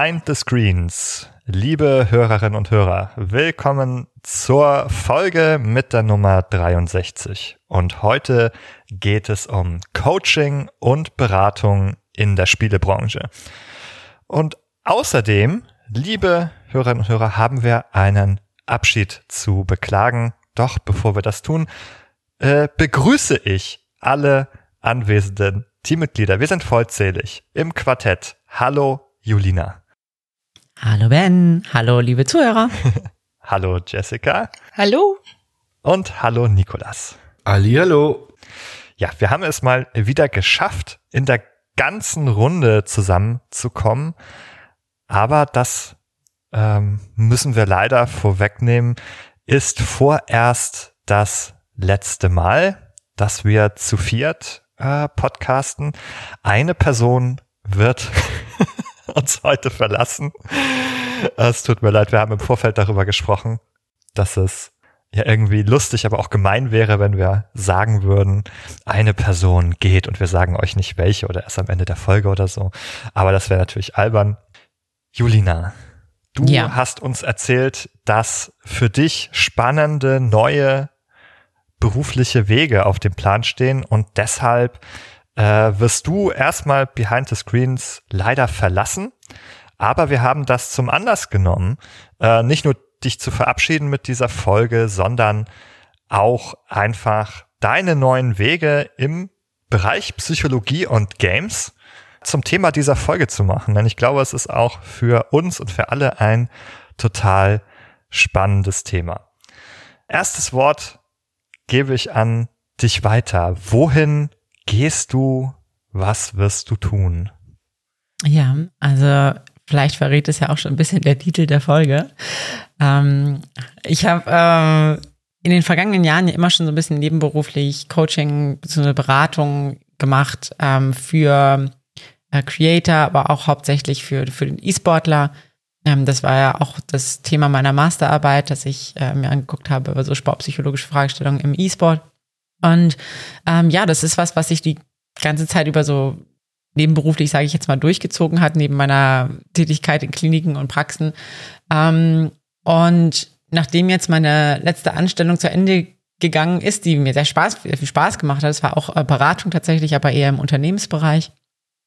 Behind the Screens. Liebe Hörerinnen und Hörer, willkommen zur Folge mit der Nummer 63. Und heute geht es um Coaching und Beratung in der Spielebranche. Und außerdem, liebe Hörerinnen und Hörer, haben wir einen Abschied zu beklagen. Doch bevor wir das tun, äh, begrüße ich alle anwesenden Teammitglieder. Wir sind vollzählig im Quartett. Hallo Julina. Hallo Ben. Hallo liebe Zuhörer. hallo Jessica. Hallo. Und hallo Nikolas. Hallo. Ja, wir haben es mal wieder geschafft, in der ganzen Runde zusammenzukommen. Aber das ähm, müssen wir leider vorwegnehmen, ist vorerst das letzte Mal, dass wir zu viert äh, podcasten. Eine Person wird uns heute verlassen. Es tut mir leid, wir haben im Vorfeld darüber gesprochen, dass es ja irgendwie lustig, aber auch gemein wäre, wenn wir sagen würden, eine Person geht und wir sagen euch nicht welche oder erst am Ende der Folge oder so. Aber das wäre natürlich albern. Julina, du ja. hast uns erzählt, dass für dich spannende neue berufliche Wege auf dem Plan stehen und deshalb äh, wirst du erstmal Behind the Screens leider verlassen. Aber wir haben das zum Anlass genommen, äh, nicht nur dich zu verabschieden mit dieser Folge, sondern auch einfach deine neuen Wege im Bereich Psychologie und Games zum Thema dieser Folge zu machen. Denn ich glaube, es ist auch für uns und für alle ein total spannendes Thema. Erstes Wort gebe ich an dich weiter. Wohin gehst du? Was wirst du tun? Ja, also vielleicht verrät es ja auch schon ein bisschen der Titel der Folge. Ähm, ich habe äh, in den vergangenen Jahren ja immer schon so ein bisschen nebenberuflich Coaching bzw. Beratung gemacht ähm, für äh, Creator, aber auch hauptsächlich für, für den E-Sportler. Ähm, das war ja auch das Thema meiner Masterarbeit, dass ich äh, mir angeguckt habe über so sportpsychologische Fragestellungen im E-Sport. Und ähm, ja, das ist was, was ich die ganze Zeit über so nebenberuflich, sage ich jetzt mal, durchgezogen hat, neben meiner Tätigkeit in Kliniken und Praxen. Ähm, und nachdem jetzt meine letzte Anstellung zu Ende gegangen ist, die mir sehr Spaß, viel Spaß gemacht hat, es war auch äh, Beratung tatsächlich, aber eher im Unternehmensbereich,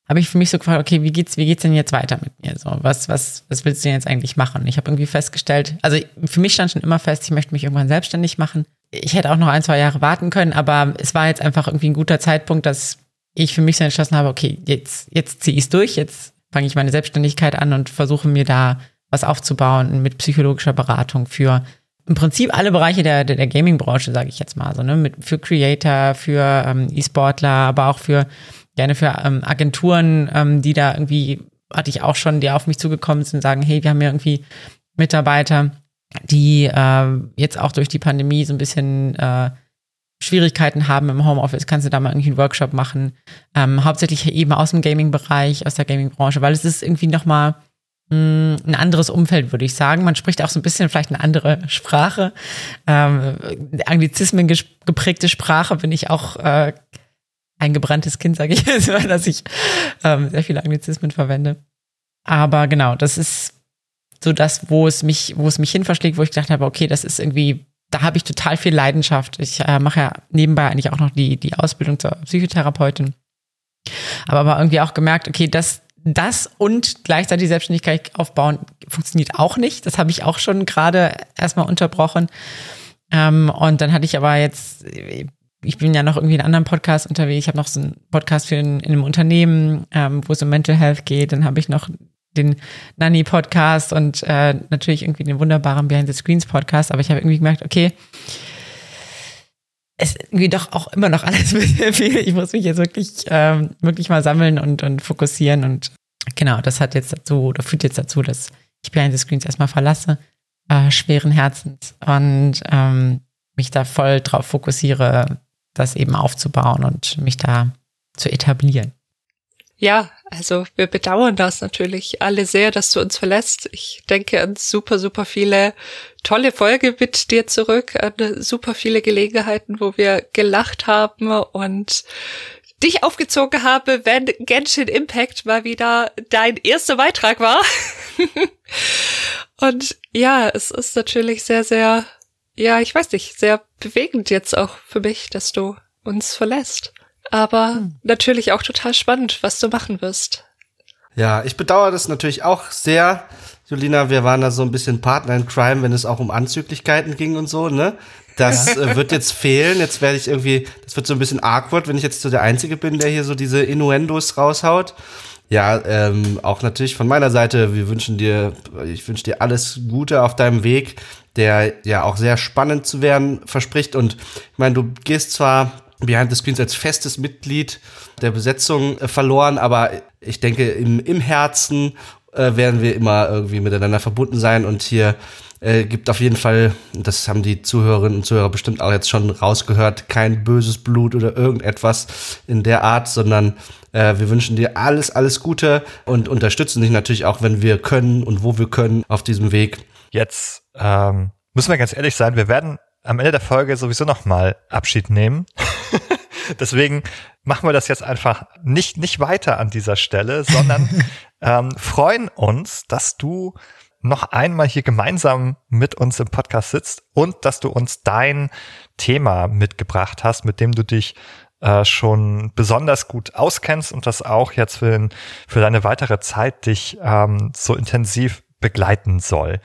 habe ich für mich so gefragt, okay, wie geht's, wie geht's denn jetzt weiter mit mir? So, was, was, was willst du denn jetzt eigentlich machen? Ich habe irgendwie festgestellt, also für mich stand schon immer fest, ich möchte mich irgendwann selbstständig machen. Ich hätte auch noch ein, zwei Jahre warten können, aber es war jetzt einfach irgendwie ein guter Zeitpunkt, dass ich für mich so entschlossen habe, okay, jetzt, jetzt ziehe ich es durch, jetzt fange ich meine Selbstständigkeit an und versuche mir da was aufzubauen mit psychologischer Beratung für im Prinzip alle Bereiche der, der, der Gaming-Branche, sage ich jetzt mal so, ne? Mit, für Creator, für ähm, E-Sportler, aber auch für gerne für ähm, Agenturen, ähm, die da irgendwie, hatte ich auch schon, die auf mich zugekommen sind und sagen, hey, wir haben ja irgendwie Mitarbeiter, die äh, jetzt auch durch die Pandemie so ein bisschen äh, Schwierigkeiten haben im Homeoffice, kannst du da mal irgendwie einen Workshop machen. Ähm, hauptsächlich eben aus dem Gaming-Bereich, aus der Gaming-Branche, weil es ist irgendwie nochmal hm, ein anderes Umfeld, würde ich sagen. Man spricht auch so ein bisschen vielleicht eine andere Sprache. Ähm, Anglizismen geprägte Sprache bin ich auch äh, ein gebranntes Kind, sage ich jetzt mal, dass ich ähm, sehr viele Anglizismen verwende. Aber genau, das ist so das, wo es mich, wo es mich hin verschlägt, wo ich gedacht habe, okay, das ist irgendwie, da habe ich total viel Leidenschaft. Ich äh, mache ja nebenbei eigentlich auch noch die, die Ausbildung zur Psychotherapeutin. Aber aber irgendwie auch gemerkt, okay, das, das und gleichzeitig Selbstständigkeit aufbauen funktioniert auch nicht. Das habe ich auch schon gerade erstmal unterbrochen. Ähm, und dann hatte ich aber jetzt ich bin ja noch irgendwie in anderen Podcasts unterwegs. Ich habe noch so einen Podcast für in, in einem Unternehmen, ähm, wo es um Mental Health geht. Dann habe ich noch den Nanny-Podcast und äh, natürlich irgendwie den wunderbaren Behind the Screens Podcast. Aber ich habe irgendwie gemerkt, okay, es irgendwie doch auch immer noch alles ein viel. Ich muss mich jetzt wirklich, ähm, wirklich mal sammeln und, und fokussieren. Und genau, das hat jetzt dazu, oder führt jetzt dazu, dass ich Behind the Screens erstmal verlasse, äh, schweren Herzens und ähm, mich da voll drauf fokussiere, das eben aufzubauen und mich da zu etablieren. Ja, also wir bedauern das natürlich alle sehr, dass du uns verlässt. Ich denke an super, super viele tolle Folge mit dir zurück, an super viele Gelegenheiten, wo wir gelacht haben und dich aufgezogen habe, wenn Genshin Impact mal wieder dein erster Beitrag war. Und ja, es ist natürlich sehr, sehr, ja, ich weiß nicht, sehr bewegend jetzt auch für mich, dass du uns verlässt. Aber hm. natürlich auch total spannend, was du machen wirst. Ja, ich bedauere das natürlich auch sehr. Julina, wir waren da so ein bisschen Partner in Crime, wenn es auch um Anzüglichkeiten ging und so, ne? Das äh, wird jetzt fehlen. Jetzt werde ich irgendwie, das wird so ein bisschen awkward, wenn ich jetzt so der Einzige bin, der hier so diese Innuendos raushaut. Ja, ähm, auch natürlich von meiner Seite, wir wünschen dir, ich wünsche dir alles Gute auf deinem Weg, der ja auch sehr spannend zu werden verspricht. Und ich meine, du gehst zwar Behind the Screens als festes Mitglied der Besetzung äh, verloren, aber ich denke, im, im Herzen äh, werden wir immer irgendwie miteinander verbunden sein und hier äh, gibt auf jeden Fall, das haben die Zuhörerinnen und Zuhörer bestimmt auch jetzt schon rausgehört, kein böses Blut oder irgendetwas in der Art, sondern äh, wir wünschen dir alles, alles Gute und unterstützen dich natürlich auch, wenn wir können und wo wir können auf diesem Weg. Jetzt ähm, müssen wir ganz ehrlich sein, wir werden am Ende der Folge sowieso noch mal Abschied nehmen. Deswegen machen wir das jetzt einfach nicht, nicht weiter an dieser Stelle, sondern ähm, freuen uns, dass du noch einmal hier gemeinsam mit uns im Podcast sitzt und dass du uns dein Thema mitgebracht hast, mit dem du dich äh, schon besonders gut auskennst und das auch jetzt für, den, für deine weitere Zeit dich ähm, so intensiv begleiten soll.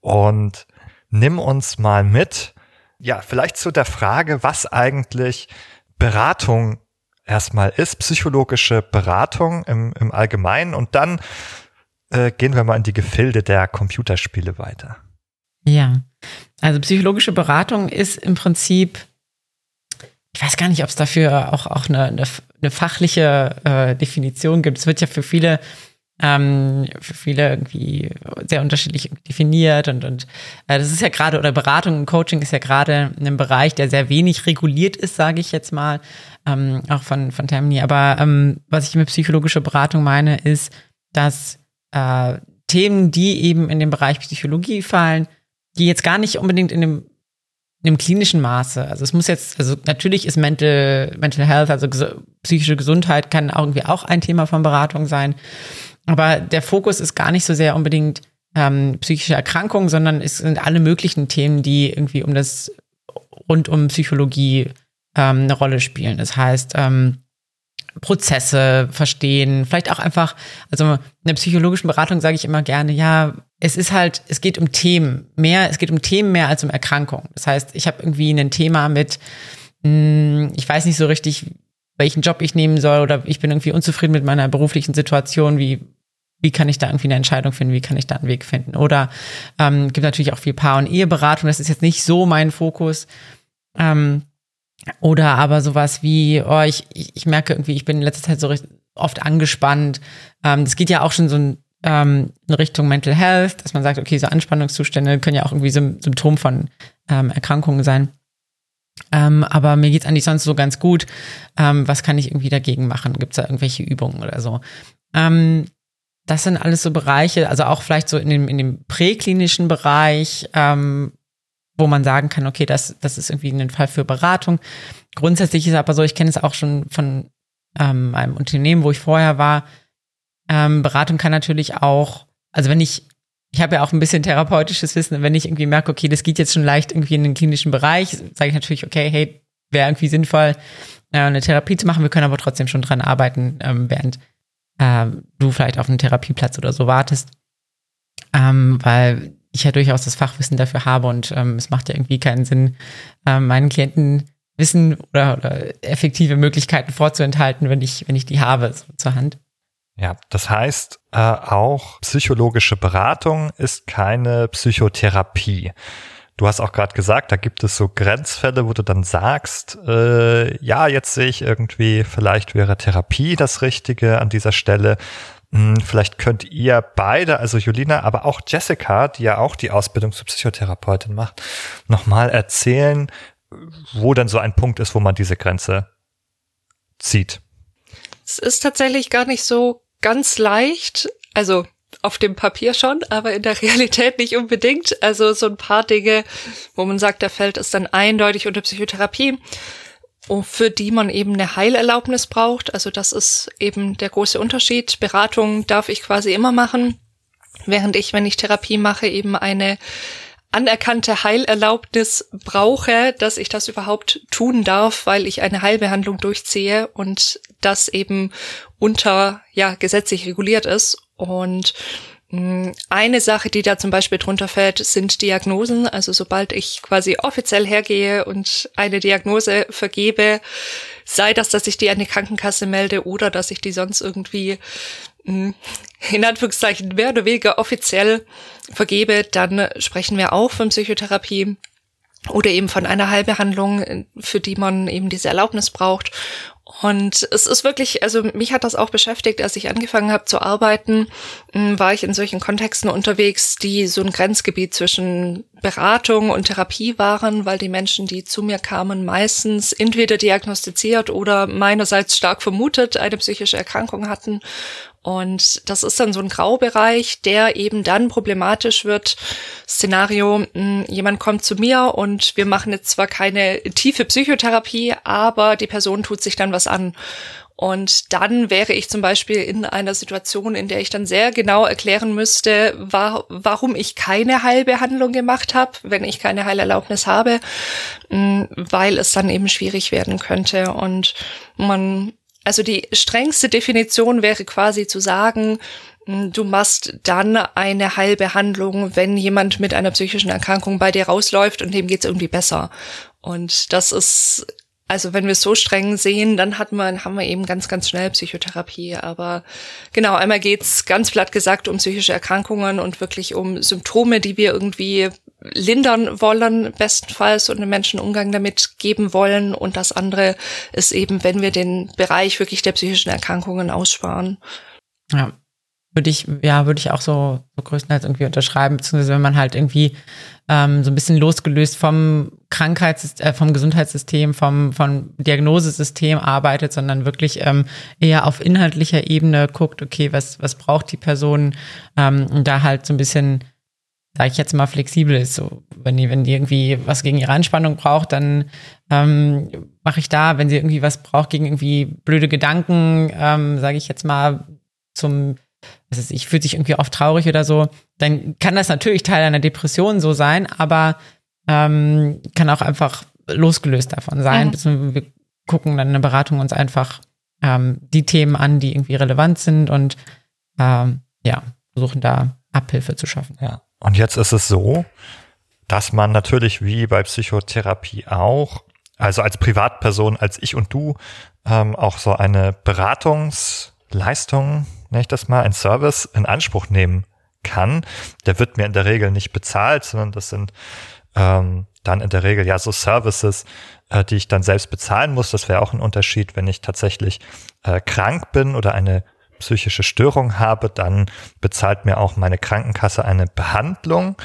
Und nimm uns mal mit, ja, vielleicht zu der Frage, was eigentlich Beratung erstmal ist, psychologische Beratung im, im Allgemeinen und dann äh, gehen wir mal in die Gefilde der Computerspiele weiter. Ja, also psychologische Beratung ist im Prinzip, ich weiß gar nicht, ob es dafür auch, auch eine, eine, eine fachliche äh, Definition gibt. Es wird ja für viele ähm, für viele irgendwie sehr unterschiedlich definiert und, und äh, das ist ja gerade, oder Beratung und Coaching ist ja gerade ein Bereich, der sehr wenig reguliert ist, sage ich jetzt mal, ähm, auch von, von Termini. Aber ähm, was ich mit psychologischer Beratung meine, ist, dass äh, Themen, die eben in den Bereich Psychologie fallen, die jetzt gar nicht unbedingt in dem in dem klinischen Maße. Also es muss jetzt, also natürlich ist Mental, Mental Health, also ges psychische Gesundheit kann irgendwie auch ein Thema von Beratung sein. Aber der Fokus ist gar nicht so sehr unbedingt ähm, psychische Erkrankungen, sondern es sind alle möglichen Themen, die irgendwie um das rund um Psychologie ähm, eine Rolle spielen. Das heißt, ähm, Prozesse verstehen, vielleicht auch einfach, also in der psychologischen Beratung sage ich immer gerne, ja, es ist halt, es geht um Themen mehr, es geht um Themen mehr als um Erkrankungen. Das heißt, ich habe irgendwie ein Thema mit, hm, ich weiß nicht so richtig, welchen Job ich nehmen soll oder ich bin irgendwie unzufrieden mit meiner beruflichen Situation, wie wie kann ich da irgendwie eine Entscheidung finden, wie kann ich da einen Weg finden. Oder ähm, gibt natürlich auch viel Paar- und Eheberatung, das ist jetzt nicht so mein Fokus. Ähm, oder aber sowas wie, oh, ich, ich merke irgendwie, ich bin in letzter Zeit so oft angespannt. Ähm, das geht ja auch schon so in, ähm, in Richtung Mental Health, dass man sagt, okay, so Anspannungszustände können ja auch irgendwie Symptom von ähm, Erkrankungen sein. Ähm, aber mir geht's eigentlich sonst so ganz gut. Ähm, was kann ich irgendwie dagegen machen? Gibt's da irgendwelche Übungen oder so? Ähm, das sind alles so Bereiche, also auch vielleicht so in dem, in dem präklinischen Bereich, ähm, wo man sagen kann, okay, das, das ist irgendwie ein Fall für Beratung. Grundsätzlich ist aber so, ich kenne es auch schon von ähm, einem Unternehmen, wo ich vorher war. Ähm, Beratung kann natürlich auch, also wenn ich ich habe ja auch ein bisschen therapeutisches Wissen. Wenn ich irgendwie merke, okay, das geht jetzt schon leicht irgendwie in den klinischen Bereich, sage ich natürlich, okay, hey, wäre irgendwie sinnvoll, äh, eine Therapie zu machen. Wir können aber trotzdem schon dran arbeiten, ähm, während äh, du vielleicht auf einen Therapieplatz oder so wartest. Ähm, weil ich ja durchaus das Fachwissen dafür habe und ähm, es macht ja irgendwie keinen Sinn, meinen Klienten Wissen oder, oder effektive Möglichkeiten vorzuenthalten, wenn ich, wenn ich die habe so zur Hand. Ja, das heißt, äh, auch psychologische Beratung ist keine Psychotherapie. Du hast auch gerade gesagt, da gibt es so Grenzfälle, wo du dann sagst, äh, ja, jetzt sehe ich irgendwie, vielleicht wäre Therapie das Richtige an dieser Stelle. Hm, vielleicht könnt ihr beide, also Julina, aber auch Jessica, die ja auch die Ausbildung zur Psychotherapeutin macht, nochmal erzählen, wo denn so ein Punkt ist, wo man diese Grenze zieht. Es ist tatsächlich gar nicht so ganz leicht, also auf dem Papier schon, aber in der Realität nicht unbedingt. Also so ein paar Dinge, wo man sagt, der Feld ist dann eindeutig unter Psychotherapie. für die man eben eine Heilerlaubnis braucht. Also das ist eben der große Unterschied. Beratung darf ich quasi immer machen, während ich, wenn ich Therapie mache, eben eine anerkannte Heilerlaubnis brauche, dass ich das überhaupt tun darf, weil ich eine Heilbehandlung durchziehe und das eben unter, ja, gesetzlich reguliert ist. Und hm, eine Sache, die da zum Beispiel drunter fällt, sind Diagnosen. Also sobald ich quasi offiziell hergehe und eine Diagnose vergebe, sei das, dass ich die an die Krankenkasse melde oder dass ich die sonst irgendwie in Anführungszeichen mehr oder weniger offiziell vergebe, dann sprechen wir auch von Psychotherapie oder eben von einer Heilbehandlung, für die man eben diese Erlaubnis braucht. Und es ist wirklich, also mich hat das auch beschäftigt, als ich angefangen habe zu arbeiten, hm, war ich in solchen Kontexten unterwegs, die so ein Grenzgebiet zwischen Beratung und Therapie waren, weil die Menschen, die zu mir kamen, meistens entweder diagnostiziert oder meinerseits stark vermutet eine psychische Erkrankung hatten und das ist dann so ein Graubereich, der eben dann problematisch wird. Szenario, hm, jemand kommt zu mir und wir machen jetzt zwar keine tiefe Psychotherapie, aber die Person tut sich dann was an. Und dann wäre ich zum Beispiel in einer Situation, in der ich dann sehr genau erklären müsste, war, warum ich keine Heilbehandlung gemacht habe, wenn ich keine Heilerlaubnis habe, hm, weil es dann eben schwierig werden könnte. Und man also die strengste Definition wäre quasi zu sagen, hm, du machst dann eine Heilbehandlung, wenn jemand mit einer psychischen Erkrankung bei dir rausläuft und dem geht's irgendwie besser. Und das ist also wenn wir es so streng sehen, dann hat man, haben wir eben ganz, ganz schnell Psychotherapie. Aber genau, einmal geht's ganz platt gesagt um psychische Erkrankungen und wirklich um Symptome, die wir irgendwie lindern wollen, bestenfalls, und einem Menschen Umgang damit geben wollen. Und das andere ist eben, wenn wir den Bereich wirklich der psychischen Erkrankungen aussparen. Ja, würde ich, ja, würde ich auch so, so größtenteils irgendwie unterschreiben, beziehungsweise wenn man halt irgendwie ähm, so ein bisschen losgelöst vom Krankheits-, äh, vom Gesundheitssystem, vom, vom Diagnosesystem arbeitet, sondern wirklich ähm, eher auf inhaltlicher Ebene guckt, okay, was, was braucht die Person, ähm, und da halt so ein bisschen, sage ich jetzt mal, flexibel ist. So, wenn die, wenn die irgendwie was gegen ihre Anspannung braucht, dann ähm, mache ich da, wenn sie irgendwie was braucht gegen irgendwie blöde Gedanken, ähm, sage ich jetzt mal, zum was ist, ich fühle sich irgendwie oft traurig oder so, dann kann das natürlich Teil einer Depression so sein, aber ähm, kann auch einfach losgelöst davon sein. Mhm. Wir gucken dann in der Beratung uns einfach ähm, die Themen an, die irgendwie relevant sind und ähm, ja, versuchen da Abhilfe zu schaffen. Ja. Und jetzt ist es so, dass man natürlich wie bei Psychotherapie auch, also als Privatperson, als ich und du, ähm, auch so eine Beratungsleistung nenne ich das mal, ein Service in Anspruch nehmen kann. Der wird mir in der Regel nicht bezahlt, sondern das sind ähm, dann in der Regel ja so Services, äh, die ich dann selbst bezahlen muss. Das wäre auch ein Unterschied, wenn ich tatsächlich äh, krank bin oder eine psychische Störung habe, dann bezahlt mir auch meine Krankenkasse eine Behandlung.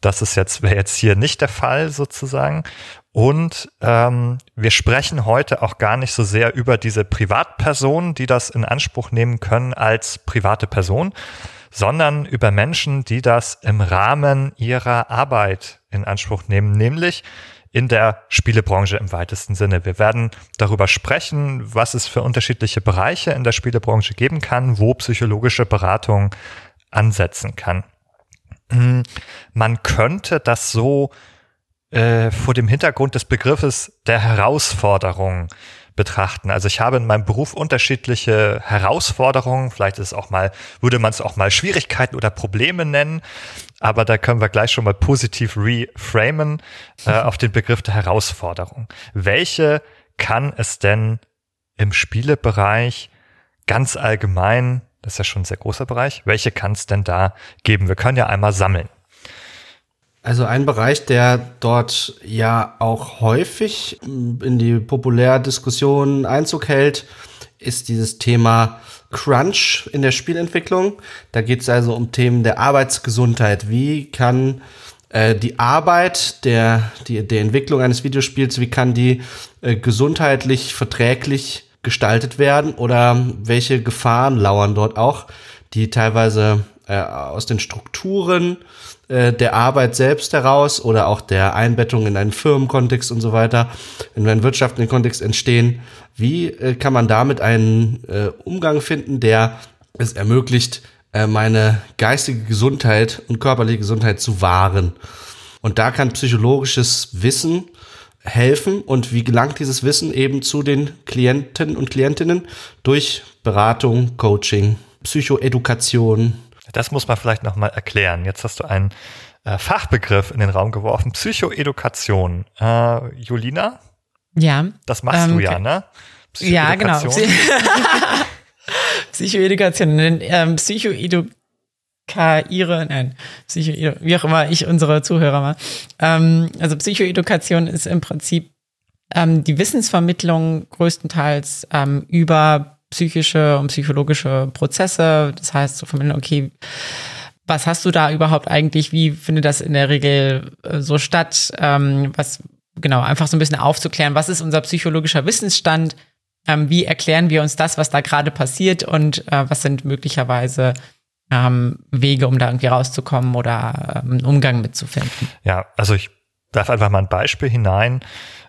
Das ist jetzt, wäre jetzt hier nicht der Fall sozusagen. Und ähm, wir sprechen heute auch gar nicht so sehr über diese Privatpersonen, die das in Anspruch nehmen können als private Person, sondern über Menschen, die das im Rahmen ihrer Arbeit in Anspruch nehmen, nämlich in der Spielebranche im weitesten Sinne. Wir werden darüber sprechen, was es für unterschiedliche Bereiche in der Spielebranche geben kann, wo psychologische Beratung ansetzen kann. Hm, man könnte das so äh, vor dem Hintergrund des Begriffes der Herausforderung betrachten. Also ich habe in meinem Beruf unterschiedliche Herausforderungen, vielleicht ist es auch mal, würde man es auch mal Schwierigkeiten oder Probleme nennen, aber da können wir gleich schon mal positiv reframen äh, auf den Begriff der Herausforderung. Welche kann es denn im Spielebereich ganz allgemein, das ist ja schon ein sehr großer Bereich, welche kann es denn da geben? Wir können ja einmal sammeln. Also ein Bereich, der dort ja auch häufig in die Populärdiskussion Einzug hält, ist dieses Thema Crunch in der Spielentwicklung. Da geht es also um Themen der Arbeitsgesundheit. Wie kann äh, die Arbeit der, die, der Entwicklung eines Videospiels, wie kann die äh, gesundheitlich verträglich gestaltet werden oder welche Gefahren lauern dort auch, die teilweise äh, aus den Strukturen äh, der Arbeit selbst heraus oder auch der Einbettung in einen Firmenkontext und so weiter, in einen wirtschaftlichen Kontext entstehen. Wie äh, kann man damit einen äh, Umgang finden, der es ermöglicht, äh, meine geistige Gesundheit und körperliche Gesundheit zu wahren? Und da kann psychologisches Wissen helfen und wie gelangt dieses Wissen eben zu den Klienten und Klientinnen durch Beratung, Coaching, Psychoedukation. Das muss man vielleicht nochmal erklären. Jetzt hast du einen äh, Fachbegriff in den Raum geworfen. Psychoedukation. Äh, Julina? Ja. Das machst ähm, du ja, ne? Ja, genau. Psychoedukation. Ähm, Psychoedu Psychoedukaire, nein, Psycho, wie auch immer ich unsere Zuhörer mal. Ähm, also Psychoedukation ist im Prinzip ähm, die Wissensvermittlung größtenteils ähm, über psychische und psychologische Prozesse. Das heißt, zu vermitteln, okay, was hast du da überhaupt eigentlich? Wie findet das in der Regel äh, so statt? Ähm, was, genau, einfach so ein bisschen aufzuklären, was ist unser psychologischer Wissensstand? Ähm, wie erklären wir uns das, was da gerade passiert und äh, was sind möglicherweise ähm, Wege, um da irgendwie rauszukommen oder einen Umgang mitzufinden. Ja, also ich darf einfach mal ein Beispiel hinein.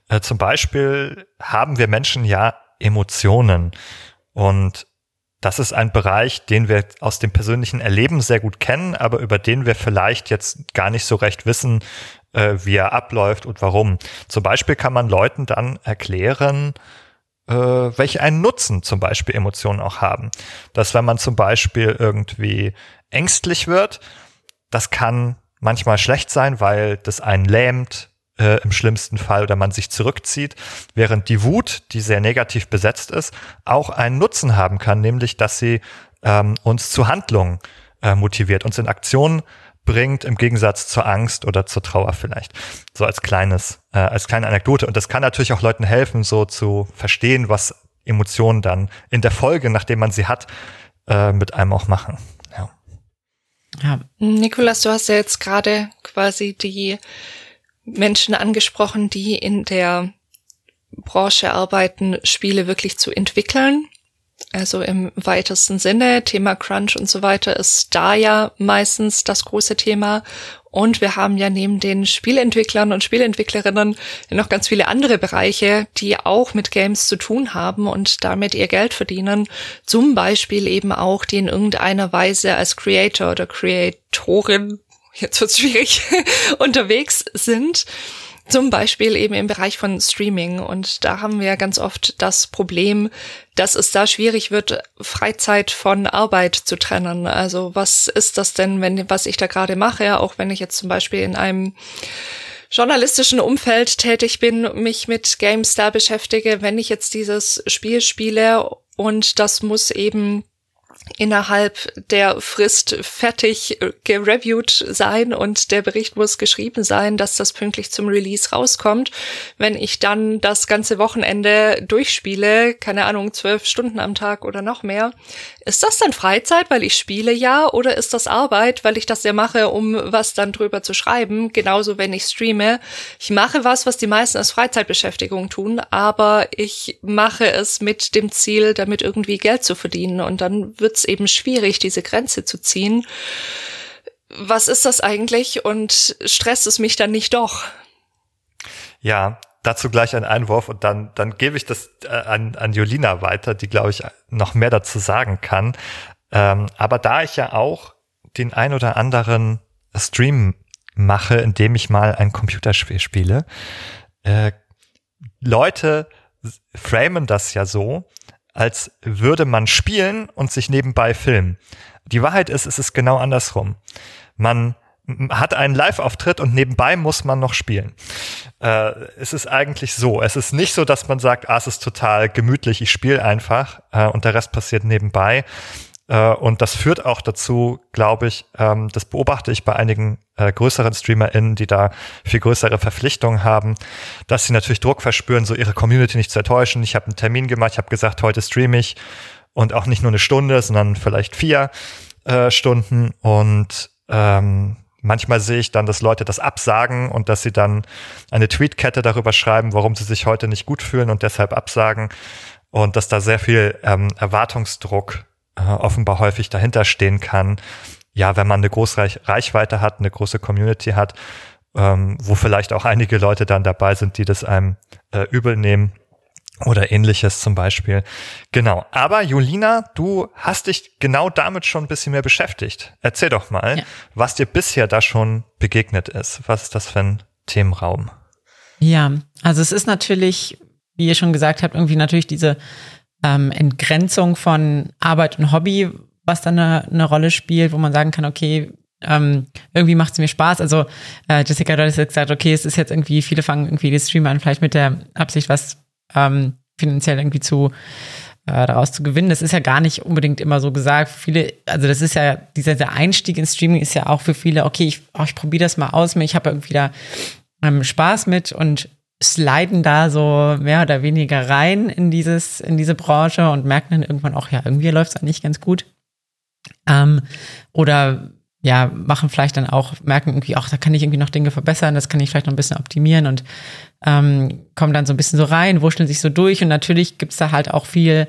Äh, zum Beispiel haben wir Menschen ja Emotionen und das ist ein Bereich, den wir aus dem persönlichen Erleben sehr gut kennen, aber über den wir vielleicht jetzt gar nicht so recht wissen, äh, wie er abläuft und warum. Zum Beispiel kann man Leuten dann erklären, äh, welche einen Nutzen zum Beispiel Emotionen auch haben. Dass wenn man zum Beispiel irgendwie ängstlich wird, das kann manchmal schlecht sein, weil das einen lähmt, äh, im schlimmsten Fall oder man sich zurückzieht, während die Wut, die sehr negativ besetzt ist, auch einen Nutzen haben kann, nämlich dass sie ähm, uns zu Handlungen äh, motiviert, uns in Aktionen bringt, im Gegensatz zur Angst oder zur Trauer vielleicht. So als kleines, äh, als kleine Anekdote. Und das kann natürlich auch Leuten helfen, so zu verstehen, was Emotionen dann in der Folge, nachdem man sie hat, äh, mit einem auch machen. Ja. ja. Nikolas, du hast ja jetzt gerade quasi die Menschen angesprochen, die in der Branche arbeiten, Spiele wirklich zu entwickeln. Also im weitesten Sinne, Thema Crunch und so weiter ist da ja meistens das große Thema. Und wir haben ja neben den Spielentwicklern und Spielentwicklerinnen noch ganz viele andere Bereiche, die auch mit Games zu tun haben und damit ihr Geld verdienen. Zum Beispiel eben auch, die in irgendeiner Weise als Creator oder Creatorin, jetzt wird's schwierig, unterwegs sind. Zum Beispiel eben im Bereich von Streaming. Und da haben wir ganz oft das Problem, dass es da schwierig wird, Freizeit von Arbeit zu trennen. Also was ist das denn, wenn, was ich da gerade mache? Auch wenn ich jetzt zum Beispiel in einem journalistischen Umfeld tätig bin, mich mit GameStar beschäftige, wenn ich jetzt dieses Spiel spiele und das muss eben innerhalb der Frist fertig äh, gereviewt sein und der Bericht muss geschrieben sein, dass das pünktlich zum Release rauskommt. Wenn ich dann das ganze Wochenende durchspiele, keine Ahnung, zwölf Stunden am Tag oder noch mehr, ist das dann Freizeit, weil ich spiele ja, oder ist das Arbeit, weil ich das ja mache, um was dann drüber zu schreiben? Genauso, wenn ich streame. Ich mache was, was die meisten als Freizeitbeschäftigung tun, aber ich mache es mit dem Ziel, damit irgendwie Geld zu verdienen und dann wird es eben schwierig, diese Grenze zu ziehen. Was ist das eigentlich und stresst es mich dann nicht doch? Ja, dazu gleich ein Einwurf und dann, dann gebe ich das äh, an, an Jolina weiter, die, glaube ich, noch mehr dazu sagen kann. Ähm, aber da ich ja auch den ein oder anderen Stream mache, indem ich mal ein Computerspiel spiele, äh, Leute framen das ja so, als würde man spielen und sich nebenbei filmen. Die Wahrheit ist, es ist genau andersrum. Man hat einen Live-Auftritt und nebenbei muss man noch spielen. Äh, es ist eigentlich so. Es ist nicht so, dass man sagt, ah, es ist total gemütlich, ich spiele einfach äh, und der Rest passiert nebenbei. Äh, und das führt auch dazu, glaube ich, ähm, das beobachte ich bei einigen äh, größeren StreamerInnen, die da viel größere Verpflichtungen haben, dass sie natürlich Druck verspüren, so ihre Community nicht zu enttäuschen. Ich habe einen Termin gemacht, ich habe gesagt, heute streame ich und auch nicht nur eine Stunde, sondern vielleicht vier äh, Stunden und ähm, Manchmal sehe ich dann, dass Leute das absagen und dass sie dann eine Tweetkette darüber schreiben, warum sie sich heute nicht gut fühlen und deshalb absagen. Und dass da sehr viel ähm, Erwartungsdruck äh, offenbar häufig dahinter stehen kann. ja, wenn man eine große Reichweite hat, eine große Community hat, ähm, wo vielleicht auch einige Leute dann dabei sind, die das einem äh, übel nehmen oder ähnliches zum Beispiel. Genau. Aber Julina, du hast dich genau damit schon ein bisschen mehr beschäftigt. Erzähl doch mal, ja. was dir bisher da schon begegnet ist. Was ist das für ein Themenraum? Ja, also es ist natürlich, wie ihr schon gesagt habt, irgendwie natürlich diese ähm, Entgrenzung von Arbeit und Hobby, was dann eine, eine Rolle spielt, wo man sagen kann, okay, ähm, irgendwie macht es mir Spaß. Also äh, Jessica hat jetzt gesagt, okay, es ist jetzt irgendwie, viele fangen irgendwie die Streamer an, vielleicht mit der Absicht, was ähm, finanziell irgendwie zu äh, daraus zu gewinnen. Das ist ja gar nicht unbedingt immer so gesagt. Viele, also das ist ja, dieser der Einstieg ins Streaming ist ja auch für viele, okay, ich, oh, ich probiere das mal aus, ich habe irgendwie da ähm, Spaß mit und sliden da so mehr oder weniger rein in dieses, in diese Branche und merken dann irgendwann auch, ja, irgendwie läuft es eigentlich ganz gut. Ähm, oder ja, machen vielleicht dann auch, merken irgendwie, ach, da kann ich irgendwie noch Dinge verbessern, das kann ich vielleicht noch ein bisschen optimieren und ähm, kommen dann so ein bisschen so rein, wurschteln sich so durch und natürlich gibt's da halt auch viel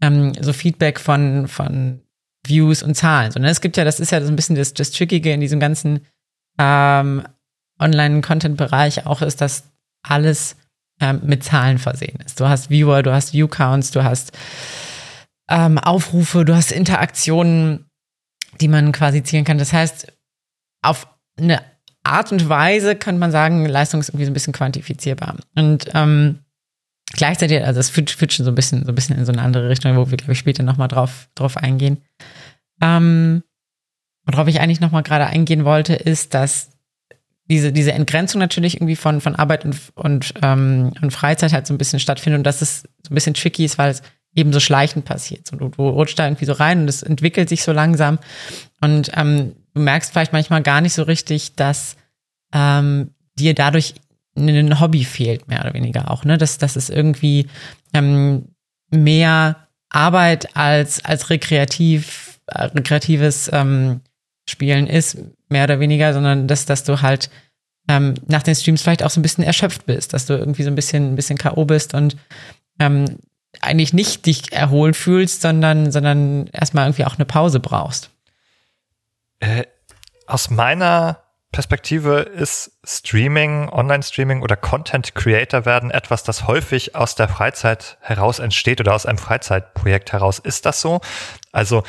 ähm, so Feedback von, von Views und Zahlen. So, ne? Es gibt ja, das ist ja so ein bisschen das, das Trickige in diesem ganzen ähm, Online-Content-Bereich auch ist, dass alles ähm, mit Zahlen versehen ist. Du hast Viewer, du hast View-Counts, du hast ähm, Aufrufe, du hast Interaktionen die man quasi zielen kann. Das heißt, auf eine Art und Weise könnte man sagen, Leistung ist irgendwie so ein bisschen quantifizierbar. Und ähm, gleichzeitig, also es führt, schon so ein bisschen, so ein bisschen in so eine andere Richtung, wo wir, glaube ich, später nochmal drauf, drauf eingehen. Ähm, worauf ich eigentlich nochmal gerade eingehen wollte, ist, dass diese, diese Entgrenzung natürlich irgendwie von, von Arbeit und, und, ähm, und Freizeit halt so ein bisschen stattfindet und dass es so ein bisschen tricky ist, weil es eben so schleichend passiert. So, du, du rutscht da irgendwie so rein und es entwickelt sich so langsam. Und ähm, du merkst vielleicht manchmal gar nicht so richtig, dass ähm, dir dadurch ein Hobby fehlt, mehr oder weniger auch, ne? Dass, dass es irgendwie ähm, mehr Arbeit als, als rekreativ, äh, rekreatives ähm, Spielen ist, mehr oder weniger, sondern dass, dass du halt ähm, nach den Streams vielleicht auch so ein bisschen erschöpft bist, dass du irgendwie so ein bisschen, ein bisschen K.O. bist und ähm, eigentlich nicht dich erholt fühlst, sondern, sondern erstmal irgendwie auch eine Pause brauchst. Äh, aus meiner Perspektive ist Streaming, Online-Streaming oder Content Creator werden etwas, das häufig aus der Freizeit heraus entsteht oder aus einem Freizeitprojekt heraus. Ist das so? Also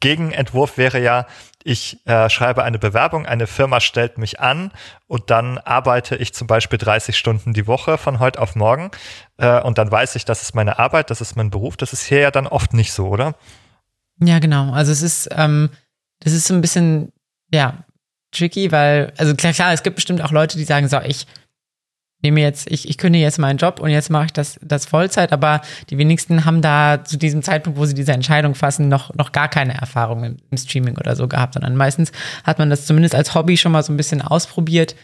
Gegenentwurf wäre ja, ich äh, schreibe eine Bewerbung, eine Firma stellt mich an und dann arbeite ich zum Beispiel 30 Stunden die Woche von heute auf morgen äh, und dann weiß ich, das ist meine Arbeit, das ist mein Beruf. Das ist hier ja dann oft nicht so, oder? Ja, genau. Also es ist, ähm, das ist so ein bisschen, ja, tricky, weil, also klar, klar, es gibt bestimmt auch Leute, die sagen, so, ich nehme jetzt, ich, ich kündige jetzt meinen Job und jetzt mache ich das, das Vollzeit, aber die wenigsten haben da zu diesem Zeitpunkt, wo sie diese Entscheidung fassen, noch, noch gar keine Erfahrung im, im Streaming oder so gehabt, sondern meistens hat man das zumindest als Hobby schon mal so ein bisschen ausprobiert,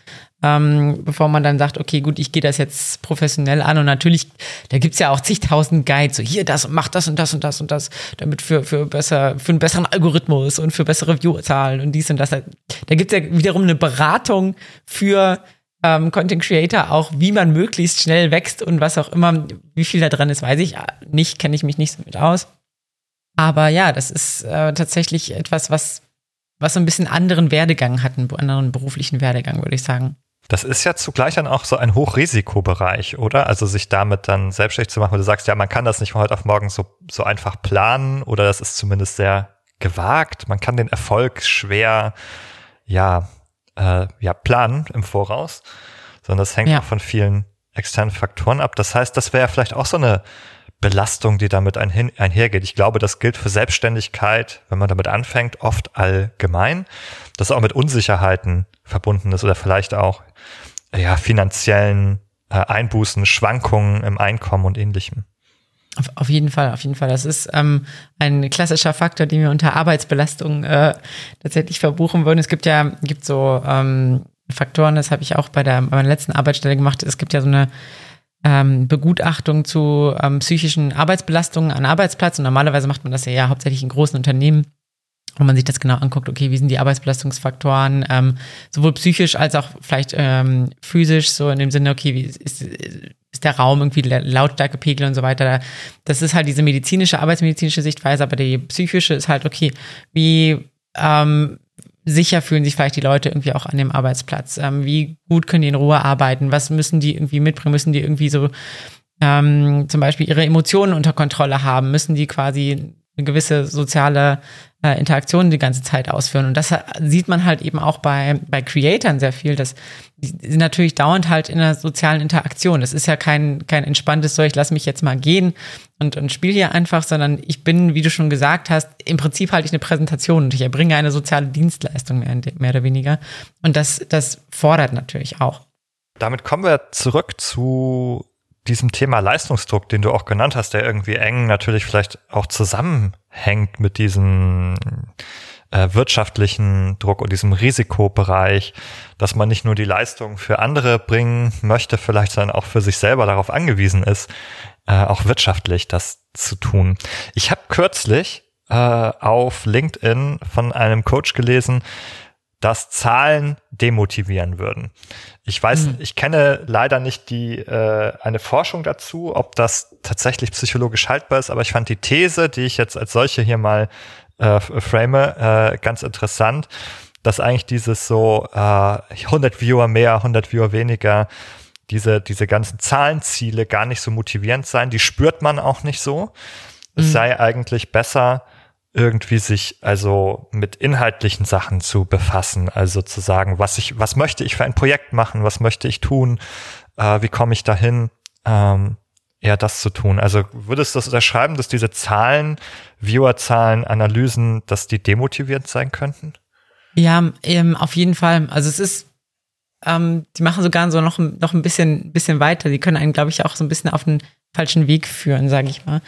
ähm, bevor man dann sagt, okay, gut, ich gehe das jetzt professionell an und natürlich, da gibt's ja auch zigtausend Guides, so hier das und mach das und das und das und das, damit für, für besser, für einen besseren Algorithmus und für bessere Viewerzahlen und dies und das. Da gibt's ja wiederum eine Beratung für ähm, Content Creator auch, wie man möglichst schnell wächst und was auch immer, wie viel da dran ist, weiß ich nicht, kenne ich mich nicht so mit aus. Aber ja, das ist äh, tatsächlich etwas, was, was so ein bisschen anderen Werdegang hat, einen anderen beruflichen Werdegang, würde ich sagen. Das ist ja zugleich dann auch so ein Hochrisikobereich, oder? Also sich damit dann selbstständig zu machen, weil du sagst, ja, man kann das nicht von heute auf morgen so, so einfach planen oder das ist zumindest sehr gewagt. Man kann den Erfolg schwer, ja, äh, ja, planen im Voraus, sondern das hängt ja. auch von vielen externen Faktoren ab. Das heißt, das wäre vielleicht auch so eine Belastung, die damit einhin, einhergeht. Ich glaube, das gilt für Selbstständigkeit, wenn man damit anfängt, oft allgemein, das auch mit Unsicherheiten verbunden ist oder vielleicht auch ja, finanziellen äh, Einbußen, Schwankungen im Einkommen und ähnlichem. Auf, auf jeden Fall, auf jeden Fall. Das ist ähm, ein klassischer Faktor, den wir unter Arbeitsbelastung äh, tatsächlich verbuchen würden. Es gibt ja, gibt so ähm, Faktoren, das habe ich auch bei der bei meiner letzten Arbeitsstelle gemacht. Es gibt ja so eine ähm, Begutachtung zu ähm, psychischen Arbeitsbelastungen an Arbeitsplatz. Und normalerweise macht man das ja, ja hauptsächlich in großen Unternehmen wo man sich das genau anguckt, okay, wie sind die Arbeitsbelastungsfaktoren, ähm, sowohl psychisch als auch vielleicht ähm, physisch, so in dem Sinne, okay, wie ist, ist der Raum irgendwie Lautstärkepegel und so weiter. Das ist halt diese medizinische, arbeitsmedizinische Sichtweise, aber die psychische ist halt, okay, wie ähm, sicher fühlen sich vielleicht die Leute irgendwie auch an dem Arbeitsplatz? Ähm, wie gut können die in Ruhe arbeiten? Was müssen die irgendwie mitbringen? Müssen die irgendwie so ähm, zum Beispiel ihre Emotionen unter Kontrolle haben? Müssen die quasi eine gewisse soziale äh, Interaktion die ganze Zeit ausführen? Und das sieht man halt eben auch bei, bei Creatoren sehr viel, dass die sind natürlich dauernd halt in einer sozialen Interaktion. Das ist ja kein, kein entspanntes so, ich lass mich jetzt mal gehen und, und spiele hier einfach, sondern ich bin, wie du schon gesagt hast, im Prinzip halte ich eine Präsentation und ich erbringe eine soziale Dienstleistung mehr, mehr oder weniger. Und das, das fordert natürlich auch. Damit kommen wir zurück zu diesem Thema Leistungsdruck, den du auch genannt hast, der irgendwie eng natürlich vielleicht auch zusammenhängt mit diesem äh, wirtschaftlichen Druck und diesem Risikobereich, dass man nicht nur die Leistung für andere bringen möchte, vielleicht sondern auch für sich selber darauf angewiesen ist, äh, auch wirtschaftlich das zu tun. Ich habe kürzlich äh, auf LinkedIn von einem Coach gelesen, dass Zahlen demotivieren würden. Ich weiß, mhm. ich kenne leider nicht die äh, eine Forschung dazu, ob das tatsächlich psychologisch haltbar ist, aber ich fand die These, die ich jetzt als solche hier mal äh, frame, äh, ganz interessant, dass eigentlich dieses so äh, 100 Viewer mehr, 100 Viewer weniger, diese diese ganzen Zahlenziele gar nicht so motivierend sein. Die spürt man auch nicht so. Es mhm. sei eigentlich besser, irgendwie sich also mit inhaltlichen Sachen zu befassen, also zu sagen, was ich, was möchte ich für ein Projekt machen, was möchte ich tun, äh, wie komme ich dahin, ähm, eher das zu tun. Also würdest du das unterschreiben, dass diese Zahlen, Viewerzahlen, Analysen, dass die demotivierend sein könnten? Ja, ähm, auf jeden Fall. Also es ist, ähm, die machen sogar so noch, noch ein bisschen, bisschen weiter. Die können einen, glaube ich, auch so ein bisschen auf den falschen Weg führen, sage ich mal.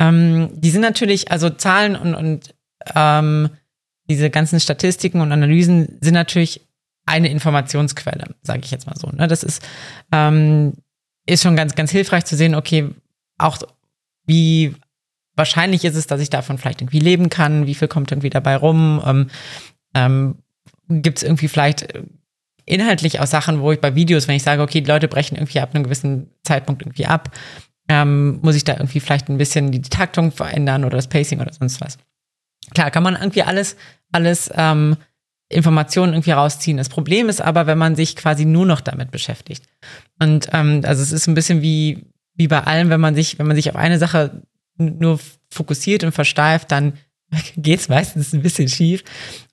Ähm, die sind natürlich, also Zahlen und, und ähm, diese ganzen Statistiken und Analysen sind natürlich eine Informationsquelle, sage ich jetzt mal so. Ne? Das ist, ähm, ist schon ganz, ganz hilfreich zu sehen, okay, auch wie wahrscheinlich ist es, dass ich davon vielleicht irgendwie leben kann, wie viel kommt irgendwie dabei rum, ähm, ähm, gibt es irgendwie vielleicht inhaltlich auch Sachen, wo ich bei Videos, wenn ich sage, okay, die Leute brechen irgendwie ab einem gewissen Zeitpunkt irgendwie ab, ähm, muss ich da irgendwie vielleicht ein bisschen die Taktung verändern oder das Pacing oder sonst was. Klar, kann man irgendwie alles, alles ähm, Informationen irgendwie rausziehen. Das Problem ist aber, wenn man sich quasi nur noch damit beschäftigt. Und ähm, also es ist ein bisschen wie, wie bei allem, wenn man sich, wenn man sich auf eine Sache nur fokussiert und versteift, dann geht's meistens ein bisschen schief.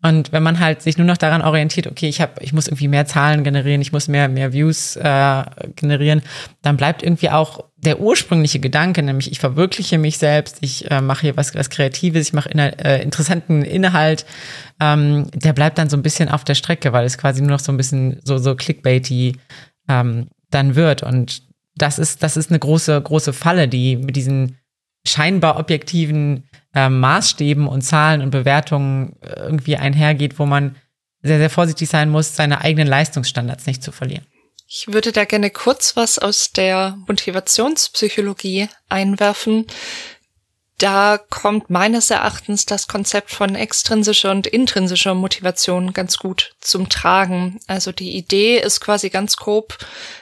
Und wenn man halt sich nur noch daran orientiert, okay, ich habe, ich muss irgendwie mehr Zahlen generieren, ich muss mehr, mehr Views äh, generieren, dann bleibt irgendwie auch der ursprüngliche Gedanke, nämlich ich verwirkliche mich selbst, ich äh, mache hier was, was Kreatives, ich mache inner, äh, interessanten Inhalt, ähm, der bleibt dann so ein bisschen auf der Strecke, weil es quasi nur noch so ein bisschen so, so clickbaity ähm, dann wird. Und das ist, das ist eine große, große Falle, die mit diesen scheinbar objektiven äh, Maßstäben und Zahlen und Bewertungen äh, irgendwie einhergeht, wo man sehr, sehr vorsichtig sein muss, seine eigenen Leistungsstandards nicht zu verlieren. Ich würde da gerne kurz was aus der Motivationspsychologie einwerfen. Da kommt meines Erachtens das Konzept von extrinsischer und intrinsischer Motivation ganz gut zum Tragen. Also die Idee ist quasi ganz grob,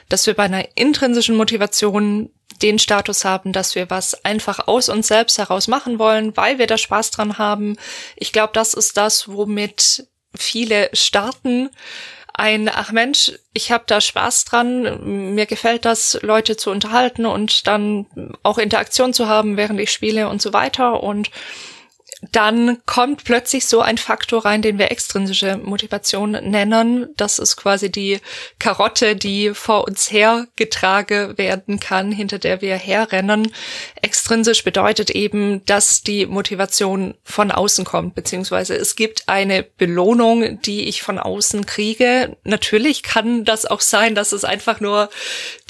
dass wir bei einer intrinsischen Motivation den Status haben, dass wir was einfach aus uns selbst heraus machen wollen, weil wir da Spaß dran haben. Ich glaube, das ist das, womit viele starten. Ein, ach Mensch, ich habe da Spaß dran, mir gefällt das, Leute zu unterhalten und dann auch Interaktion zu haben, während ich spiele und so weiter. Und dann kommt plötzlich so ein Faktor rein, den wir extrinsische Motivation nennen. Das ist quasi die Karotte, die vor uns hergetragen werden kann, hinter der wir herrennen. Extrinsisch bedeutet eben, dass die Motivation von außen kommt, beziehungsweise es gibt eine Belohnung, die ich von außen kriege. Natürlich kann das auch sein, dass es einfach nur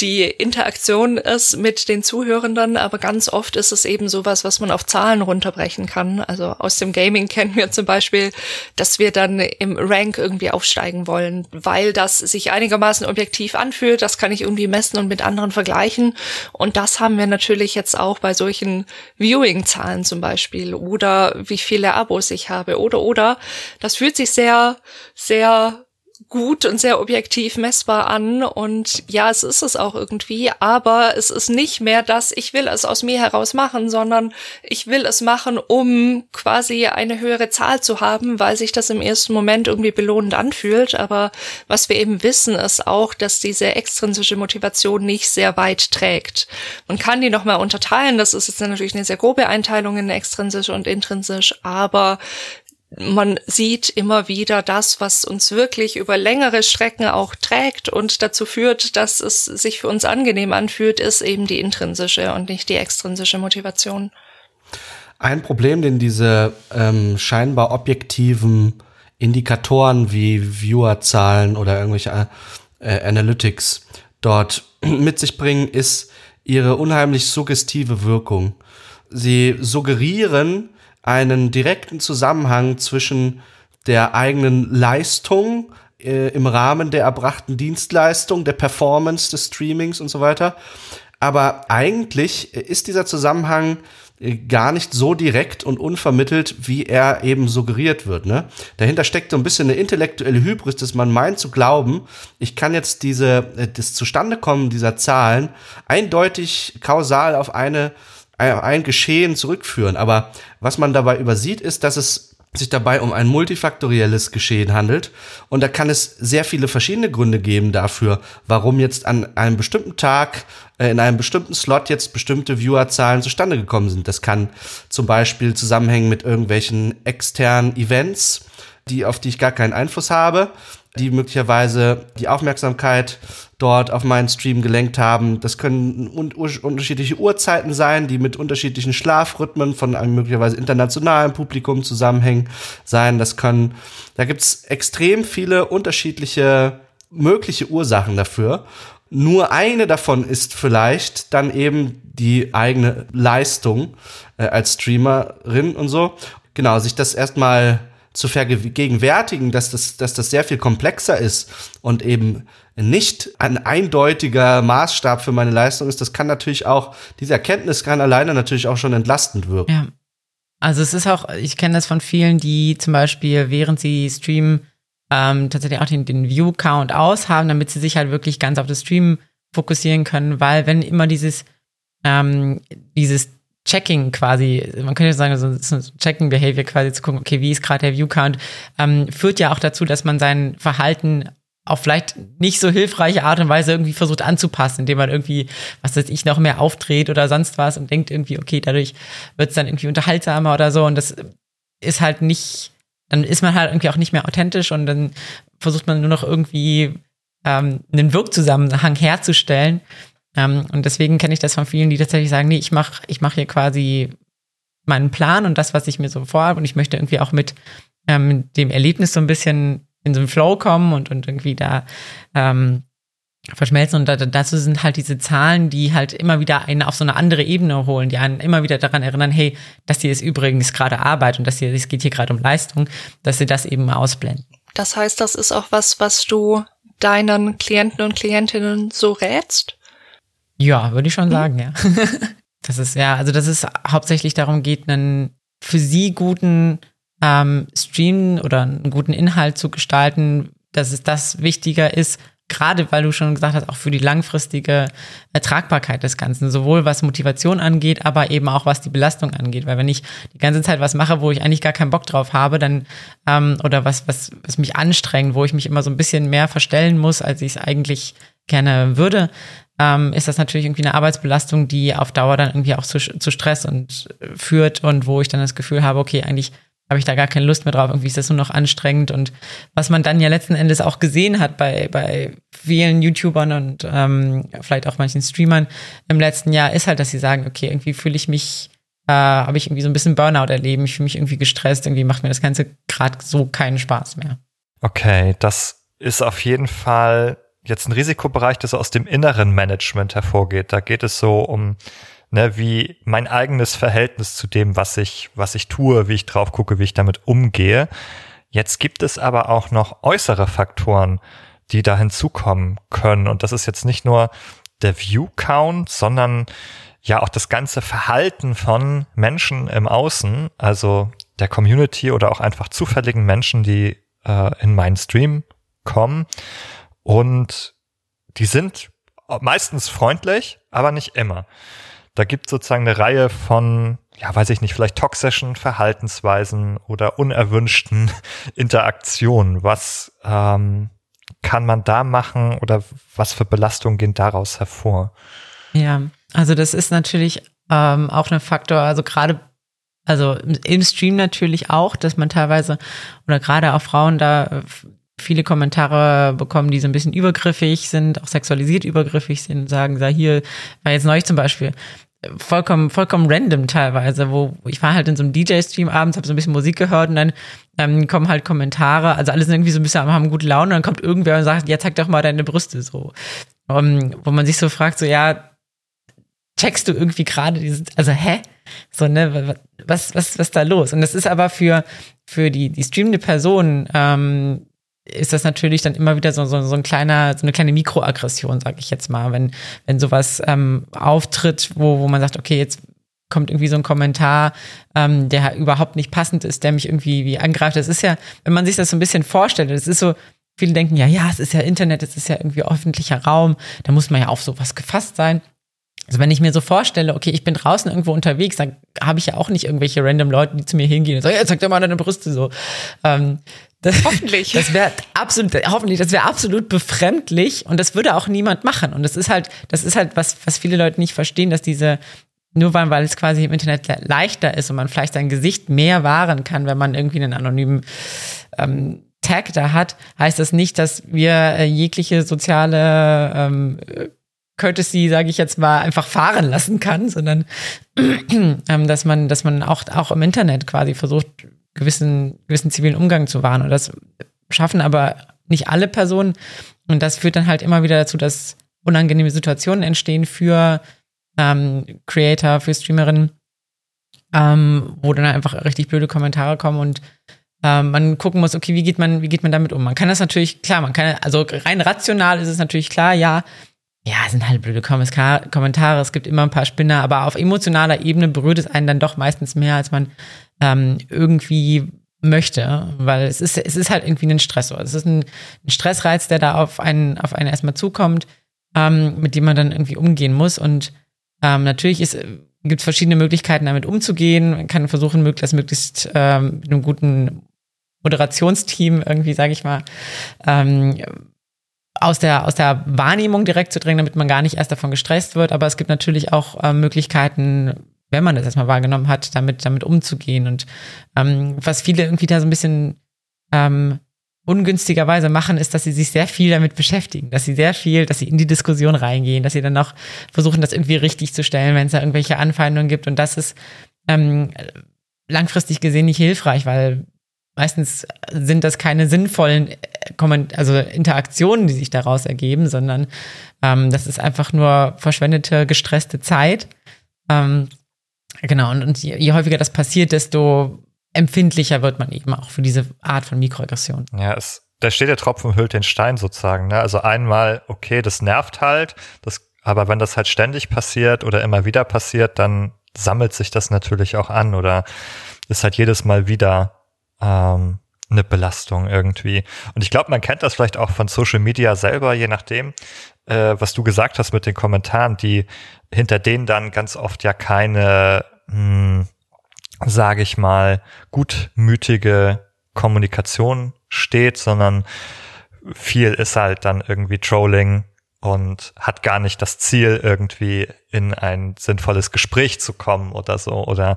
die Interaktion ist mit den Zuhörenden, aber ganz oft ist es eben sowas, was man auf Zahlen runterbrechen kann. Also aus dem Gaming kennen wir zum Beispiel, dass wir dann im Rank irgendwie aufsteigen wollen, weil das sich einigermaßen objektiv anfühlt. Das kann ich irgendwie messen und mit anderen vergleichen. Und das haben wir natürlich jetzt auch bei solchen Viewing-Zahlen zum Beispiel oder wie viele Abos ich habe oder oder. Das fühlt sich sehr, sehr gut und sehr objektiv messbar an und ja, es ist es auch irgendwie, aber es ist nicht mehr das, ich will es aus mir heraus machen, sondern ich will es machen, um quasi eine höhere Zahl zu haben, weil sich das im ersten Moment irgendwie belohnend anfühlt. Aber was wir eben wissen, ist auch, dass diese extrinsische Motivation nicht sehr weit trägt. Man kann die nochmal unterteilen, das ist jetzt natürlich eine sehr grobe Einteilung in extrinsisch und intrinsisch, aber man sieht immer wieder das, was uns wirklich über längere Strecken auch trägt und dazu führt, dass es sich für uns angenehm anfühlt, ist eben die intrinsische und nicht die extrinsische Motivation. Ein Problem, den diese ähm, scheinbar objektiven Indikatoren wie Viewerzahlen oder irgendwelche äh, Analytics dort mit sich bringen, ist ihre unheimlich suggestive Wirkung. Sie suggerieren, einen direkten Zusammenhang zwischen der eigenen Leistung äh, im Rahmen der erbrachten Dienstleistung, der Performance des Streamings und so weiter. Aber eigentlich ist dieser Zusammenhang äh, gar nicht so direkt und unvermittelt, wie er eben suggeriert wird. Ne? Dahinter steckt so ein bisschen eine intellektuelle Hybris, dass man meint zu glauben, ich kann jetzt diese, äh, das Zustandekommen dieser Zahlen eindeutig kausal auf eine ein Geschehen zurückführen. Aber was man dabei übersieht, ist, dass es sich dabei um ein multifaktorielles Geschehen handelt. Und da kann es sehr viele verschiedene Gründe geben dafür, warum jetzt an einem bestimmten Tag äh, in einem bestimmten Slot jetzt bestimmte Viewerzahlen zustande gekommen sind. Das kann zum Beispiel zusammenhängen mit irgendwelchen externen Events, die, auf die ich gar keinen Einfluss habe die möglicherweise die Aufmerksamkeit dort auf meinen Stream gelenkt haben. Das können un unterschiedliche Uhrzeiten sein, die mit unterschiedlichen Schlafrhythmen von einem möglicherweise internationalen Publikum zusammenhängen sein. Das können, da gibt's extrem viele unterschiedliche mögliche Ursachen dafür. Nur eine davon ist vielleicht dann eben die eigene Leistung äh, als Streamerin und so. Genau, sich das erstmal zu vergegenwärtigen, dass das, dass das sehr viel komplexer ist und eben nicht ein eindeutiger Maßstab für meine Leistung ist, das kann natürlich auch, diese Erkenntnis kann alleine natürlich auch schon entlastend wirken. Ja. Also es ist auch, ich kenne das von vielen, die zum Beispiel, während sie streamen, ähm, tatsächlich auch den, den View-Count aushaben, damit sie sich halt wirklich ganz auf das Stream fokussieren können, weil wenn immer dieses, ähm, dieses Checking quasi, man könnte sagen, so, so Checking Behavior quasi zu gucken, okay, wie ist gerade der View Count, ähm, führt ja auch dazu, dass man sein Verhalten auf vielleicht nicht so hilfreiche Art und Weise irgendwie versucht anzupassen, indem man irgendwie, was weiß ich, noch mehr aufdreht oder sonst was und denkt irgendwie, okay, dadurch wird es dann irgendwie unterhaltsamer oder so. Und das ist halt nicht, dann ist man halt irgendwie auch nicht mehr authentisch und dann versucht man nur noch irgendwie ähm, einen Wirkzusammenhang herzustellen, ähm, und deswegen kenne ich das von vielen, die tatsächlich sagen, nee, ich mache ich mach hier quasi meinen Plan und das, was ich mir so vorhabe. Und ich möchte irgendwie auch mit ähm, dem Erlebnis so ein bisschen in so einen Flow kommen und, und irgendwie da ähm, verschmelzen. Und da, dazu sind halt diese Zahlen, die halt immer wieder einen auf so eine andere Ebene holen, die einen immer wieder daran erinnern, hey, das hier ist übrigens gerade Arbeit und das hier, es geht hier gerade um Leistung, dass sie das eben ausblenden. Das heißt, das ist auch was, was du deinen Klienten und Klientinnen so rätst? Ja, würde ich schon sagen, ja. das ist ja, also dass es hauptsächlich darum geht, einen für sie guten ähm, Stream oder einen guten Inhalt zu gestalten, dass es das wichtiger ist, gerade weil du schon gesagt hast, auch für die langfristige Ertragbarkeit des Ganzen, sowohl was Motivation angeht, aber eben auch was die Belastung angeht. Weil wenn ich die ganze Zeit was mache, wo ich eigentlich gar keinen Bock drauf habe, dann ähm, oder was, was, was mich anstrengt, wo ich mich immer so ein bisschen mehr verstellen muss, als ich es eigentlich gerne würde, ähm, ist das natürlich irgendwie eine Arbeitsbelastung, die auf Dauer dann irgendwie auch zu, zu Stress und äh, führt und wo ich dann das Gefühl habe, okay, eigentlich habe ich da gar keine Lust mehr drauf, irgendwie ist das nur noch anstrengend und was man dann ja letzten Endes auch gesehen hat bei, bei vielen YouTubern und ähm, vielleicht auch manchen Streamern im letzten Jahr, ist halt, dass sie sagen, okay, irgendwie fühle ich mich, äh, habe ich irgendwie so ein bisschen Burnout erleben, ich fühle mich irgendwie gestresst, irgendwie macht mir das Ganze gerade so keinen Spaß mehr. Okay, das ist auf jeden Fall jetzt ein Risikobereich, das aus dem inneren Management hervorgeht. Da geht es so um, ne, wie mein eigenes Verhältnis zu dem, was ich, was ich tue, wie ich drauf gucke, wie ich damit umgehe. Jetzt gibt es aber auch noch äußere Faktoren, die da hinzukommen können. Und das ist jetzt nicht nur der View Count, sondern ja auch das ganze Verhalten von Menschen im Außen, also der Community oder auch einfach zufälligen Menschen, die äh, in meinen Stream kommen und die sind meistens freundlich, aber nicht immer. Da gibt sozusagen eine Reihe von, ja, weiß ich nicht, vielleicht toxischen Verhaltensweisen oder unerwünschten Interaktionen. Was ähm, kann man da machen oder was für Belastungen gehen daraus hervor? Ja, also das ist natürlich ähm, auch ein Faktor, also gerade also im Stream natürlich auch, dass man teilweise oder gerade auch Frauen da viele Kommentare bekommen, die so ein bisschen übergriffig sind, auch sexualisiert übergriffig sind, sagen, da hier, war jetzt neulich zum Beispiel, vollkommen, vollkommen random teilweise, wo ich war halt in so einem DJ-Stream abends, habe so ein bisschen Musik gehört und dann ähm, kommen halt Kommentare, also alle sind irgendwie so ein bisschen, haben gute Laune und dann kommt irgendwer und sagt, ja, zeig doch mal deine Brüste so. Um, ähm, wo man sich so fragt, so, ja, checkst du irgendwie gerade dieses, also hä? So, ne, was, was, was ist da los? Und das ist aber für, für die, die streamende Person, ähm, ist das natürlich dann immer wieder so, so, so ein kleiner, so eine kleine Mikroaggression, sag ich jetzt mal, wenn, wenn sowas ähm, auftritt, wo, wo man sagt, okay, jetzt kommt irgendwie so ein Kommentar, ähm, der überhaupt nicht passend ist, der mich irgendwie wie angreift. Das ist ja, wenn man sich das so ein bisschen vorstellt, das ist so, viele denken ja, ja, es ist ja Internet, es ist ja irgendwie öffentlicher Raum, da muss man ja auf sowas gefasst sein. Also wenn ich mir so vorstelle, okay, ich bin draußen irgendwo unterwegs, dann habe ich ja auch nicht irgendwelche random Leute, die zu mir hingehen und sagen, ja, zeig dir mal deine Brüste so. Ähm, das, hoffentlich. Das wäre absolut, hoffentlich, das wäre absolut befremdlich und das würde auch niemand machen. Und das ist halt, das ist halt was, was viele Leute nicht verstehen, dass diese, nur weil, weil es quasi im Internet leichter ist und man vielleicht sein Gesicht mehr wahren kann, wenn man irgendwie einen anonymen ähm, Tag da hat, heißt das nicht, dass wir äh, jegliche soziale ähm, Courtesy, sage ich jetzt mal, einfach fahren lassen kann, sondern ähm, dass man, dass man auch, auch im Internet quasi versucht, gewissen, gewissen zivilen Umgang zu wahren. Und das schaffen aber nicht alle Personen. Und das führt dann halt immer wieder dazu, dass unangenehme Situationen entstehen für ähm, Creator, für Streamerinnen, ähm, wo dann einfach richtig blöde Kommentare kommen und ähm, man gucken muss, okay, wie geht man, wie geht man damit um? Man kann das natürlich, klar, man kann, also rein rational ist es natürlich klar, ja, ja, sind halt blöde Kommentare, es gibt immer ein paar Spinner, aber auf emotionaler Ebene berührt es einen dann doch meistens mehr, als man ähm, irgendwie möchte, weil es ist, es ist halt irgendwie ein Stressor. Es ist ein, ein Stressreiz, der da auf einen, auf einen erstmal zukommt, ähm, mit dem man dann irgendwie umgehen muss. Und ähm, natürlich ist, gibt es verschiedene Möglichkeiten, damit umzugehen. Man kann versuchen, das möglichst ähm, mit einem guten Moderationsteam irgendwie, sage ich mal, ähm, aus der, aus der Wahrnehmung direkt zu drängen, damit man gar nicht erst davon gestresst wird. Aber es gibt natürlich auch äh, Möglichkeiten, wenn man das erstmal wahrgenommen hat, damit, damit umzugehen. Und ähm, was viele irgendwie da so ein bisschen ähm, ungünstigerweise machen, ist, dass sie sich sehr viel damit beschäftigen, dass sie sehr viel, dass sie in die Diskussion reingehen, dass sie dann auch versuchen, das irgendwie richtig zu stellen, wenn es da irgendwelche Anfeindungen gibt. Und das ist ähm, langfristig gesehen nicht hilfreich, weil meistens sind das keine sinnvollen äh, also Interaktionen, die sich daraus ergeben, sondern ähm, das ist einfach nur verschwendete, gestresste Zeit. Ähm, genau, und, und je, häufiger das passiert, desto empfindlicher wird man eben auch für diese Art von Mikroaggression. Ja, es, da steht der Tropfen hüllt den Stein sozusagen. Ne? Also einmal, okay, das nervt halt, das, aber wenn das halt ständig passiert oder immer wieder passiert, dann sammelt sich das natürlich auch an oder ist halt jedes Mal wieder ähm, eine Belastung irgendwie. Und ich glaube, man kennt das vielleicht auch von Social Media selber, je nachdem, äh, was du gesagt hast mit den Kommentaren, die hinter denen dann ganz oft ja keine, hm, sage ich mal, gutmütige Kommunikation steht, sondern viel ist halt dann irgendwie Trolling und hat gar nicht das Ziel, irgendwie in ein sinnvolles Gespräch zu kommen oder so. Oder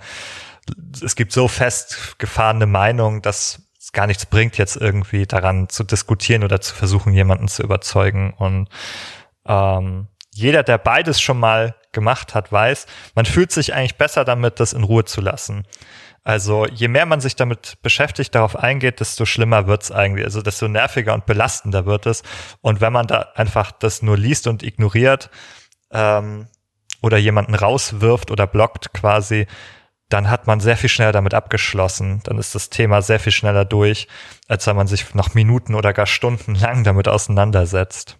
es gibt so festgefahrene Meinungen, dass es gar nichts bringt, jetzt irgendwie daran zu diskutieren oder zu versuchen, jemanden zu überzeugen. Und ähm, jeder, der beides schon mal gemacht hat, weiß, man fühlt sich eigentlich besser damit, das in Ruhe zu lassen. Also je mehr man sich damit beschäftigt, darauf eingeht, desto schlimmer wird's eigentlich, also desto nerviger und belastender wird es. Und wenn man da einfach das nur liest und ignoriert ähm, oder jemanden rauswirft oder blockt quasi, dann hat man sehr viel schneller damit abgeschlossen. Dann ist das Thema sehr viel schneller durch, als wenn man sich noch Minuten oder gar Stunden lang damit auseinandersetzt.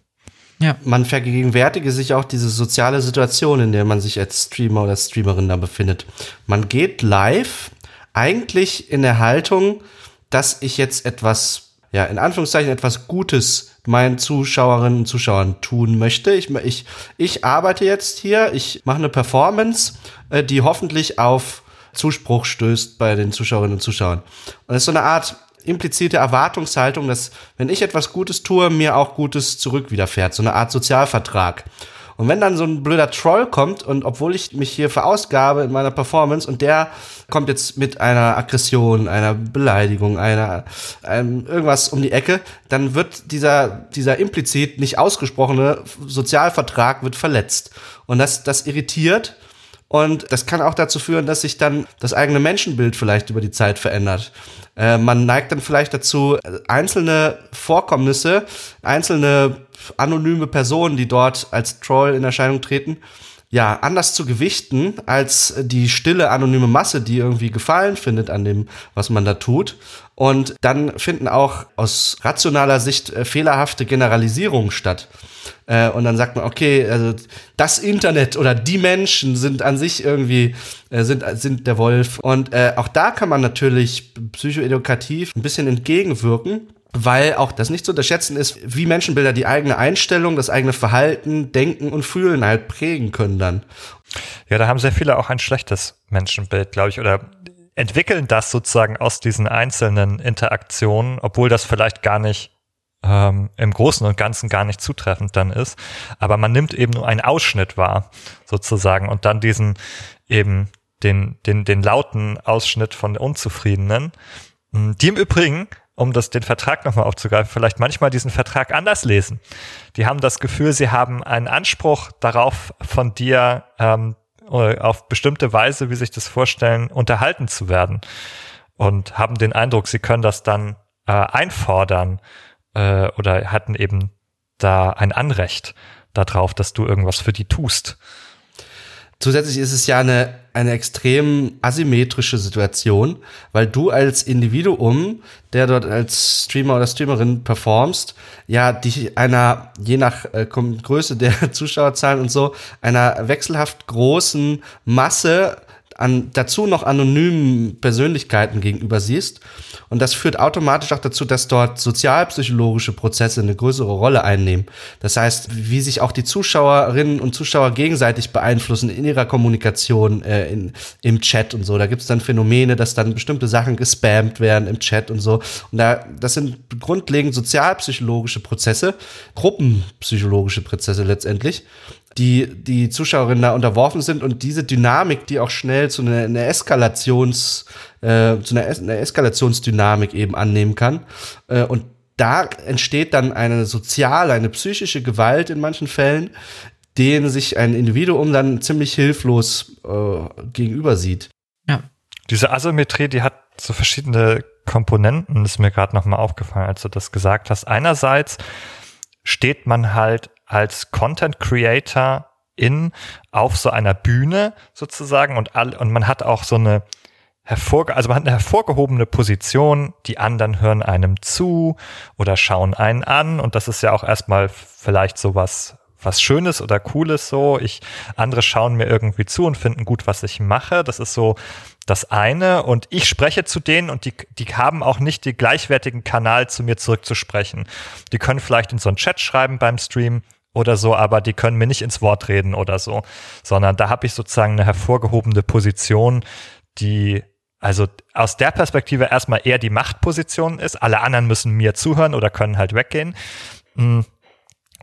Ja. Man vergegenwärtige sich auch diese soziale Situation, in der man sich als Streamer oder Streamerin da befindet. Man geht live eigentlich in der Haltung, dass ich jetzt etwas ja, in Anführungszeichen etwas Gutes meinen Zuschauerinnen und Zuschauern tun möchte. Ich, ich, ich arbeite jetzt hier, ich mache eine Performance, äh, die hoffentlich auf Zuspruch stößt bei den Zuschauerinnen und Zuschauern. Und das ist so eine Art implizite Erwartungshaltung, dass wenn ich etwas Gutes tue, mir auch Gutes zurück widerfährt. So eine Art Sozialvertrag. Und wenn dann so ein blöder Troll kommt und obwohl ich mich hier verausgabe in meiner Performance und der kommt jetzt mit einer Aggression, einer Beleidigung, einer einem, irgendwas um die Ecke, dann wird dieser dieser implizit nicht ausgesprochene Sozialvertrag wird verletzt und das das irritiert und das kann auch dazu führen, dass sich dann das eigene Menschenbild vielleicht über die Zeit verändert. Äh, man neigt dann vielleicht dazu, einzelne Vorkommnisse, einzelne anonyme Personen, die dort als Troll in Erscheinung treten, ja, anders zu gewichten als die stille anonyme Masse, die irgendwie Gefallen findet an dem, was man da tut. Und dann finden auch aus rationaler Sicht äh, fehlerhafte Generalisierungen statt. Äh, und dann sagt man, okay, also das Internet oder die Menschen sind an sich irgendwie, äh, sind, sind der Wolf. Und äh, auch da kann man natürlich psychoedukativ ein bisschen entgegenwirken weil auch das nicht zu unterschätzen ist, wie Menschenbilder die eigene Einstellung, das eigene Verhalten, Denken und Fühlen halt prägen können dann. Ja, da haben sehr viele auch ein schlechtes Menschenbild, glaube ich, oder entwickeln das sozusagen aus diesen einzelnen Interaktionen, obwohl das vielleicht gar nicht ähm, im Großen und Ganzen gar nicht zutreffend dann ist. Aber man nimmt eben nur einen Ausschnitt wahr, sozusagen, und dann diesen eben den, den, den lauten Ausschnitt von Unzufriedenen, hm, die im Übrigen, um das, den Vertrag nochmal aufzugreifen, vielleicht manchmal diesen Vertrag anders lesen. Die haben das Gefühl, sie haben einen Anspruch darauf, von dir ähm, auf bestimmte Weise, wie sich das vorstellen, unterhalten zu werden. Und haben den Eindruck, sie können das dann äh, einfordern äh, oder hatten eben da ein Anrecht darauf, dass du irgendwas für die tust. Zusätzlich ist es ja eine, eine extrem asymmetrische Situation, weil du als Individuum, der dort als Streamer oder Streamerin performst, ja dich einer, je nach äh, Größe der Zuschauerzahlen und so, einer wechselhaft großen Masse an, dazu noch anonymen Persönlichkeiten gegenüber siehst. Und das führt automatisch auch dazu, dass dort sozialpsychologische Prozesse eine größere Rolle einnehmen. Das heißt, wie sich auch die Zuschauerinnen und Zuschauer gegenseitig beeinflussen in ihrer Kommunikation äh, in, im Chat und so. Da gibt es dann Phänomene, dass dann bestimmte Sachen gespammt werden im Chat und so. Und da, das sind grundlegend sozialpsychologische Prozesse, gruppenpsychologische Prozesse letztendlich die die Zuschauerinnen da unterworfen sind und diese Dynamik, die auch schnell zu einer, einer Eskalations äh, zu einer, es einer Eskalationsdynamik eben annehmen kann äh, und da entsteht dann eine soziale, eine psychische Gewalt in manchen Fällen, denen sich ein Individuum dann ziemlich hilflos äh, gegenüber sieht. Ja. Diese Asymmetrie, die hat so verschiedene Komponenten, ist mir gerade nochmal aufgefallen, als du das gesagt hast. Einerseits steht man halt als Content Creator in auf so einer Bühne sozusagen und all, und man hat auch so eine hervorge also man hat eine hervorgehobene Position, die anderen hören einem zu oder schauen einen an und das ist ja auch erstmal vielleicht sowas was Schönes oder Cooles so. Ich, andere schauen mir irgendwie zu und finden gut, was ich mache. Das ist so das eine. Und ich spreche zu denen und die, die haben auch nicht den gleichwertigen Kanal zu mir zurückzusprechen. Die können vielleicht in so einen Chat schreiben beim Stream oder so, aber die können mir nicht ins Wort reden oder so, sondern da habe ich sozusagen eine hervorgehobene Position, die also aus der Perspektive erstmal eher die Machtposition ist. Alle anderen müssen mir zuhören oder können halt weggehen. Hm.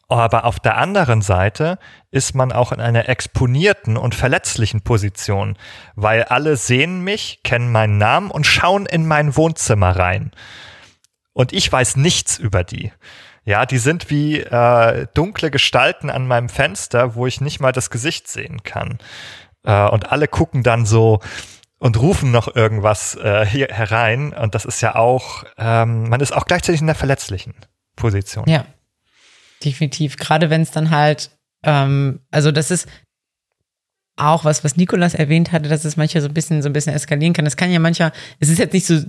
Aber auf der anderen Seite ist man auch in einer exponierten und verletzlichen Position, weil alle sehen mich, kennen meinen Namen und schauen in mein Wohnzimmer rein. Und ich weiß nichts über die. Ja, die sind wie äh, dunkle Gestalten an meinem Fenster, wo ich nicht mal das Gesicht sehen kann. Äh, und alle gucken dann so und rufen noch irgendwas äh, hier herein. Und das ist ja auch, ähm, man ist auch gleichzeitig in einer verletzlichen Position. Ja, definitiv. Gerade wenn es dann halt, ähm, also das ist auch was, was Nikolas erwähnt hatte, dass es manchmal so ein bisschen, so ein bisschen eskalieren kann. Das kann ja manchmal, es ist jetzt nicht so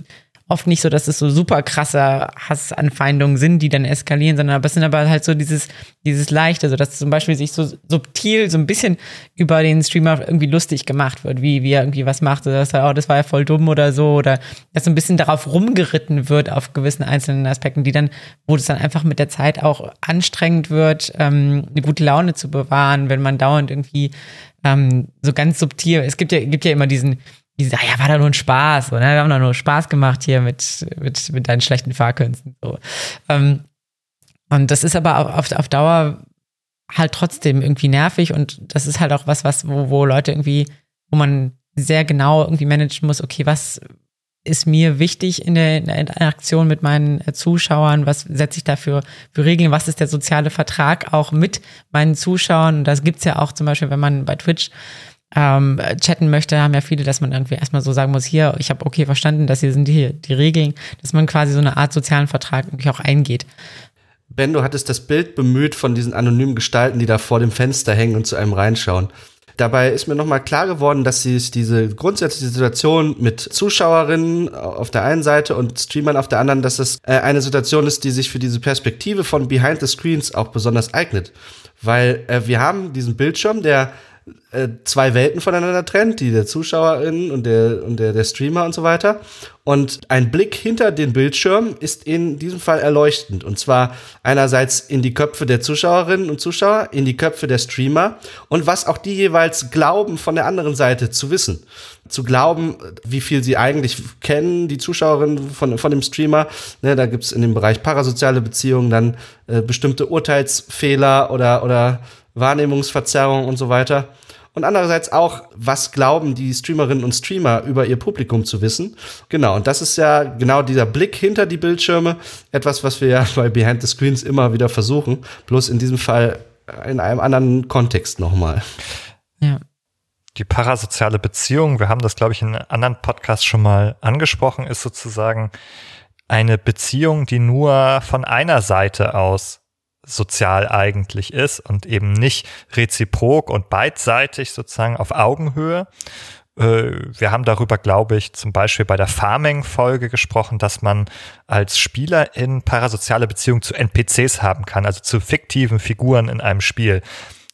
oft nicht so, dass es so super krasse Hassanfeindungen sind, die dann eskalieren, sondern aber es sind aber halt so dieses, dieses Leichte, so dass zum Beispiel sich so subtil so ein bisschen über den Streamer irgendwie lustig gemacht wird, wie, wie er irgendwie was macht, so dass er, oh, das war ja voll dumm oder so, oder dass so ein bisschen darauf rumgeritten wird auf gewissen einzelnen Aspekten, die dann, wo es dann einfach mit der Zeit auch anstrengend wird, ähm, eine gute Laune zu bewahren, wenn man dauernd irgendwie ähm, so ganz subtil, es gibt ja, gibt ja immer diesen, die sagen, ja, war da nur ein Spaß, oder? Wir haben da nur Spaß gemacht hier mit, mit, mit deinen schlechten Fahrkünsten. So. Ähm, und das ist aber auf, auf Dauer halt trotzdem irgendwie nervig und das ist halt auch was, was, wo, wo Leute irgendwie, wo man sehr genau irgendwie managen muss, okay, was ist mir wichtig in der, in der Interaktion mit meinen Zuschauern, was setze ich dafür für Regeln, was ist der soziale Vertrag auch mit meinen Zuschauern. Und das gibt's ja auch zum Beispiel, wenn man bei Twitch ähm, chatten möchte, haben ja viele, dass man irgendwie erstmal so sagen muss, hier, ich habe okay verstanden, dass hier sind die, die Regeln, dass man quasi so eine Art sozialen Vertrag irgendwie auch eingeht. Ben, du hattest das Bild bemüht von diesen anonymen Gestalten, die da vor dem Fenster hängen und zu einem reinschauen. Dabei ist mir nochmal klar geworden, dass sich diese grundsätzliche Situation mit Zuschauerinnen auf der einen Seite und Streamern auf der anderen, dass das äh, eine Situation ist, die sich für diese Perspektive von Behind the Screens auch besonders eignet. Weil äh, wir haben diesen Bildschirm, der äh, zwei Welten voneinander trennt, die der Zuschauerin und der, und der, der Streamer und so weiter. Und ein Blick hinter den Bildschirm ist in diesem Fall erleuchtend. Und zwar einerseits in die Köpfe der Zuschauerinnen und Zuschauer, in die Köpfe der Streamer und was auch die jeweils glauben, von der anderen Seite zu wissen. Zu glauben, wie viel sie eigentlich kennen, die Zuschauerinnen von, von dem Streamer. Ne, da gibt's in dem Bereich parasoziale Beziehungen dann äh, bestimmte Urteilsfehler oder, oder Wahrnehmungsverzerrung und so weiter. Und andererseits auch, was glauben die Streamerinnen und Streamer über ihr Publikum zu wissen. Genau, und das ist ja genau dieser Blick hinter die Bildschirme, etwas, was wir ja bei Behind the Screens immer wieder versuchen, bloß in diesem Fall in einem anderen Kontext nochmal. Ja. Die parasoziale Beziehung, wir haben das, glaube ich, in anderen Podcasts schon mal angesprochen, ist sozusagen eine Beziehung, die nur von einer Seite aus sozial eigentlich ist und eben nicht reziprok und beidseitig sozusagen auf Augenhöhe. Äh, wir haben darüber, glaube ich, zum Beispiel bei der Farming-Folge gesprochen, dass man als Spieler in parasoziale Beziehungen zu NPCs haben kann, also zu fiktiven Figuren in einem Spiel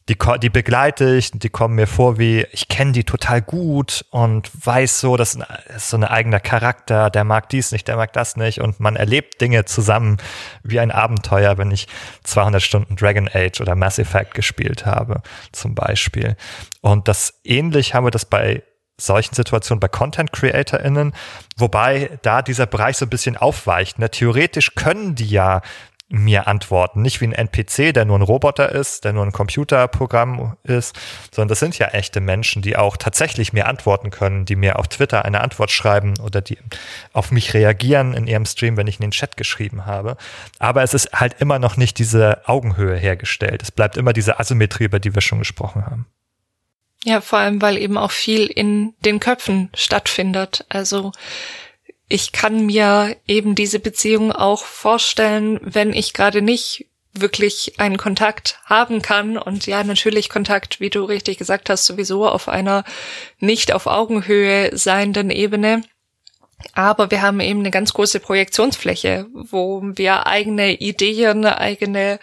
die, die begleite ich, die kommen mir vor wie, ich kenne die total gut und weiß so, das ist so ein eigener Charakter, der mag dies nicht, der mag das nicht und man erlebt Dinge zusammen wie ein Abenteuer, wenn ich 200 Stunden Dragon Age oder Mass Effect gespielt habe, zum Beispiel. Und das ähnlich haben wir das bei solchen Situationen bei Content CreatorInnen, wobei da dieser Bereich so ein bisschen aufweicht. Ne? Theoretisch können die ja mir antworten. Nicht wie ein NPC, der nur ein Roboter ist, der nur ein Computerprogramm ist, sondern das sind ja echte Menschen, die auch tatsächlich mir antworten können, die mir auf Twitter eine Antwort schreiben oder die auf mich reagieren in ihrem Stream, wenn ich in den Chat geschrieben habe. Aber es ist halt immer noch nicht diese Augenhöhe hergestellt. Es bleibt immer diese Asymmetrie, über die wir schon gesprochen haben. Ja, vor allem, weil eben auch viel in den Köpfen stattfindet. Also ich kann mir eben diese Beziehung auch vorstellen, wenn ich gerade nicht wirklich einen Kontakt haben kann und ja, natürlich Kontakt, wie du richtig gesagt hast, sowieso auf einer nicht auf Augenhöhe seienden Ebene. Aber wir haben eben eine ganz große Projektionsfläche, wo wir eigene Ideen, eigene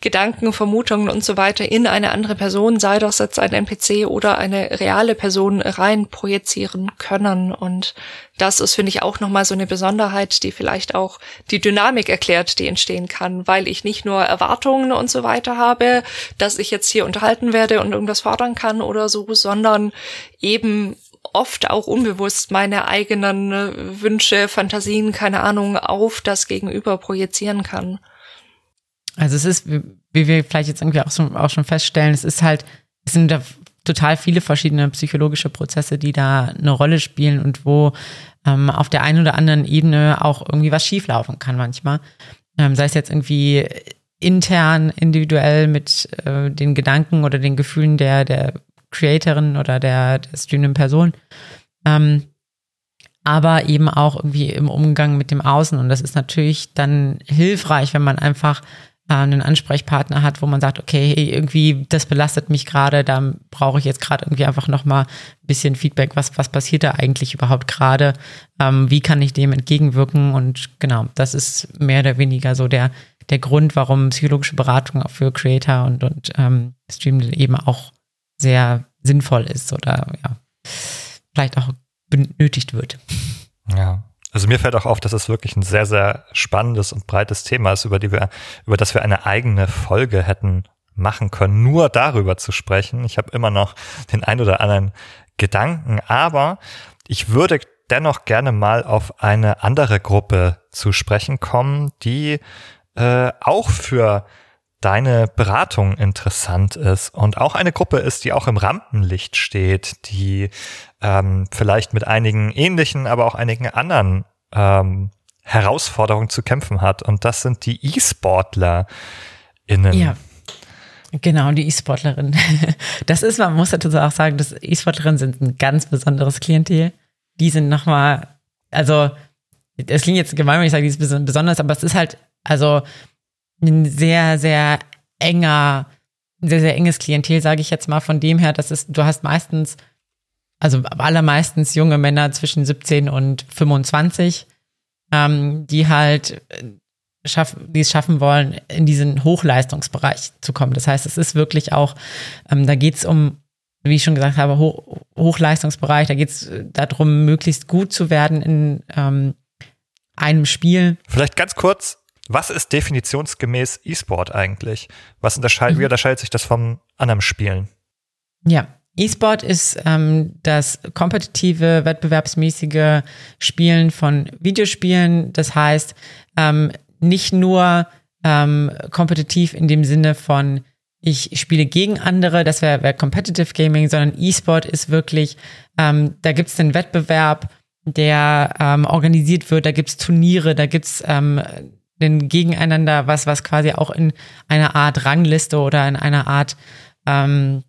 Gedanken, Vermutungen und so weiter in eine andere Person, sei das jetzt ein NPC oder eine reale Person, rein projizieren können. Und das ist, finde ich, auch nochmal so eine Besonderheit, die vielleicht auch die Dynamik erklärt, die entstehen kann, weil ich nicht nur Erwartungen und so weiter habe, dass ich jetzt hier unterhalten werde und irgendwas fordern kann oder so, sondern eben oft auch unbewusst meine eigenen äh, Wünsche, Fantasien, keine Ahnung, auf das Gegenüber projizieren kann. Also es ist, wie wir vielleicht jetzt irgendwie auch, so, auch schon feststellen, es ist halt, es sind da total viele verschiedene psychologische Prozesse, die da eine Rolle spielen und wo ähm, auf der einen oder anderen Ebene auch irgendwie was schieflaufen kann manchmal. Ähm, sei es jetzt irgendwie intern, individuell mit äh, den Gedanken oder den Gefühlen der, der Creatorin oder der, der streamenden Person. Ähm, aber eben auch irgendwie im Umgang mit dem Außen. Und das ist natürlich dann hilfreich, wenn man einfach äh, einen Ansprechpartner hat, wo man sagt, okay, irgendwie das belastet mich gerade, da brauche ich jetzt gerade irgendwie einfach nochmal ein bisschen Feedback, was, was passiert da eigentlich überhaupt gerade, ähm, wie kann ich dem entgegenwirken und genau, das ist mehr oder weniger so der, der Grund, warum psychologische Beratung auch für Creator und, und ähm, Streaming eben auch sehr sinnvoll ist oder ja, vielleicht auch benötigt wird. Ja, also mir fällt auch auf, dass es wirklich ein sehr, sehr spannendes und breites Thema ist, über die wir, über das wir eine eigene Folge hätten machen können, nur darüber zu sprechen. Ich habe immer noch den ein oder anderen Gedanken, aber ich würde dennoch gerne mal auf eine andere Gruppe zu sprechen kommen, die äh, auch für deine Beratung interessant ist und auch eine Gruppe ist, die auch im Rampenlicht steht, die ähm, vielleicht mit einigen ähnlichen, aber auch einigen anderen ähm, Herausforderungen zu kämpfen hat. Und das sind die E-SportlerInnen. Ja. Genau, die E-Sportlerinnen. Das ist, man muss dazu auch sagen, dass E-Sportlerinnen sind ein ganz besonderes Klientel. Die sind nochmal, also, es klingt jetzt gemein, wenn ich sage, die ist besonders, aber es ist halt, also, ein sehr, sehr enger, sehr, sehr enges Klientel, sage ich jetzt mal, von dem her, dass es, du hast meistens, also allermeistens junge Männer zwischen 17 und 25, ähm, die halt äh, schaffen, die es schaffen wollen, in diesen Hochleistungsbereich zu kommen. Das heißt, es ist wirklich auch, ähm, da geht es um, wie ich schon gesagt habe, Hoch, Hochleistungsbereich, da geht es darum, möglichst gut zu werden in ähm, einem Spiel. Vielleicht ganz kurz, was ist definitionsgemäß E-Sport eigentlich? Was unterscheidet, mhm. wie unterscheidet sich das vom anderen Spielen? Ja, E-Sport ist ähm, das kompetitive, wettbewerbsmäßige Spielen von Videospielen. Das heißt, ähm, nicht nur ähm, kompetitiv in dem Sinne von ich spiele gegen andere, das wäre wär Competitive Gaming, sondern E-Sport ist wirklich, ähm, da gibt es den Wettbewerb, der ähm, organisiert wird, da gibt es Turniere, da gibt es ähm, den Gegeneinander, was, was quasi auch in einer Art Rangliste oder in einer Art ähm,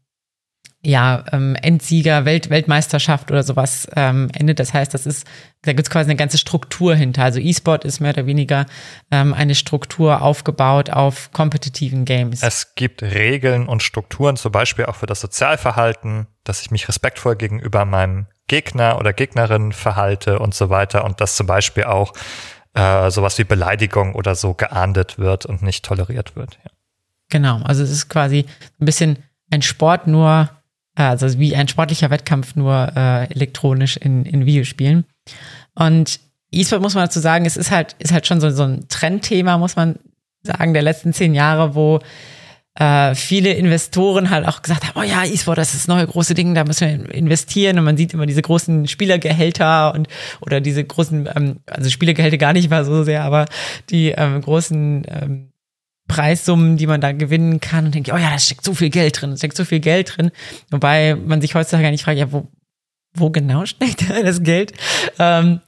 ja, ähm, Endsieger, Welt, Weltmeisterschaft oder sowas ähm, endet. Das heißt, das ist, da gibt es quasi eine ganze Struktur hinter. Also E-Sport ist mehr oder weniger ähm, eine Struktur aufgebaut auf kompetitiven Games. Es gibt Regeln und Strukturen, zum Beispiel auch für das Sozialverhalten, dass ich mich respektvoll gegenüber meinem Gegner oder Gegnerin verhalte und so weiter und dass zum Beispiel auch äh, sowas wie Beleidigung oder so geahndet wird und nicht toleriert wird. Ja. Genau, also es ist quasi ein bisschen ein Sport nur, äh, also wie ein sportlicher Wettkampf nur äh, elektronisch in, in Videospielen. Und E-Sport muss man dazu sagen, es ist halt, ist halt schon so, so ein Trendthema, muss man sagen, der letzten zehn Jahre, wo äh, viele Investoren halt auch gesagt haben, oh ja, E-Sport, das ist das neue große Ding, da müssen wir investieren. Und man sieht immer diese großen Spielergehälter und oder diese großen, ähm, also Spielergehälter gar nicht mal so sehr, aber die ähm, großen ähm, Preissummen, die man da gewinnen kann. Und denkt, oh ja, da steckt so viel Geld drin, da steckt so viel Geld drin, wobei man sich heutzutage nicht fragt, ja, wo, wo genau steckt das Geld? Ähm,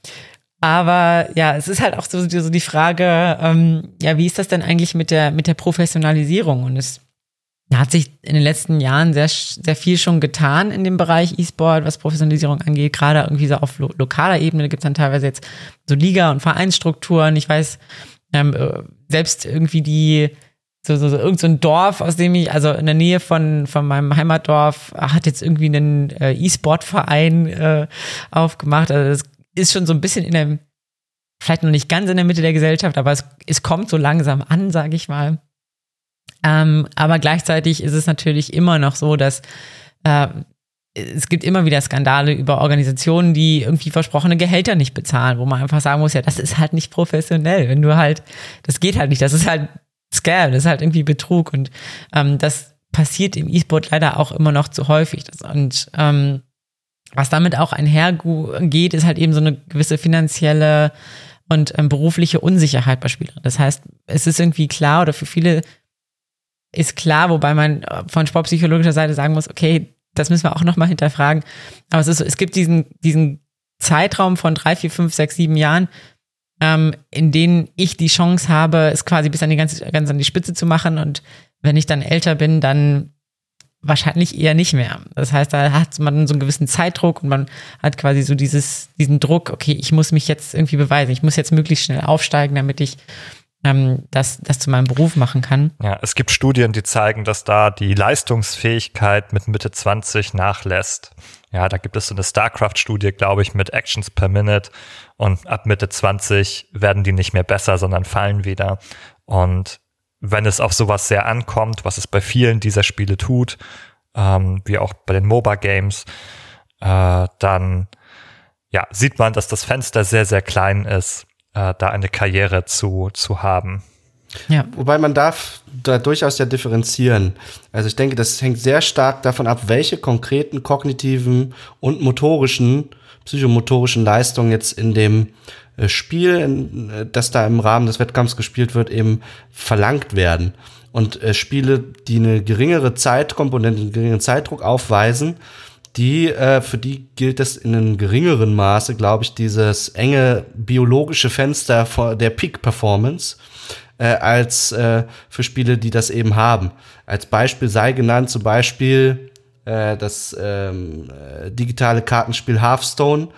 aber ja, es ist halt auch so, so die Frage, ähm, ja, wie ist das denn eigentlich mit der, mit der Professionalisierung? Und es hat sich in den letzten Jahren sehr, sehr viel schon getan in dem Bereich E-Sport, was Professionalisierung angeht, gerade irgendwie so auf lo lokaler Ebene. Gibt es dann teilweise jetzt so Liga- und Vereinsstrukturen. Ich weiß, ähm, äh, selbst irgendwie die, so, so, so irgend so ein Dorf, aus dem ich, also in der Nähe von, von meinem Heimatdorf, hat jetzt irgendwie einen äh, E-Sport-Verein äh, aufgemacht. Also das ist schon so ein bisschen in der, vielleicht noch nicht ganz in der Mitte der Gesellschaft, aber es, es kommt so langsam an, sage ich mal. Ähm, aber gleichzeitig ist es natürlich immer noch so, dass äh, es gibt immer wieder Skandale über Organisationen, die irgendwie versprochene Gehälter nicht bezahlen, wo man einfach sagen muss, ja, das ist halt nicht professionell. Wenn du halt, das geht halt nicht, das ist halt Scam, das ist halt irgendwie Betrug und ähm, das passiert im E-Sport leider auch immer noch zu häufig. Und ähm, was damit auch einhergeht, ist halt eben so eine gewisse finanzielle und ähm, berufliche Unsicherheit bei Spielern. Das heißt, es ist irgendwie klar oder für viele ist klar, wobei man äh, von sportpsychologischer Seite sagen muss, okay, das müssen wir auch nochmal hinterfragen. Aber es ist es gibt diesen, diesen Zeitraum von drei, vier, fünf, sechs, sieben Jahren, ähm, in denen ich die Chance habe, es quasi bis an die ganze, ganz an die Spitze zu machen. Und wenn ich dann älter bin, dann Wahrscheinlich eher nicht mehr. Das heißt, da hat man so einen gewissen Zeitdruck und man hat quasi so dieses, diesen Druck, okay, ich muss mich jetzt irgendwie beweisen, ich muss jetzt möglichst schnell aufsteigen, damit ich ähm, das, das zu meinem Beruf machen kann. Ja, es gibt Studien, die zeigen, dass da die Leistungsfähigkeit mit Mitte 20 nachlässt. Ja, da gibt es so eine StarCraft-Studie, glaube ich, mit Actions per Minute und ab Mitte 20 werden die nicht mehr besser, sondern fallen wieder. Und wenn es auf sowas sehr ankommt, was es bei vielen dieser Spiele tut, ähm, wie auch bei den MOBA-Games, äh, dann ja, sieht man, dass das Fenster sehr, sehr klein ist, äh, da eine Karriere zu, zu haben. Ja. Wobei man darf da durchaus ja differenzieren. Also ich denke, das hängt sehr stark davon ab, welche konkreten kognitiven und motorischen, psychomotorischen Leistungen jetzt in dem äh, Spiel, äh, das da im Rahmen des Wettkampfs gespielt wird, eben verlangt werden. Und äh, Spiele, die eine geringere Zeitkomponente, einen geringeren Zeitdruck aufweisen, die, äh, für die gilt es in einem geringeren Maße, glaube ich, dieses enge biologische Fenster der Peak-Performance äh, als äh, für Spiele, die das eben haben. Als Beispiel sei genannt zum Beispiel äh, das ähm, äh, digitale Kartenspiel Hearthstone,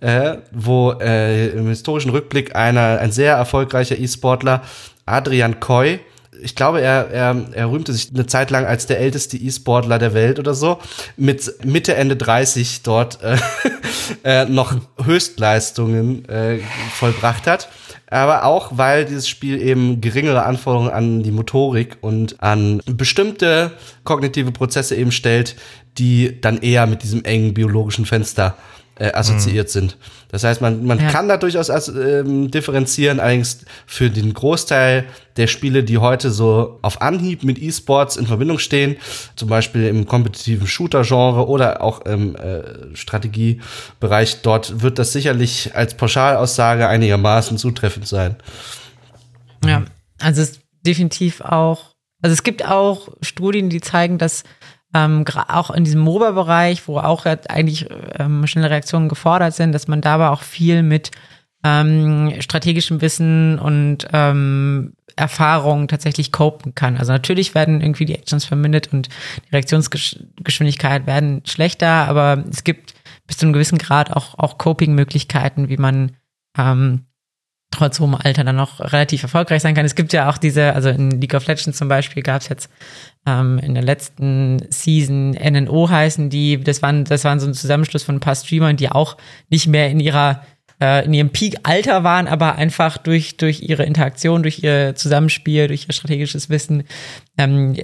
äh, wo äh, im historischen Rückblick einer, ein sehr erfolgreicher E-Sportler, Adrian Coy, ich glaube, er, er, er rühmte sich eine Zeit lang als der älteste E-Sportler der Welt oder so, mit Mitte, Ende 30 dort äh, äh, noch Höchstleistungen äh, vollbracht hat. Aber auch, weil dieses Spiel eben geringere Anforderungen an die Motorik und an bestimmte kognitive Prozesse eben stellt, die dann eher mit diesem engen biologischen Fenster äh, assoziiert mhm. sind. Das heißt, man, man ja. kann da durchaus ähm, differenzieren, allerdings für den Großteil der Spiele, die heute so auf Anhieb mit E-Sports in Verbindung stehen, zum Beispiel im kompetitiven Shooter-Genre oder auch im äh, Strategiebereich, dort wird das sicherlich als Pauschalaussage einigermaßen zutreffend sein. Ja, also es ist definitiv auch, also es gibt auch Studien, die zeigen, dass ähm, auch in diesem MOBA-Bereich, wo auch eigentlich ähm, schnelle Reaktionen gefordert sind, dass man dabei auch viel mit ähm, strategischem Wissen und ähm, Erfahrung tatsächlich copen kann. Also natürlich werden irgendwie die Actions vermindert und die Reaktionsgeschwindigkeit werden schlechter, aber es gibt bis zu einem gewissen Grad auch, auch Coping-Möglichkeiten, wie man ähm, trotz hohem Alter dann noch relativ erfolgreich sein kann. Es gibt ja auch diese, also in League of Legends zum Beispiel gab es jetzt ähm, in der letzten Season NNO heißen die, das waren, das waren so ein Zusammenschluss von ein paar Streamern, die auch nicht mehr in ihrer äh, in ihrem Peak-Alter waren, aber einfach durch, durch ihre Interaktion, durch ihr Zusammenspiel, durch ihr strategisches Wissen ähm,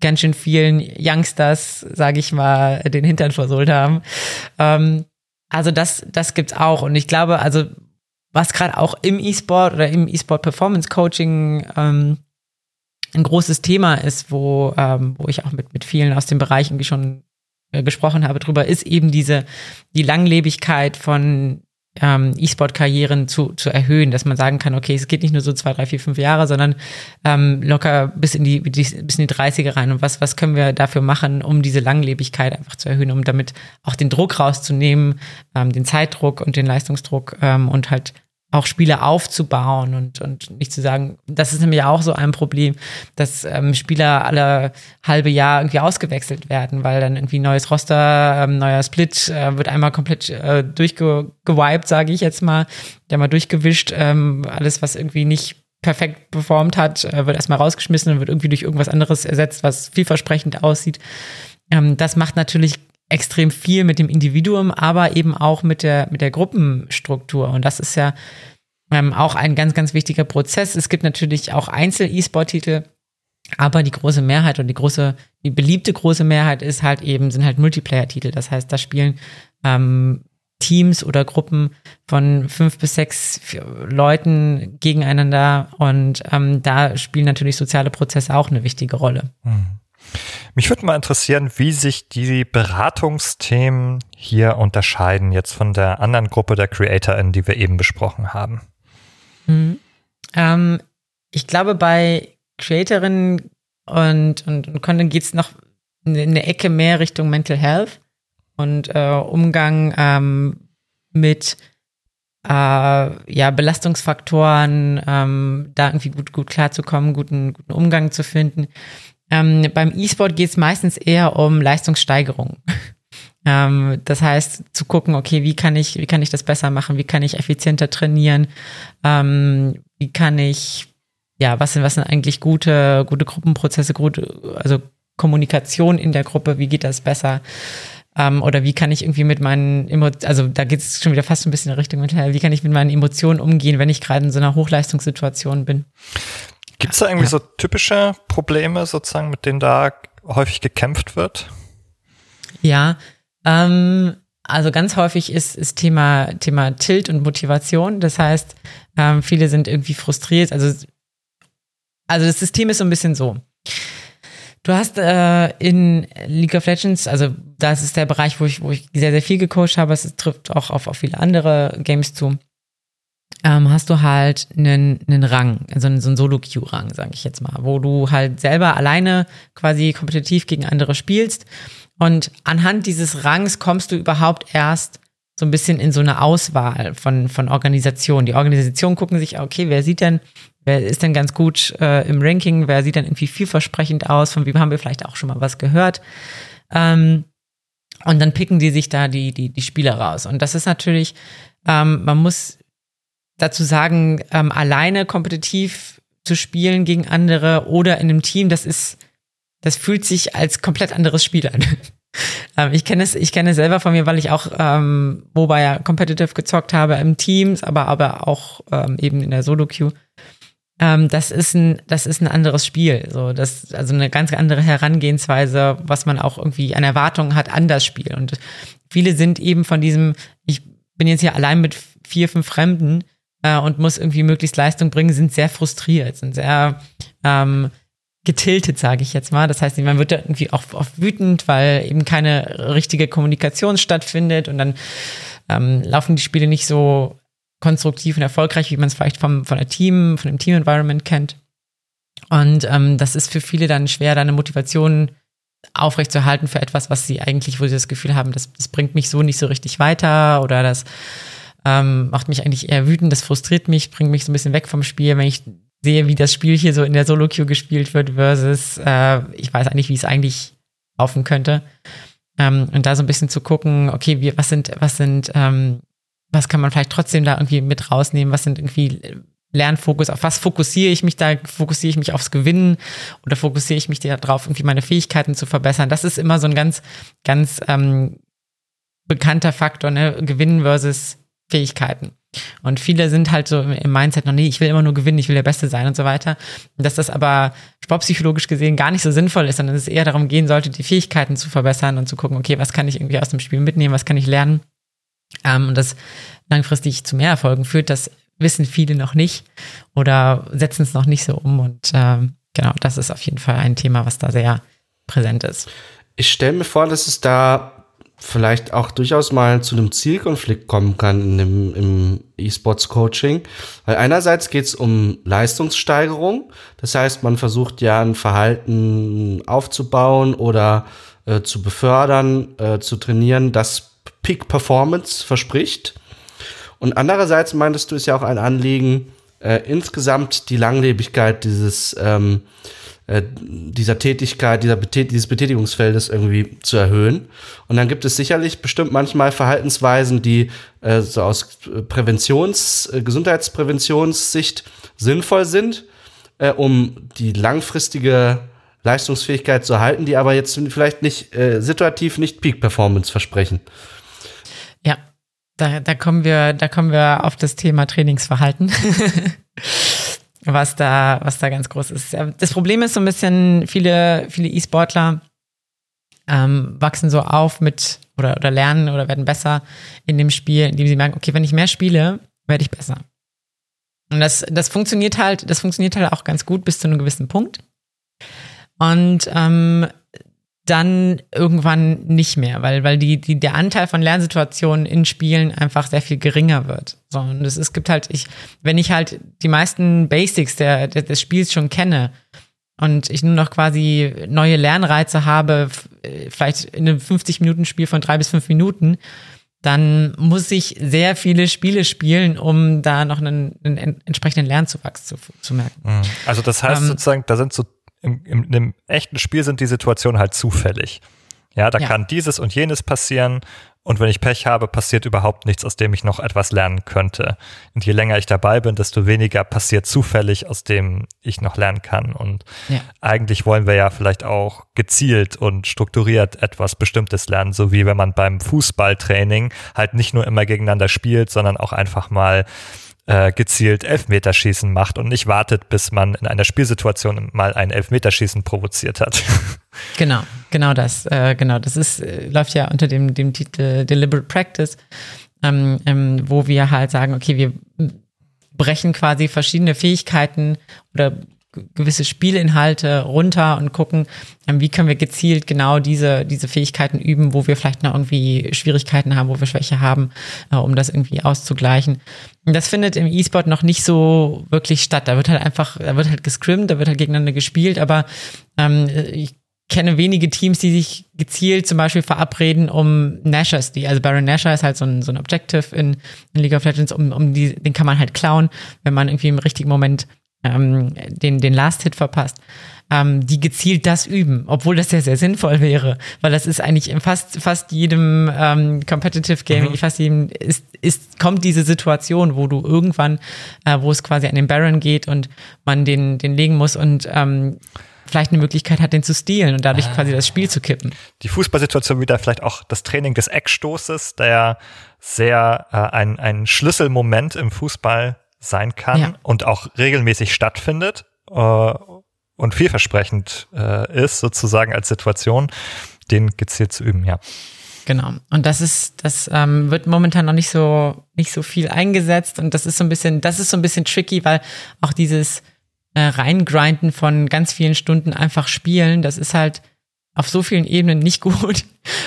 ganz schön vielen Youngsters, sage ich mal, den Hintern versohlt haben. Ähm, also das, das gibt's auch. Und ich glaube, also was gerade auch im E-Sport oder im E-Sport Performance Coaching ähm, ein großes Thema ist, wo, ähm, wo ich auch mit, mit vielen aus dem Bereich irgendwie schon äh, gesprochen habe drüber, ist eben diese, die Langlebigkeit von ähm, E-Sport-Karrieren zu, zu erhöhen, dass man sagen kann, okay, es geht nicht nur so zwei, drei, vier, fünf Jahre, sondern ähm, locker bis in die, bis in die 30er rein. Und was, was können wir dafür machen, um diese Langlebigkeit einfach zu erhöhen, um damit auch den Druck rauszunehmen, ähm, den Zeitdruck und den Leistungsdruck ähm, und halt auch Spiele aufzubauen und, und nicht zu sagen, das ist nämlich auch so ein Problem, dass ähm, Spieler alle halbe Jahr irgendwie ausgewechselt werden, weil dann irgendwie neues Roster, ähm, neuer Split äh, wird einmal komplett äh, durchgewiped, sage ich jetzt mal, der mal durchgewischt, ähm, alles, was irgendwie nicht perfekt performt hat, äh, wird erstmal rausgeschmissen und wird irgendwie durch irgendwas anderes ersetzt, was vielversprechend aussieht. Ähm, das macht natürlich extrem viel mit dem Individuum, aber eben auch mit der, mit der Gruppenstruktur. Und das ist ja ähm, auch ein ganz, ganz wichtiger Prozess. Es gibt natürlich auch Einzel-E-Sport-Titel, aber die große Mehrheit und die große, die beliebte große Mehrheit ist halt eben, sind halt Multiplayer-Titel. Das heißt, da spielen ähm, Teams oder Gruppen von fünf bis sechs Leuten gegeneinander und ähm, da spielen natürlich soziale Prozesse auch eine wichtige Rolle. Mhm. Mich würde mal interessieren, wie sich die Beratungsthemen hier unterscheiden jetzt von der anderen Gruppe der CreatorInnen, die wir eben besprochen haben. Mhm. Ähm, ich glaube, bei Creatorinnen und, und, und Content geht es noch in eine Ecke mehr Richtung Mental Health und äh, Umgang ähm, mit äh, ja, Belastungsfaktoren, ähm, da irgendwie gut, gut klarzukommen, guten, guten Umgang zu finden. Ähm, beim E-Sport geht es meistens eher um Leistungssteigerung. ähm, das heißt, zu gucken, okay, wie kann ich, wie kann ich das besser machen? Wie kann ich effizienter trainieren? Ähm, wie kann ich ja, was sind, was sind eigentlich gute, gute Gruppenprozesse, gute, also Kommunikation in der Gruppe, wie geht das besser? Ähm, oder wie kann ich irgendwie mit meinen Emotionen, also da geht es schon wieder fast ein bisschen in Richtung Mental, wie kann ich mit meinen Emotionen umgehen, wenn ich gerade in so einer Hochleistungssituation bin? Gibt es da irgendwie ja. so typische Probleme sozusagen, mit denen da häufig gekämpft wird? Ja, ähm, also ganz häufig ist, ist Thema, Thema Tilt und Motivation. Das heißt, ähm, viele sind irgendwie frustriert. Also, also das System ist so ein bisschen so. Du hast äh, in League of Legends, also das ist der Bereich, wo ich, wo ich sehr, sehr viel gecoacht habe. Es trifft auch auf, auf viele andere Games zu. Ähm, hast du halt einen, einen Rang, also einen, so einen Solo-Queue-Rang, sage ich jetzt mal, wo du halt selber alleine quasi kompetitiv gegen andere spielst und anhand dieses Rangs kommst du überhaupt erst so ein bisschen in so eine Auswahl von, von Organisationen. Die Organisationen gucken sich, okay, wer sieht denn, wer ist denn ganz gut äh, im Ranking, wer sieht denn irgendwie vielversprechend aus, von wem haben wir vielleicht auch schon mal was gehört. Ähm, und dann picken die sich da die, die, die Spieler raus. Und das ist natürlich, ähm, man muss dazu sagen, ähm, alleine kompetitiv zu spielen gegen andere oder in einem Team, das ist das fühlt sich als komplett anderes Spiel an. ähm, ich kenne es, ich kenne es selber von mir, weil ich auch ähm, wobei ja competitive gezockt habe im Teams, aber aber auch ähm, eben in der Solo Queue. Ähm, das ist ein, das ist ein anderes Spiel. So, das also eine ganz andere Herangehensweise, was man auch irgendwie an Erwartungen hat an das Spiel. Und viele sind eben von diesem, ich bin jetzt hier allein mit vier, fünf Fremden äh, und muss irgendwie möglichst Leistung bringen, sind sehr frustriert, sind sehr ähm, getiltet, sage ich jetzt mal. Das heißt, man wird da irgendwie auch oft wütend, weil eben keine richtige Kommunikation stattfindet und dann ähm, laufen die Spiele nicht so konstruktiv und erfolgreich, wie man es vielleicht vom, von der Team, von dem Team-Environment kennt. Und ähm, das ist für viele dann schwer, da eine Motivation aufrechtzuerhalten für etwas, was sie eigentlich, wo sie das Gefühl haben, das, das bringt mich so nicht so richtig weiter oder das ähm, macht mich eigentlich eher wütend, das frustriert mich, bringt mich so ein bisschen weg vom Spiel, wenn ich sehe, wie das Spiel hier so in der Solo-Queue gespielt wird, versus äh, ich weiß eigentlich, wie es eigentlich laufen könnte. Ähm, und da so ein bisschen zu gucken, okay, wie, was sind, was sind, ähm, was kann man vielleicht trotzdem da irgendwie mit rausnehmen, was sind irgendwie Lernfokus, auf was fokussiere ich mich da, fokussiere ich mich aufs Gewinnen oder fokussiere ich mich darauf, irgendwie meine Fähigkeiten zu verbessern. Das ist immer so ein ganz, ganz ähm, bekannter Faktor, ne? Gewinnen versus Fähigkeiten. Und viele sind halt so im Mindset noch, nee, ich will immer nur gewinnen, ich will der Beste sein und so weiter. Dass das aber sportpsychologisch gesehen gar nicht so sinnvoll ist, sondern es eher darum gehen sollte, die Fähigkeiten zu verbessern und zu gucken, okay, was kann ich irgendwie aus dem Spiel mitnehmen, was kann ich lernen. Ähm, und das langfristig zu mehr Erfolgen führt, das wissen viele noch nicht oder setzen es noch nicht so um. Und ähm, genau, das ist auf jeden Fall ein Thema, was da sehr präsent ist. Ich stelle mir vor, dass es da vielleicht auch durchaus mal zu einem Zielkonflikt kommen kann in dem, im E-Sports-Coaching. Weil einerseits geht es um Leistungssteigerung. Das heißt, man versucht ja ein Verhalten aufzubauen oder äh, zu befördern, äh, zu trainieren, das Peak Performance verspricht. Und andererseits meintest du, ist ja auch ein Anliegen, äh, insgesamt die Langlebigkeit dieses ähm, äh, dieser Tätigkeit, dieser Betät dieses Betätigungsfeldes irgendwie zu erhöhen. Und dann gibt es sicherlich bestimmt manchmal Verhaltensweisen, die äh, so aus Präventions-, äh, Gesundheitspräventionssicht sinnvoll sind, äh, um die langfristige Leistungsfähigkeit zu erhalten, die aber jetzt vielleicht nicht äh, situativ nicht Peak Performance versprechen. Ja, da, da kommen wir, da kommen wir auf das Thema Trainingsverhalten. was da, was da ganz groß ist. Das Problem ist so ein bisschen, viele, viele E-Sportler ähm, wachsen so auf mit oder, oder lernen oder werden besser in dem Spiel, indem sie merken, okay, wenn ich mehr spiele, werde ich besser. Und das, das funktioniert halt, das funktioniert halt auch ganz gut bis zu einem gewissen Punkt. Und ähm, dann irgendwann nicht mehr, weil, weil die, die, der Anteil von Lernsituationen in Spielen einfach sehr viel geringer wird. So, und es, es gibt halt, ich, wenn ich halt die meisten Basics der, der, des Spiels schon kenne und ich nur noch quasi neue Lernreize habe, vielleicht in einem 50-Minuten-Spiel von drei bis fünf Minuten, dann muss ich sehr viele Spiele spielen, um da noch einen, einen entsprechenden Lernzuwachs zu, zu merken. Mhm. Also das heißt ähm, sozusagen, da sind so im, im, im echten Spiel sind die Situationen halt zufällig. Ja, da ja. kann dieses und jenes passieren. Und wenn ich Pech habe, passiert überhaupt nichts, aus dem ich noch etwas lernen könnte. Und je länger ich dabei bin, desto weniger passiert zufällig, aus dem ich noch lernen kann. Und ja. eigentlich wollen wir ja vielleicht auch gezielt und strukturiert etwas Bestimmtes lernen, so wie wenn man beim Fußballtraining halt nicht nur immer gegeneinander spielt, sondern auch einfach mal äh, gezielt Elfmeterschießen macht und nicht wartet, bis man in einer Spielsituation mal ein Elfmeterschießen provoziert hat. Genau, genau das. Äh, genau, das ist, äh, läuft ja unter dem, dem Titel Deliberate Practice, ähm, ähm, wo wir halt sagen, okay, wir brechen quasi verschiedene Fähigkeiten oder gewisse Spielinhalte runter und gucken, ähm, wie können wir gezielt genau diese, diese Fähigkeiten üben, wo wir vielleicht noch irgendwie Schwierigkeiten haben, wo wir Schwäche haben, äh, um das irgendwie auszugleichen. Das findet im E-Sport noch nicht so wirklich statt. Da wird halt einfach, da wird halt gescrimmt, da wird halt gegeneinander gespielt, aber ähm, ich kenne wenige Teams, die sich gezielt zum Beispiel verabreden, um Nashers, die, also Baron Nasher ist halt so ein, so ein Objective in, in League of Legends, um, um die, den kann man halt klauen, wenn man irgendwie im richtigen Moment ähm, den, den Last-Hit verpasst, ähm, die gezielt das üben, obwohl das sehr, sehr sinnvoll wäre, weil das ist eigentlich in fast, fast jedem ähm, Competitive Gaming, mhm. fast jedem ist, ist, kommt diese Situation, wo du irgendwann, äh, wo es quasi an den Baron geht und man den, den legen muss und ähm, vielleicht eine Möglichkeit hat, den zu stehlen und dadurch ah. quasi das Spiel zu kippen. Die Fußballsituation wieder vielleicht auch das Training des Eckstoßes, der sehr äh, ein, ein Schlüsselmoment im Fußball sein kann ja. und auch regelmäßig stattfindet äh, und vielversprechend äh, ist, sozusagen als Situation, den gezielt zu üben, ja. Genau. Und das ist, das ähm, wird momentan noch nicht so, nicht so viel eingesetzt und das ist so ein bisschen, das ist so ein bisschen tricky, weil auch dieses äh, Reingrinden von ganz vielen Stunden einfach spielen, das ist halt auf so vielen Ebenen nicht gut.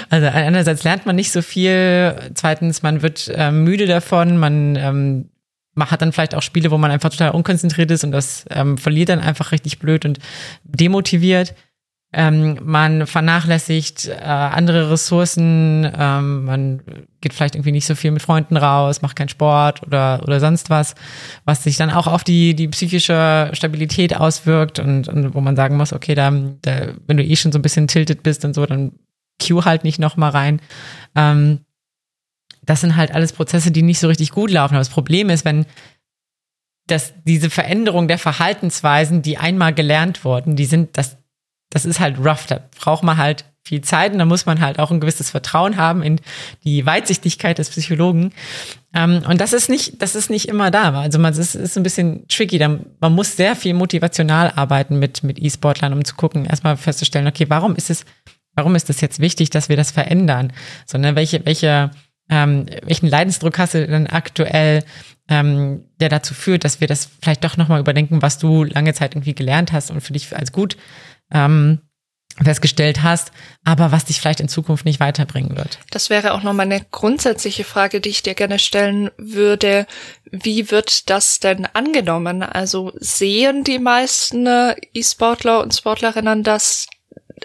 Also einerseits lernt man nicht so viel, zweitens man wird äh, müde davon, man ähm, man hat dann vielleicht auch Spiele, wo man einfach total unkonzentriert ist und das ähm, verliert dann einfach richtig blöd und demotiviert. Ähm, man vernachlässigt äh, andere Ressourcen, ähm, man geht vielleicht irgendwie nicht so viel mit Freunden raus, macht keinen Sport oder, oder sonst was, was sich dann auch auf die, die psychische Stabilität auswirkt und, und wo man sagen muss, okay, da, da, wenn du eh schon so ein bisschen tilted bist und so, dann cue halt nicht nochmal rein. Ähm, das sind halt alles Prozesse, die nicht so richtig gut laufen. Aber das Problem ist, wenn das, diese Veränderung der Verhaltensweisen, die einmal gelernt wurden, die sind, das, das ist halt rough. Da braucht man halt viel Zeit und da muss man halt auch ein gewisses Vertrauen haben in die Weitsichtigkeit des Psychologen. Ähm, und das ist nicht, das ist nicht immer da. Also man ist, ist ein bisschen tricky. Man muss sehr viel motivational arbeiten mit, mit E-Sportlern, um zu gucken, erstmal festzustellen, okay, warum ist es, warum ist es jetzt wichtig, dass wir das verändern? Sondern welche, welche, ähm, welchen Leidensdruck hast du denn aktuell, ähm, der dazu führt, dass wir das vielleicht doch nochmal überdenken, was du lange Zeit irgendwie gelernt hast und für dich als gut ähm, festgestellt hast, aber was dich vielleicht in Zukunft nicht weiterbringen wird. Das wäre auch nochmal eine grundsätzliche Frage, die ich dir gerne stellen würde. Wie wird das denn angenommen? Also sehen die meisten E-Sportler und Sportlerinnen, dass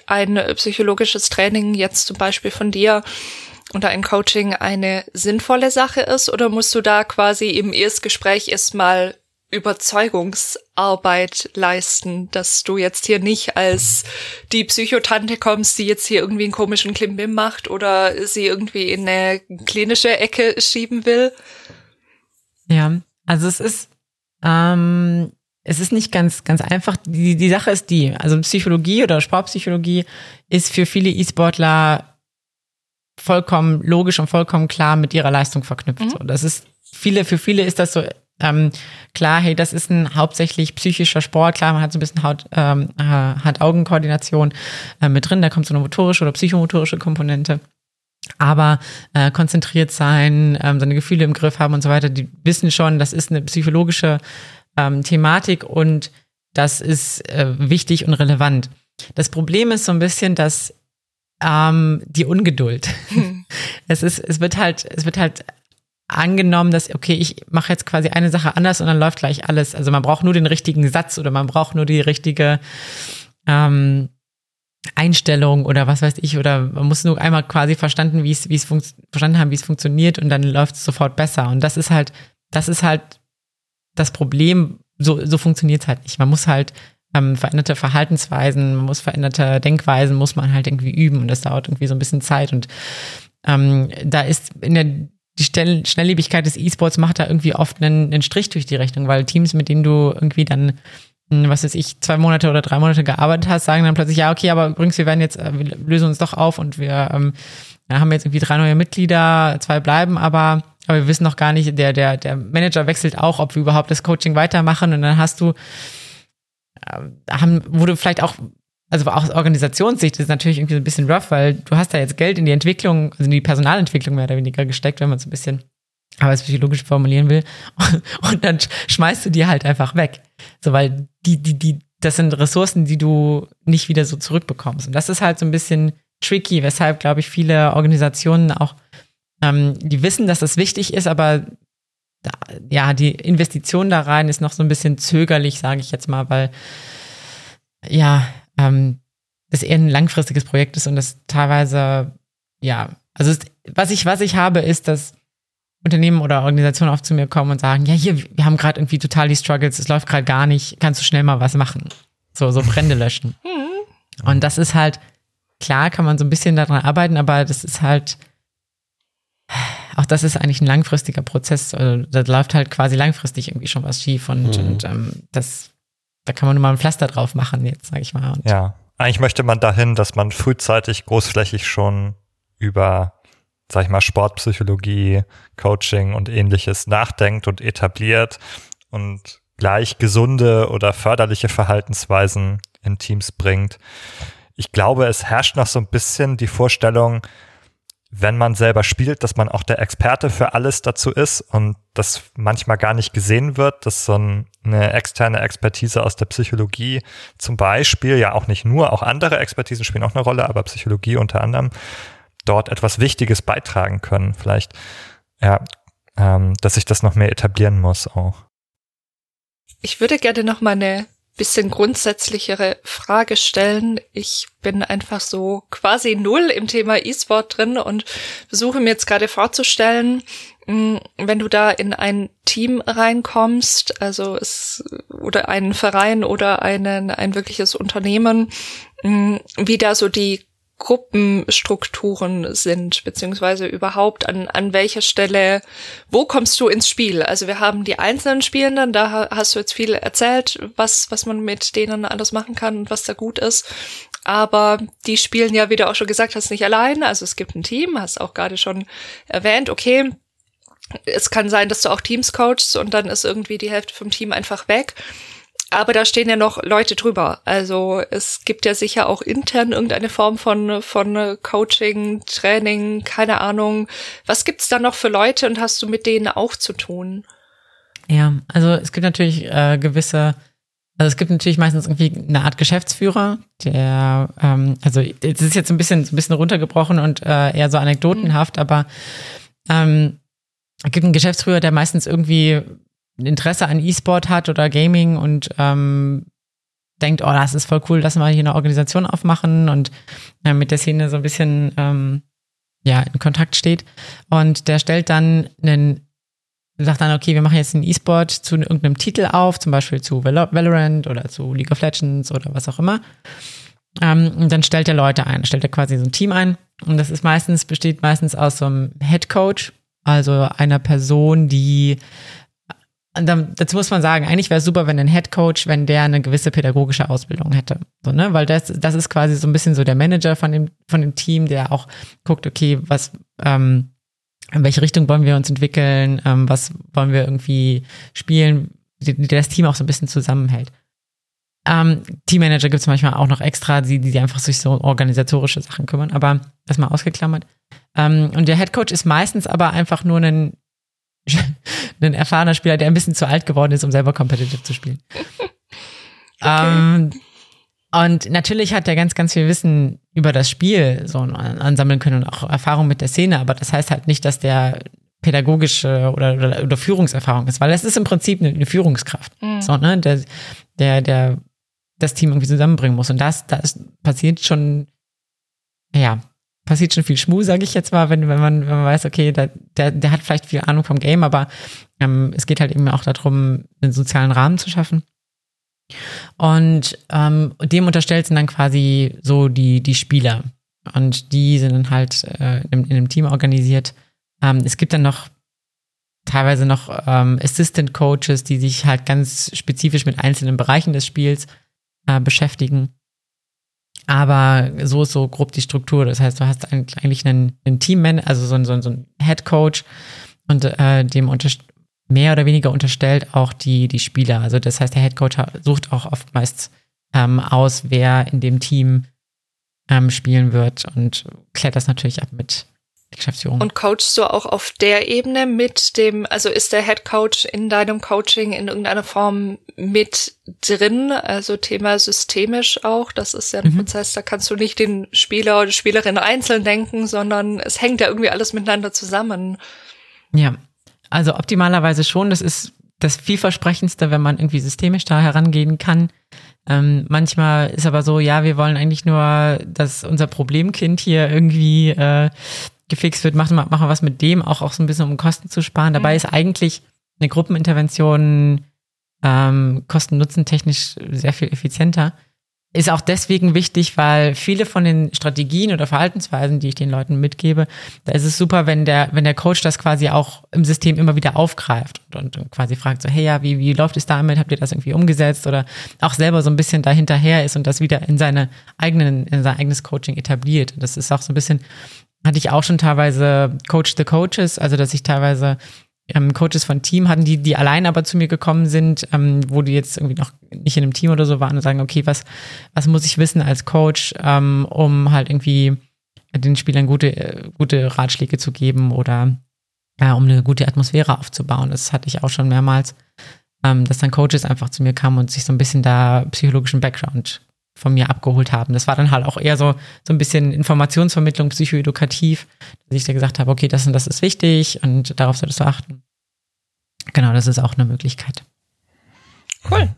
ein psychologisches Training jetzt zum Beispiel von dir oder ein Coaching eine sinnvolle Sache ist oder musst du da quasi im Erstgespräch erstmal Überzeugungsarbeit leisten, dass du jetzt hier nicht als die Psychotante kommst, die jetzt hier irgendwie einen komischen Klimbim macht oder sie irgendwie in eine klinische Ecke schieben will? Ja, also es ist, ähm, es ist nicht ganz, ganz einfach. Die, die Sache ist die, also Psychologie oder Sportpsychologie ist für viele E-Sportler vollkommen logisch und vollkommen klar mit ihrer Leistung verknüpft. Mhm. So, das ist viele, für viele ist das so ähm, klar, hey, das ist ein hauptsächlich psychischer Sport, klar, man hat so ein bisschen Haut, ähm, äh, Hand-Augen-Koordination äh, mit drin, da kommt so eine motorische oder psychomotorische Komponente. Aber äh, konzentriert sein, ähm, seine Gefühle im Griff haben und so weiter, die wissen schon, das ist eine psychologische ähm, Thematik und das ist äh, wichtig und relevant. Das Problem ist so ein bisschen, dass ähm, die Ungeduld. Hm. Es ist, es wird halt, es wird halt angenommen, dass, okay, ich mache jetzt quasi eine Sache anders und dann läuft gleich alles. Also man braucht nur den richtigen Satz oder man braucht nur die richtige ähm, Einstellung oder was weiß ich, oder man muss nur einmal quasi verstanden, wie es, wie es verstanden haben, wie es funktioniert und dann läuft es sofort besser. Und das ist halt, das ist halt das Problem, so, so funktioniert es halt nicht. Man muss halt ähm, veränderte Verhaltensweisen, muss veränderte Denkweisen, muss man halt irgendwie üben und das dauert irgendwie so ein bisschen Zeit und ähm, da ist in der die Schnelllebigkeit des E-Sports macht da irgendwie oft einen, einen Strich durch die Rechnung, weil Teams, mit denen du irgendwie dann hm, was weiß ich, zwei Monate oder drei Monate gearbeitet hast, sagen dann plötzlich, ja, okay, aber übrigens, wir werden jetzt, äh, wir lösen uns doch auf und wir ähm, haben jetzt irgendwie drei neue Mitglieder, zwei bleiben, aber, aber wir wissen noch gar nicht, der, der, der Manager wechselt auch, ob wir überhaupt das Coaching weitermachen und dann hast du, haben, wurde vielleicht auch, also aus Organisationssicht ist natürlich irgendwie so ein bisschen rough, weil du hast da jetzt Geld in die Entwicklung, also in die Personalentwicklung mehr oder weniger gesteckt, wenn man es ein bisschen aber es psychologisch formulieren will. Und dann schmeißt du die halt einfach weg. So, weil die, die, die, das sind Ressourcen, die du nicht wieder so zurückbekommst. Und das ist halt so ein bisschen tricky, weshalb, glaube ich, viele Organisationen auch, ähm, die wissen, dass das wichtig ist, aber da, ja, die Investition da rein ist noch so ein bisschen zögerlich, sage ich jetzt mal, weil ja, ähm, das eher ein langfristiges Projekt ist und das teilweise, ja, also es, was ich, was ich habe, ist, dass Unternehmen oder Organisationen oft zu mir kommen und sagen, ja, hier, wir haben gerade irgendwie total die Struggles, es läuft gerade gar nicht, kannst du schnell mal was machen? So, so Brände löschen. Mhm. Und das ist halt, klar kann man so ein bisschen daran arbeiten, aber das ist halt, auch das ist eigentlich ein langfristiger Prozess. Also, da läuft halt quasi langfristig irgendwie schon was schief und, mhm. und ähm, das, da kann man nur mal ein Pflaster drauf machen, jetzt, sag ich mal. Und ja, eigentlich möchte man dahin, dass man frühzeitig großflächig schon über, sag ich mal, Sportpsychologie, Coaching und ähnliches nachdenkt und etabliert und gleich gesunde oder förderliche Verhaltensweisen in Teams bringt ich glaube, es herrscht noch so ein bisschen die Vorstellung, wenn man selber spielt, dass man auch der Experte für alles dazu ist und das manchmal gar nicht gesehen wird, dass so eine externe Expertise aus der Psychologie zum Beispiel, ja auch nicht nur, auch andere Expertisen spielen auch eine Rolle, aber Psychologie unter anderem, dort etwas Wichtiges beitragen können. Vielleicht, ja, ähm, dass sich das noch mehr etablieren muss auch. Ich würde gerne noch mal eine bisschen grundsätzlichere Frage stellen. Ich bin einfach so quasi null im Thema E-Sport drin und versuche mir jetzt gerade vorzustellen, hm, wenn du da in ein Team reinkommst, also es oder einen Verein oder einen ein wirkliches Unternehmen, hm, wie da so die Gruppenstrukturen sind, beziehungsweise überhaupt an, an welcher Stelle, wo kommst du ins Spiel? Also wir haben die einzelnen Spielenden, da hast du jetzt viel erzählt, was, was man mit denen alles machen kann und was da gut ist. Aber die spielen ja, wie du auch schon gesagt hast, nicht allein. Also es gibt ein Team, hast auch gerade schon erwähnt, okay, es kann sein, dass du auch Teams coachst und dann ist irgendwie die Hälfte vom Team einfach weg. Aber da stehen ja noch Leute drüber. Also es gibt ja sicher auch intern irgendeine Form von, von Coaching, Training, keine Ahnung. Was gibt's da noch für Leute und hast du mit denen auch zu tun? Ja, also es gibt natürlich äh, gewisse, also es gibt natürlich meistens irgendwie eine Art Geschäftsführer, der, ähm, also es ist jetzt ein bisschen, ein bisschen runtergebrochen und äh, eher so anekdotenhaft, mhm. aber ähm, es gibt einen Geschäftsführer, der meistens irgendwie Interesse an E-Sport hat oder Gaming und ähm, denkt, oh, das ist voll cool, dass wir hier eine Organisation aufmachen und äh, mit der Szene so ein bisschen ähm, ja, in Kontakt steht. Und der stellt dann einen, sagt dann, okay, wir machen jetzt einen E-Sport zu irgendeinem Titel auf, zum Beispiel zu Valorant oder zu League of Legends oder was auch immer. Ähm, und dann stellt er Leute ein, stellt er quasi so ein Team ein. Und das ist meistens, besteht meistens aus so einem Head Coach, also einer Person, die und dann, dazu muss man sagen, eigentlich wäre es super, wenn ein Head Coach, wenn der eine gewisse pädagogische Ausbildung hätte. So, ne? Weil das, das ist quasi so ein bisschen so der Manager von dem, von dem Team, der auch guckt, okay, was, ähm, in welche Richtung wollen wir uns entwickeln, ähm, was wollen wir irgendwie spielen, der das Team auch so ein bisschen zusammenhält. Ähm, Teammanager gibt es manchmal auch noch extra, die, die einfach sich so organisatorische Sachen kümmern, aber das mal ausgeklammert. Ähm, und der Head Coach ist meistens aber einfach nur ein ein erfahrener Spieler, der ein bisschen zu alt geworden ist, um selber competitive zu spielen. okay. ähm, und natürlich hat er ganz, ganz viel Wissen über das Spiel so ansammeln können und auch Erfahrung mit der Szene, aber das heißt halt nicht, dass der pädagogische oder, oder, oder Führungserfahrung ist, weil das ist im Prinzip eine, eine Führungskraft, mhm. so, ne, der, der, der das Team irgendwie zusammenbringen muss. Und das, das passiert schon, ja, passiert schon viel Schmu, sage ich jetzt mal, wenn, wenn, man, wenn man weiß, okay, der, der, der hat vielleicht viel Ahnung vom Game, aber ähm, es geht halt eben auch darum, einen sozialen Rahmen zu schaffen. Und ähm, dem unterstellt sind dann quasi so die, die Spieler. Und die sind dann halt äh, in, in einem Team organisiert. Ähm, es gibt dann noch teilweise noch ähm, Assistant Coaches, die sich halt ganz spezifisch mit einzelnen Bereichen des Spiels äh, beschäftigen. Aber so ist so grob die Struktur. Das heißt, du hast eigentlich einen, einen Teamman, also so ein, so ein, so ein Head Coach und äh, dem mehr oder weniger unterstellt auch die, die Spieler. Also das heißt, der Head Coach sucht auch oftmals ähm, aus, wer in dem Team ähm, spielen wird und klärt das natürlich ab mit Geschäftsführung. Und coachst du auch auf der Ebene mit dem, also ist der Head Coach in deinem Coaching in irgendeiner Form mit drin? Also Thema systemisch auch. Das ist ja ein mhm. Prozess, da kannst du nicht den Spieler oder Spielerin einzeln denken, sondern es hängt ja irgendwie alles miteinander zusammen. Ja, also optimalerweise schon. Das ist das vielversprechendste, wenn man irgendwie systemisch da herangehen kann. Ähm, manchmal ist aber so, ja, wir wollen eigentlich nur, dass unser Problemkind hier irgendwie äh, gefixt wird, machen wir, machen wir was mit dem, auch, auch so ein bisschen um Kosten zu sparen. Dabei mhm. ist eigentlich eine Gruppenintervention ähm, kosten-nutzen-technisch sehr viel effizienter. Ist auch deswegen wichtig, weil viele von den Strategien oder Verhaltensweisen, die ich den Leuten mitgebe, da ist es super, wenn der, wenn der Coach das quasi auch im System immer wieder aufgreift und, und quasi fragt so, hey ja, wie, wie läuft es damit? Habt ihr das irgendwie umgesetzt? Oder auch selber so ein bisschen dahinterher ist und das wieder in seine eigenen, in sein eigenes Coaching etabliert. Das ist auch so ein bisschen hatte ich auch schon teilweise Coach the Coaches, also dass ich teilweise ähm, Coaches von Team hatten, die, die allein aber zu mir gekommen sind, ähm, wo die jetzt irgendwie noch nicht in einem Team oder so waren und sagen, okay, was, was muss ich wissen als Coach, ähm, um halt irgendwie den Spielern gute, gute Ratschläge zu geben oder äh, um eine gute Atmosphäre aufzubauen. Das hatte ich auch schon mehrmals, ähm, dass dann Coaches einfach zu mir kamen und sich so ein bisschen da psychologischen Background von mir abgeholt haben. Das war dann halt auch eher so, so ein bisschen Informationsvermittlung, psychoedukativ, dass ich da gesagt habe, okay, das und das ist wichtig und darauf solltest du achten. Genau, das ist auch eine Möglichkeit. Cool.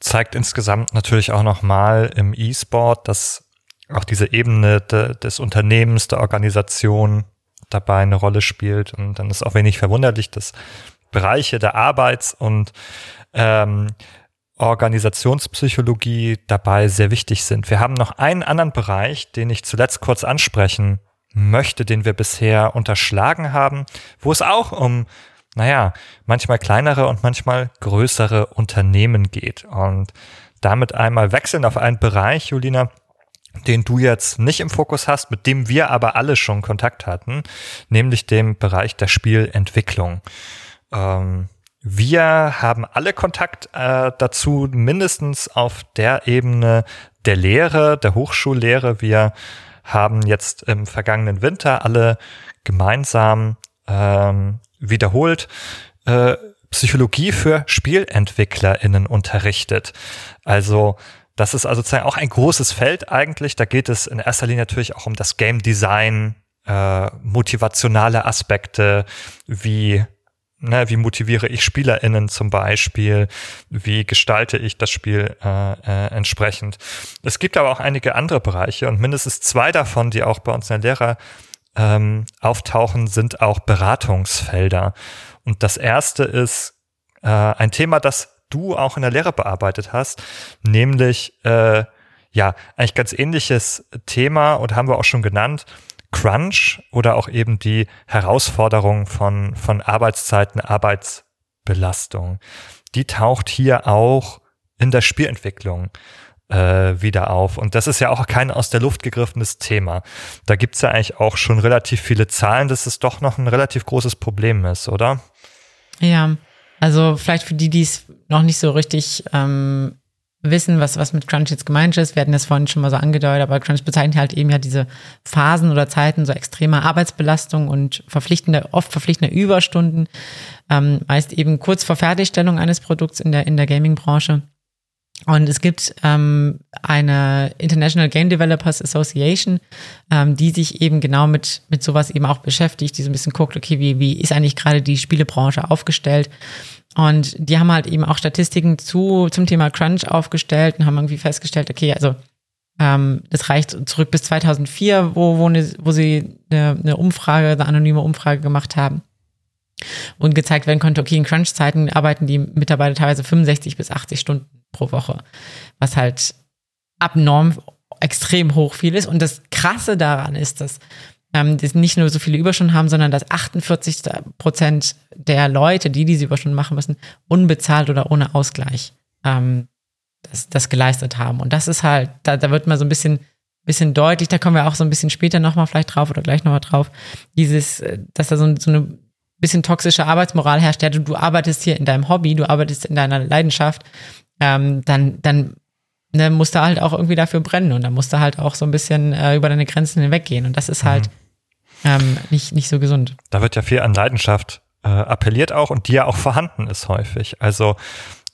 Zeigt insgesamt natürlich auch nochmal im E-Sport, dass auch diese Ebene de, des Unternehmens, der Organisation dabei eine Rolle spielt. Und dann ist auch wenig verwunderlich, dass Bereiche der Arbeits- und ähm, Organisationspsychologie dabei sehr wichtig sind. Wir haben noch einen anderen Bereich, den ich zuletzt kurz ansprechen möchte, den wir bisher unterschlagen haben, wo es auch um, naja, manchmal kleinere und manchmal größere Unternehmen geht. Und damit einmal wechseln auf einen Bereich, Julina, den du jetzt nicht im Fokus hast, mit dem wir aber alle schon Kontakt hatten, nämlich dem Bereich der Spielentwicklung. Ähm, wir haben alle Kontakt äh, dazu, mindestens auf der Ebene der Lehre, der Hochschullehre. Wir haben jetzt im vergangenen Winter alle gemeinsam ähm, wiederholt äh, Psychologie für SpielentwicklerInnen unterrichtet. Also das ist also sozusagen auch ein großes Feld eigentlich. Da geht es in erster Linie natürlich auch um das Game Design, äh, motivationale Aspekte wie Ne, wie motiviere ich SpielerInnen zum Beispiel? Wie gestalte ich das Spiel äh, äh, entsprechend? Es gibt aber auch einige andere Bereiche und mindestens zwei davon, die auch bei uns in der Lehrer ähm, auftauchen, sind auch Beratungsfelder. Und das erste ist äh, ein Thema, das du auch in der Lehre bearbeitet hast, nämlich äh, ja, eigentlich ganz ähnliches Thema und haben wir auch schon genannt, Crunch oder auch eben die Herausforderung von, von Arbeitszeiten, Arbeitsbelastung. Die taucht hier auch in der Spielentwicklung äh, wieder auf. Und das ist ja auch kein aus der Luft gegriffenes Thema. Da gibt's ja eigentlich auch schon relativ viele Zahlen, dass es doch noch ein relativ großes Problem ist, oder? Ja, also vielleicht für die, die es noch nicht so richtig ähm, wissen, was, was mit Crunch jetzt gemeint ist. Wir hatten das vorhin schon mal so angedeutet, aber Crunch bezeichnet halt eben ja diese Phasen oder Zeiten so extremer Arbeitsbelastung und verpflichtende, oft verpflichtende Überstunden, ähm, meist eben kurz vor Fertigstellung eines Produkts in der, in der Gaming-Branche. Und es gibt ähm, eine International Game Developers Association, ähm, die sich eben genau mit, mit sowas eben auch beschäftigt, die so ein bisschen guckt, okay, wie, wie ist eigentlich gerade die Spielebranche aufgestellt und die haben halt eben auch Statistiken zu, zum Thema Crunch aufgestellt und haben irgendwie festgestellt, okay, also ähm, das reicht zurück bis 2004, wo, wo, ne, wo sie eine, eine Umfrage, eine anonyme Umfrage gemacht haben. und gezeigt werden konnte, okay, in Crunch-Zeiten arbeiten die Mitarbeiter teilweise 65 bis 80 Stunden pro Woche, was halt abnorm extrem hoch viel ist. Und das Krasse daran ist, dass ähm, die nicht nur so viele Überstunden haben, sondern dass 48 Prozent der Leute, die diese Überstunden machen müssen, unbezahlt oder ohne Ausgleich ähm, das, das geleistet haben. Und das ist halt, da, da wird mal so ein bisschen bisschen deutlich, da kommen wir auch so ein bisschen später nochmal vielleicht drauf oder gleich nochmal drauf, dieses, äh, dass da so, so eine bisschen toxische Arbeitsmoral herrscht, ja, du, du arbeitest hier in deinem Hobby, du arbeitest in deiner Leidenschaft, ähm, dann, dann ne, musst du halt auch irgendwie dafür brennen und dann musst du halt auch so ein bisschen äh, über deine Grenzen hinweggehen und das ist halt mhm. Ähm, nicht, nicht so gesund. Da wird ja viel an Leidenschaft äh, appelliert auch und die ja auch vorhanden ist häufig. Also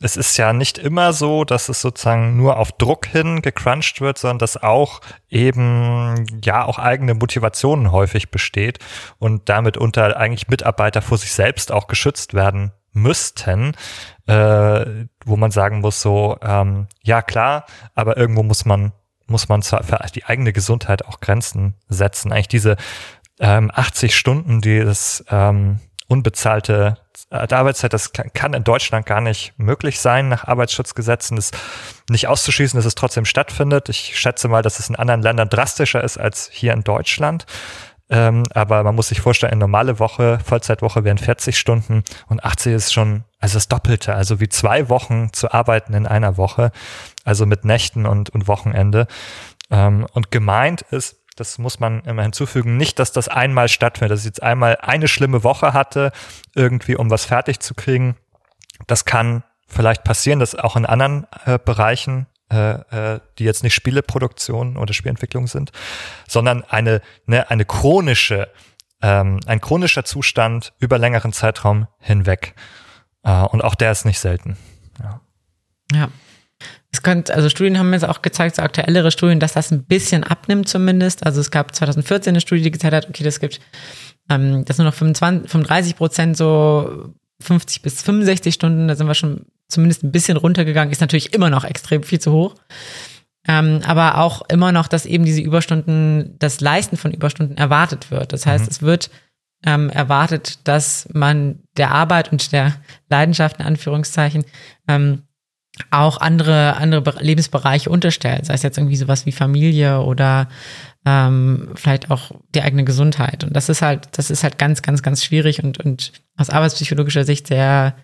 es ist ja nicht immer so, dass es sozusagen nur auf Druck hin gecrunched wird, sondern dass auch eben ja auch eigene Motivationen häufig besteht und damit unter eigentlich Mitarbeiter vor sich selbst auch geschützt werden müssten, äh, wo man sagen muss so ähm, ja klar, aber irgendwo muss man muss man zwar für die eigene Gesundheit auch Grenzen setzen. Eigentlich diese ähm, 80 Stunden, die das ähm, unbezahlte Arbeitszeit, das kann in Deutschland gar nicht möglich sein nach Arbeitsschutzgesetzen. Das nicht auszuschließen, dass es trotzdem stattfindet. Ich schätze mal, dass es in anderen Ländern drastischer ist als hier in Deutschland. Ähm, aber man muss sich vorstellen, eine normale Woche, Vollzeitwoche wären 40 Stunden und 80 ist schon, also das Doppelte, also wie zwei Wochen zu arbeiten in einer Woche, also mit Nächten und, und Wochenende. Ähm, und gemeint ist, das muss man immer hinzufügen. Nicht, dass das einmal stattfindet, dass ich jetzt einmal eine schlimme Woche hatte, irgendwie, um was fertig zu kriegen. Das kann vielleicht passieren, dass auch in anderen äh, Bereichen, äh, äh, die jetzt nicht Spieleproduktion oder Spielentwicklung sind, sondern eine, ne, eine chronische, ähm, ein chronischer Zustand über längeren Zeitraum hinweg. Äh, und auch der ist nicht selten. Ja. ja. Es könnte, also Studien haben jetzt auch gezeigt, so aktuellere Studien, dass das ein bisschen abnimmt zumindest. Also es gab 2014 eine Studie, die gezeigt hat, okay, das gibt, ähm, das nur noch 25, 35 Prozent so 50 bis 65 Stunden, da sind wir schon zumindest ein bisschen runtergegangen, ist natürlich immer noch extrem viel zu hoch. Ähm, aber auch immer noch, dass eben diese Überstunden, das Leisten von Überstunden erwartet wird. Das heißt, mhm. es wird ähm, erwartet, dass man der Arbeit und der Leidenschaft in Anführungszeichen ähm, auch andere, andere Lebensbereiche unterstellt, sei es jetzt irgendwie sowas wie Familie oder ähm, vielleicht auch die eigene Gesundheit. Und das ist halt, das ist halt ganz, ganz, ganz schwierig und, und aus arbeitspsychologischer Sicht sehr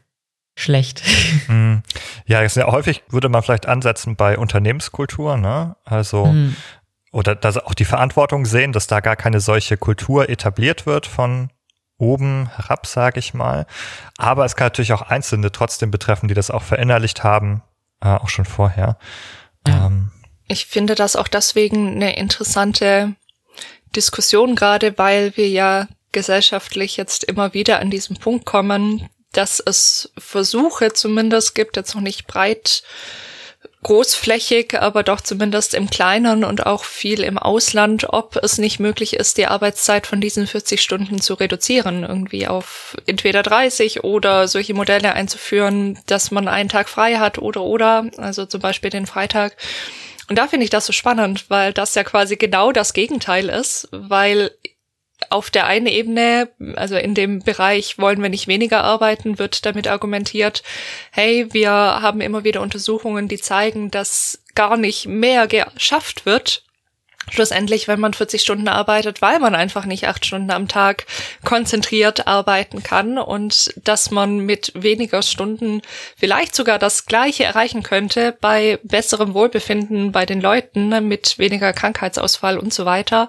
schlecht. Mhm. Ja, sehr häufig würde man vielleicht ansetzen bei Unternehmenskultur, ne? Also mhm. oder dass auch die Verantwortung sehen, dass da gar keine solche Kultur etabliert wird von oben herab, sage ich mal. Aber es kann natürlich auch Einzelne trotzdem betreffen, die das auch verinnerlicht haben, äh, auch schon vorher. Ja. Ähm. Ich finde das auch deswegen eine interessante Diskussion, gerade weil wir ja gesellschaftlich jetzt immer wieder an diesen Punkt kommen, dass es Versuche zumindest gibt, jetzt noch nicht breit großflächig, aber doch zumindest im Kleinen und auch viel im Ausland, ob es nicht möglich ist, die Arbeitszeit von diesen 40 Stunden zu reduzieren, irgendwie auf entweder 30 oder solche Modelle einzuführen, dass man einen Tag frei hat oder oder, also zum Beispiel den Freitag. Und da finde ich das so spannend, weil das ja quasi genau das Gegenteil ist, weil auf der einen Ebene, also in dem Bereich wollen wir nicht weniger arbeiten, wird damit argumentiert, hey, wir haben immer wieder Untersuchungen, die zeigen, dass gar nicht mehr geschafft wird. Schlussendlich, wenn man 40 Stunden arbeitet, weil man einfach nicht acht Stunden am Tag konzentriert arbeiten kann und dass man mit weniger Stunden vielleicht sogar das Gleiche erreichen könnte bei besserem Wohlbefinden bei den Leuten, mit weniger Krankheitsausfall und so weiter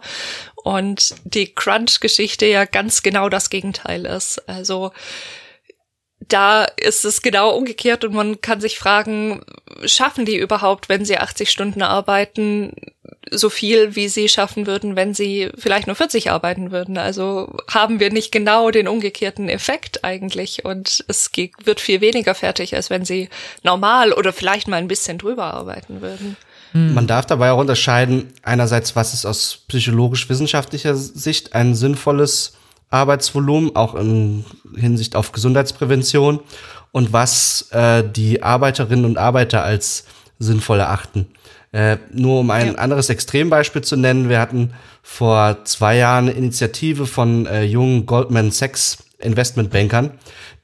und die Crunch-Geschichte ja ganz genau das Gegenteil ist. Also da ist es genau umgekehrt und man kann sich fragen, schaffen die überhaupt, wenn sie 80 Stunden arbeiten, so viel, wie sie schaffen würden, wenn sie vielleicht nur 40 arbeiten würden? Also haben wir nicht genau den umgekehrten Effekt eigentlich und es wird viel weniger fertig, als wenn sie normal oder vielleicht mal ein bisschen drüber arbeiten würden. Hm. Man darf dabei auch unterscheiden, einerseits, was ist aus psychologisch-wissenschaftlicher Sicht ein sinnvolles Arbeitsvolumen, auch in Hinsicht auf Gesundheitsprävention und was äh, die Arbeiterinnen und Arbeiter als sinnvoll erachten. Äh, nur um ein ja. anderes Extrembeispiel zu nennen, wir hatten vor zwei Jahren eine Initiative von äh, jungen Goldman Sachs Investmentbankern,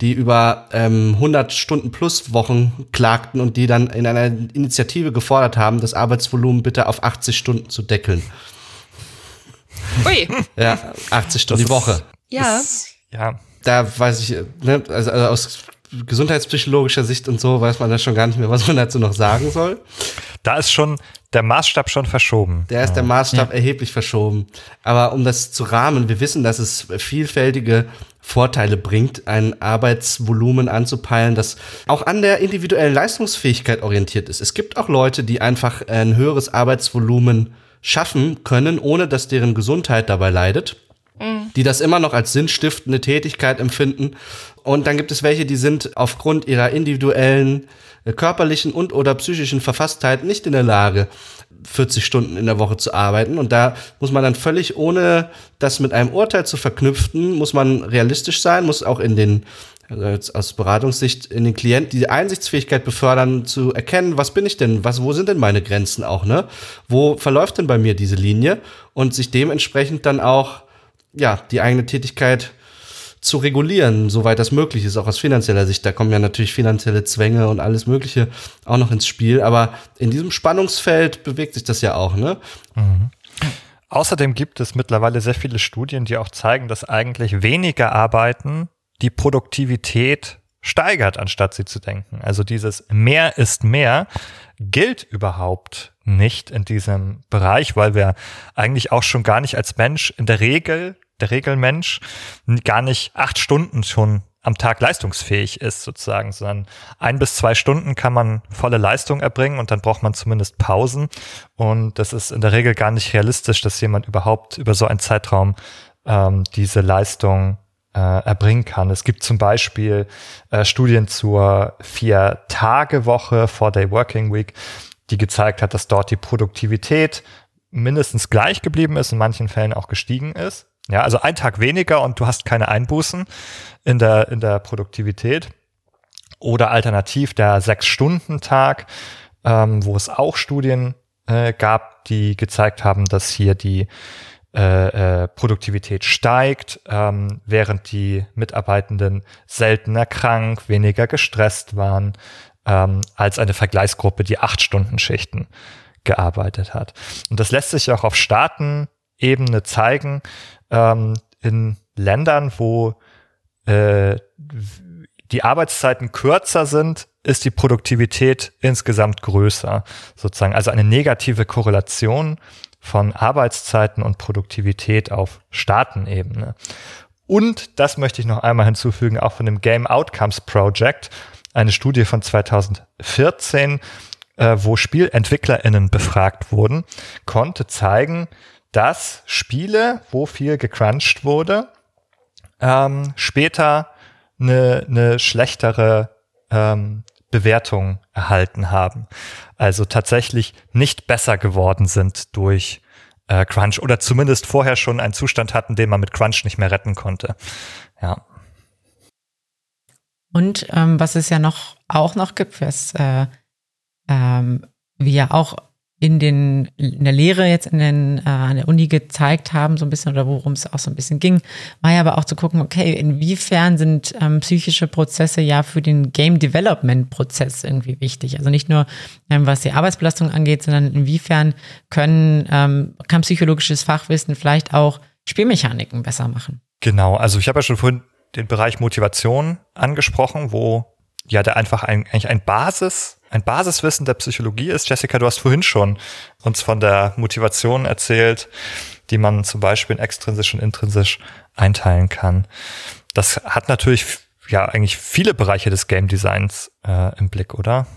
die über ähm, 100 Stunden plus Wochen klagten und die dann in einer Initiative gefordert haben, das Arbeitsvolumen bitte auf 80 Stunden zu deckeln. Ui. Ja, 80 Stunden Das die Woche. ist- Ja. Ist, ja, Da weiß ich, ne, also, also aus gesundheitspsychologischer Sicht und so weiß man da schon gar nicht mehr, was man dazu noch sagen soll. da ist schon der Maßstab schon verschoben. Der ist der Maßstab erheblich verschoben. Aber um das zu rahmen, wir wissen, dass es vielfältige Vorteile bringt, ein Arbeitsvolumen anzupeilen, das auch an der individuellen Leistungsfähigkeit orientiert ist. Es gibt auch Leute, die einfach ein höheres Arbeitsvolumen schaffen können, ohne dass deren Gesundheit dabei leidet die das immer noch als sinnstiftende Tätigkeit empfinden. Und dann gibt es welche, die sind aufgrund ihrer individuellen äh, körperlichen und oder psychischen Verfasstheit nicht in der Lage, 40 Stunden in der Woche zu arbeiten. Und da muss man dann völlig ohne das mit einem Urteil zu verknüpften, muss man realistisch sein, muss auch in den also jetzt aus Beratungssicht in den Klient die Einsichtsfähigkeit befördern, zu erkennen, was bin ich denn, was, wo sind denn meine Grenzen auch, ne? Wo verläuft denn bei mir diese Linie? Und sich dementsprechend dann auch ja, die eigene Tätigkeit zu regulieren, soweit das möglich ist, auch aus finanzieller Sicht. Da kommen ja natürlich finanzielle Zwänge und alles Mögliche auch noch ins Spiel. Aber in diesem Spannungsfeld bewegt sich das ja auch, ne? Außerdem gibt es mittlerweile sehr viele Studien, die auch zeigen, dass eigentlich weniger Arbeiten die Produktivität steigert, anstatt sie zu denken. Also dieses mehr ist mehr gilt überhaupt nicht in diesem Bereich, weil wir eigentlich auch schon gar nicht als Mensch in der Regel, der Regelmensch, gar nicht acht Stunden schon am Tag leistungsfähig ist sozusagen, sondern ein bis zwei Stunden kann man volle Leistung erbringen und dann braucht man zumindest Pausen. Und das ist in der Regel gar nicht realistisch, dass jemand überhaupt über so einen Zeitraum ähm, diese Leistung äh, erbringen kann. Es gibt zum Beispiel äh, Studien zur Vier-Tage-Woche, Four-Day-Working Week, die gezeigt hat, dass dort die Produktivität mindestens gleich geblieben ist, in manchen Fällen auch gestiegen ist. Ja, also ein Tag weniger und du hast keine Einbußen in der, in der Produktivität. Oder alternativ der Sechs-Stunden-Tag, ähm, wo es auch Studien äh, gab, die gezeigt haben, dass hier die äh, äh, Produktivität steigt, ähm, während die Mitarbeitenden seltener krank, weniger gestresst waren, ähm, als eine Vergleichsgruppe, die acht Stunden Schichten gearbeitet hat. Und das lässt sich auch auf Staatenebene zeigen, ähm, in Ländern, wo äh, die Arbeitszeiten kürzer sind, ist die Produktivität insgesamt größer, sozusagen. Also eine negative Korrelation von Arbeitszeiten und Produktivität auf Staatenebene. Und das möchte ich noch einmal hinzufügen, auch von dem Game Outcomes Project, eine Studie von 2014, äh, wo SpielentwicklerInnen befragt wurden, konnte zeigen, dass Spiele, wo viel gecrunched wurde, ähm, später eine, eine schlechtere ähm, Bewertung erhalten haben. Also tatsächlich nicht besser geworden sind durch äh, Crunch oder zumindest vorher schon einen Zustand hatten, den man mit Crunch nicht mehr retten konnte. Ja. Und ähm, was es ja noch auch noch gibt, was äh, ähm, wir auch in den in der Lehre jetzt in den äh, an der Uni gezeigt haben so ein bisschen oder worum es auch so ein bisschen ging, war ja aber auch zu gucken, okay, inwiefern sind ähm, psychische Prozesse ja für den Game Development Prozess irgendwie wichtig. Also nicht nur ähm, was die Arbeitsbelastung angeht, sondern inwiefern können ähm, kann psychologisches Fachwissen vielleicht auch Spielmechaniken besser machen. Genau, also ich habe ja schon vorhin den Bereich Motivation angesprochen, wo ja der einfach ein, eigentlich ein Basis, ein Basiswissen der Psychologie ist. Jessica, du hast vorhin schon uns von der Motivation erzählt, die man zum Beispiel in extrinsisch und intrinsisch einteilen kann. Das hat natürlich ja eigentlich viele Bereiche des Game Designs äh, im Blick, oder?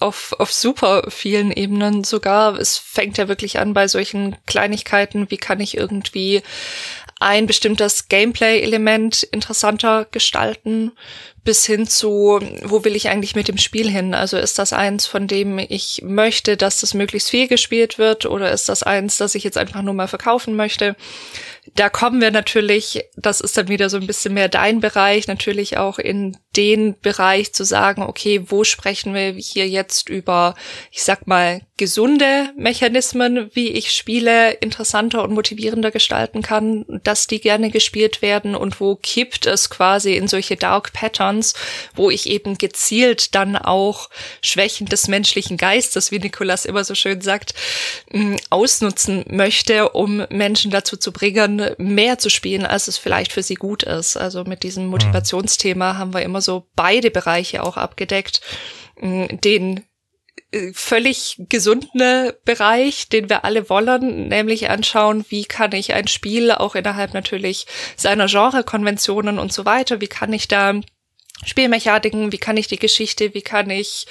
auf, auf super vielen Ebenen sogar. Es fängt ja wirklich an bei solchen Kleinigkeiten, wie kann ich irgendwie ein bestimmtes Gameplay-Element interessanter gestalten, bis hin zu, wo will ich eigentlich mit dem Spiel hin? Also ist das eins, von dem ich möchte, dass das möglichst viel gespielt wird oder ist das eins, das ich jetzt einfach nur mal verkaufen möchte? Da kommen wir natürlich, das ist dann wieder so ein bisschen mehr dein Bereich, natürlich auch in den Bereich zu sagen, okay, wo sprechen wir hier jetzt über, ich sag mal, gesunde Mechanismen, wie ich Spiele interessanter und motivierender gestalten kann, dass die gerne gespielt werden und wo kippt es quasi in solche Dark Patterns, wo ich eben gezielt dann auch Schwächen des menschlichen Geistes, wie Nikolas immer so schön sagt, mm, ausnutzen möchte, um Menschen dazu zu bringen, mehr zu spielen, als es vielleicht für sie gut ist. Also mit diesem Motivationsthema haben wir immer so beide Bereiche auch abgedeckt, mm, den äh, völlig gesunde Bereich, den wir alle wollen, nämlich anschauen, wie kann ich ein Spiel auch innerhalb natürlich seiner Genrekonventionen und so weiter, wie kann ich da Spielmechaniken, wie kann ich die Geschichte, wie kann ich